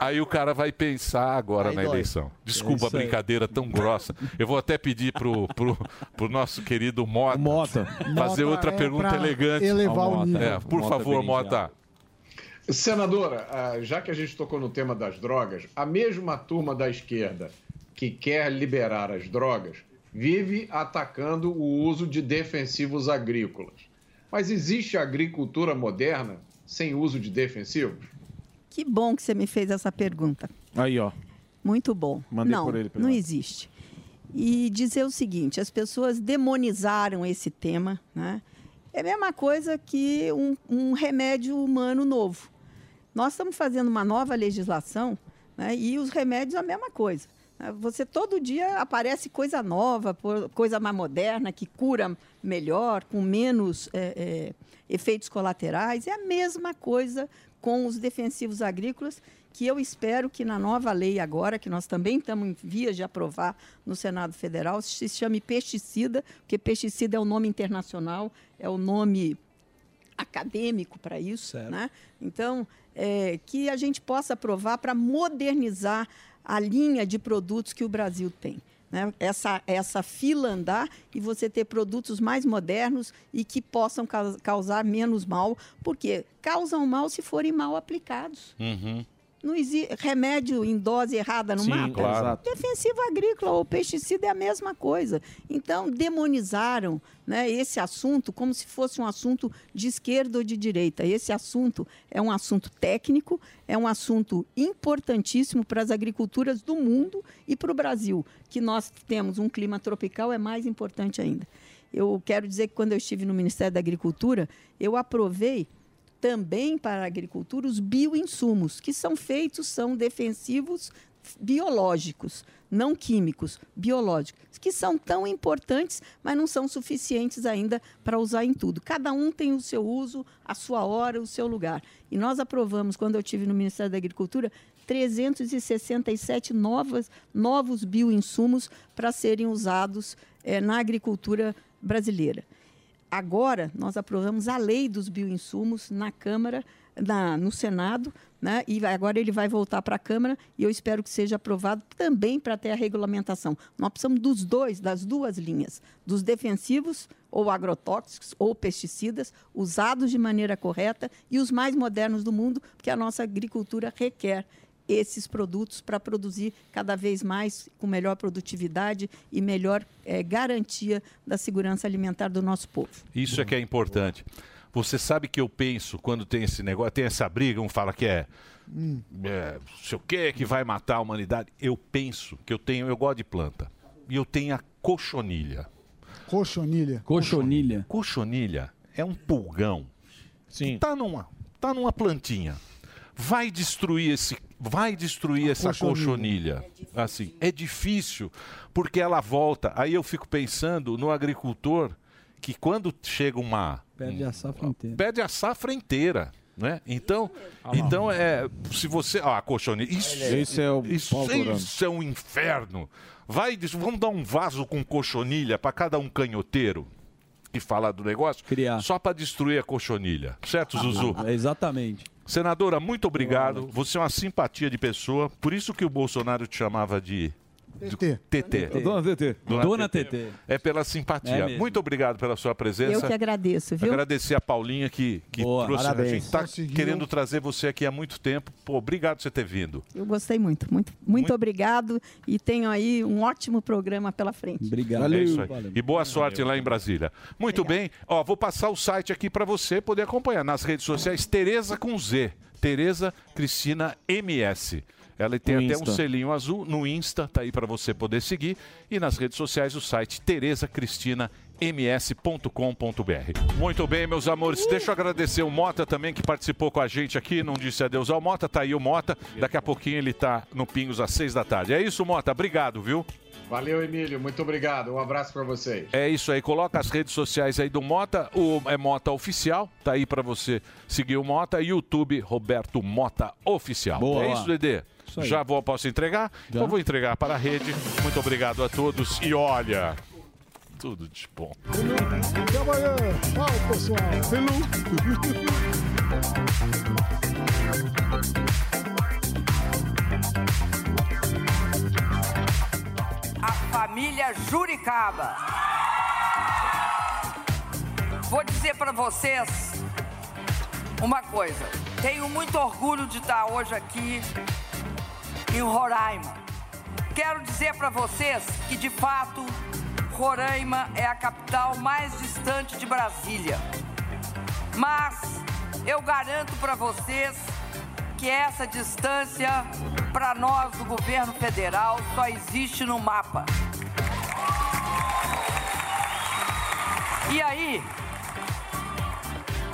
Aí o cara vai pensar agora Aí na dói. eleição. Desculpa É a brincadeira tão grossa. Eu vou até pedir pro, pro, pro nosso querido Mota, Mota. fazer Mota outra é pergunta elegante. elevar o Mota. nível. É, por Mota favor, berinjela. Mota. Senadora, ah, já que a gente tocou no tema das drogas, a mesma turma da esquerda que quer liberar as drogas vive atacando o uso de defensivos agrícolas. Mas existe agricultura moderna sem uso de defensivos? Que bom que você me fez essa pergunta. Aí, ó. Muito bom. Mandei não, por ele não existe. E dizer o seguinte, as pessoas demonizaram esse tema, né? É a mesma coisa que um, um remédio humano novo. Nós estamos fazendo uma nova legislação né? e os remédios a mesma coisa. Você todo dia aparece coisa nova, coisa mais moderna, que cura melhor, com menos é, é, efeitos colaterais. É a mesma coisa com os defensivos agrícolas, que eu espero que na nova lei agora, que nós também estamos em vias de aprovar no Senado Federal, se chame pesticida, porque pesticida é o nome internacional, é o nome acadêmico para isso, né? Então, é, que a gente possa aprovar para modernizar a linha de produtos que o Brasil tem. Né? Essa, essa fila andar e você ter produtos mais modernos e que possam cau- causar menos mal, porque causam mal se forem mal aplicados. Uhum. Não existe remédio em dose errada no Sim, mata? claro. Defensivo agrícola ou pesticida é a mesma coisa. Então, demonizaram né, esse assunto como se fosse um assunto de esquerda ou de direita. Esse assunto é um assunto técnico, é um assunto importantíssimo para as agriculturas do mundo e para o Brasil, que nós temos um clima tropical, é mais importante ainda. Eu quero dizer que quando eu estive no Ministério da Agricultura, eu aprovei também para a agricultura os bioinsumos, que são feitos, são defensivos biológicos, não químicos, biológicos, que são tão importantes, mas não são suficientes ainda para usar em tudo. Cada um tem o seu uso, a sua hora, o seu lugar. E nós aprovamos, quando eu estive no Ministério da Agricultura, 367 novas, novos bioinsumos para serem usados eh, na agricultura brasileira. Agora, nós aprovamos a lei dos bioinsumos na Câmara na- no Senado, né? E agora ele vai voltar para a Câmara e eu espero que seja aprovado também para ter a regulamentação. Nós precisamos dos dois, das duas linhas, dos defensivos ou agrotóxicos ou pesticidas usados de maneira correta e os mais modernos do mundo, porque a nossa agricultura requer esses produtos para produzir cada vez mais com melhor produtividade e melhor eh, garantia da segurança alimentar do nosso povo. Isso é que é importante. Você sabe que eu penso quando tem esse negócio, tem essa briga, um fala que é, é não sei o que, que vai matar a humanidade. Eu penso que eu tenho, eu gosto de planta. E eu tenho a cochonilha. Cochonilha. Cochonilha. Cochonilha é um pulgão. Sim. Que tá numa, tá numa plantinha. Vai destruir esse, vai destruir essa cochonilha. cochonilha. Assim, é difícil porque ela volta. Aí eu fico pensando no agricultor que quando chega uma Perde a safra inteira. perde a safra inteira. Né? Então, então é, se você, ó, a cochonilha, isso, Esse é o isso, torando. isso é um inferno. Vai, vamos dar um vaso com cochonilha para cada um canhoteiro que fala do negócio, só para destruir a cochonilha, certo, Zuzu? É, exatamente. Senadora, muito obrigado. Você é uma simpatia de pessoa. Por isso que o Bolsonaro te chamava de TT. TT. Dona TT. Dona TT. É pela simpatia. É muito obrigado pela sua presença. Eu que agradeço, viu? Agradecer a Paulinha que, que Boa, trouxe. parabéns. A gente está querendo trazer você aqui há muito tempo. Pô, obrigado por você ter vindo. Eu gostei muito, muito, muito, obrigado e tenho aí um ótimo programa pela frente. Obrigado. é isso aí. E boa sorte lá em Brasília. Muito bem. Ó, vou passar o site aqui para você poder acompanhar nas redes sociais. Tereza com Z. Tereza Cristina MS. Ela tem No até Insta. um selinho azul no Insta, tá aí para você poder seguir. E nas redes sociais o site terezacristina.ms.com.br. Muito bem, meus amores. Deixa eu agradecer o Mota também, que participou com a gente aqui, não disse adeus ao Mota. Tá aí o Mota. Daqui a pouquinho ele tá no Pingos às seis da tarde. É isso, Mota. Obrigado, viu? Valeu, Emílio. Muito obrigado. Um abraço para vocês. É isso aí, coloca as redes sociais aí do Mota, o é Mota Oficial, tá aí pra você seguir o Mota, YouTube Roberto Mota Oficial. Boa. É isso, Dedê? Já vou, posso entregar? Então vou entregar para a rede. Muito obrigado a todos e olha, tudo de bom. Até amanhã. Tchau, pessoal. a família Juricaba. Vou dizer para vocês uma coisa. Tenho muito orgulho de estar hoje aqui em Roraima. Quero dizer para vocês que, de fato, Roraima é a capital mais distante de Brasília. Mas eu garanto para vocês que essa distância, para nós do governo federal, só existe no mapa. E aí,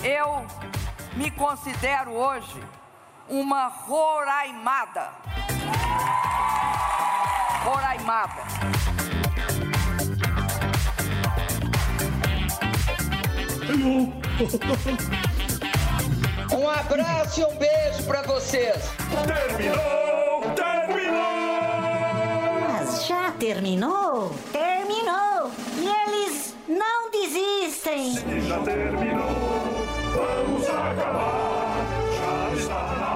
eu me considero hoje uma roraimada. Roraimada. Um abraço e um beijo para vocês. Terminou, terminou! Mas já terminou? Terminou! E eles não desistem! Já terminou, vamos acabar. Já está na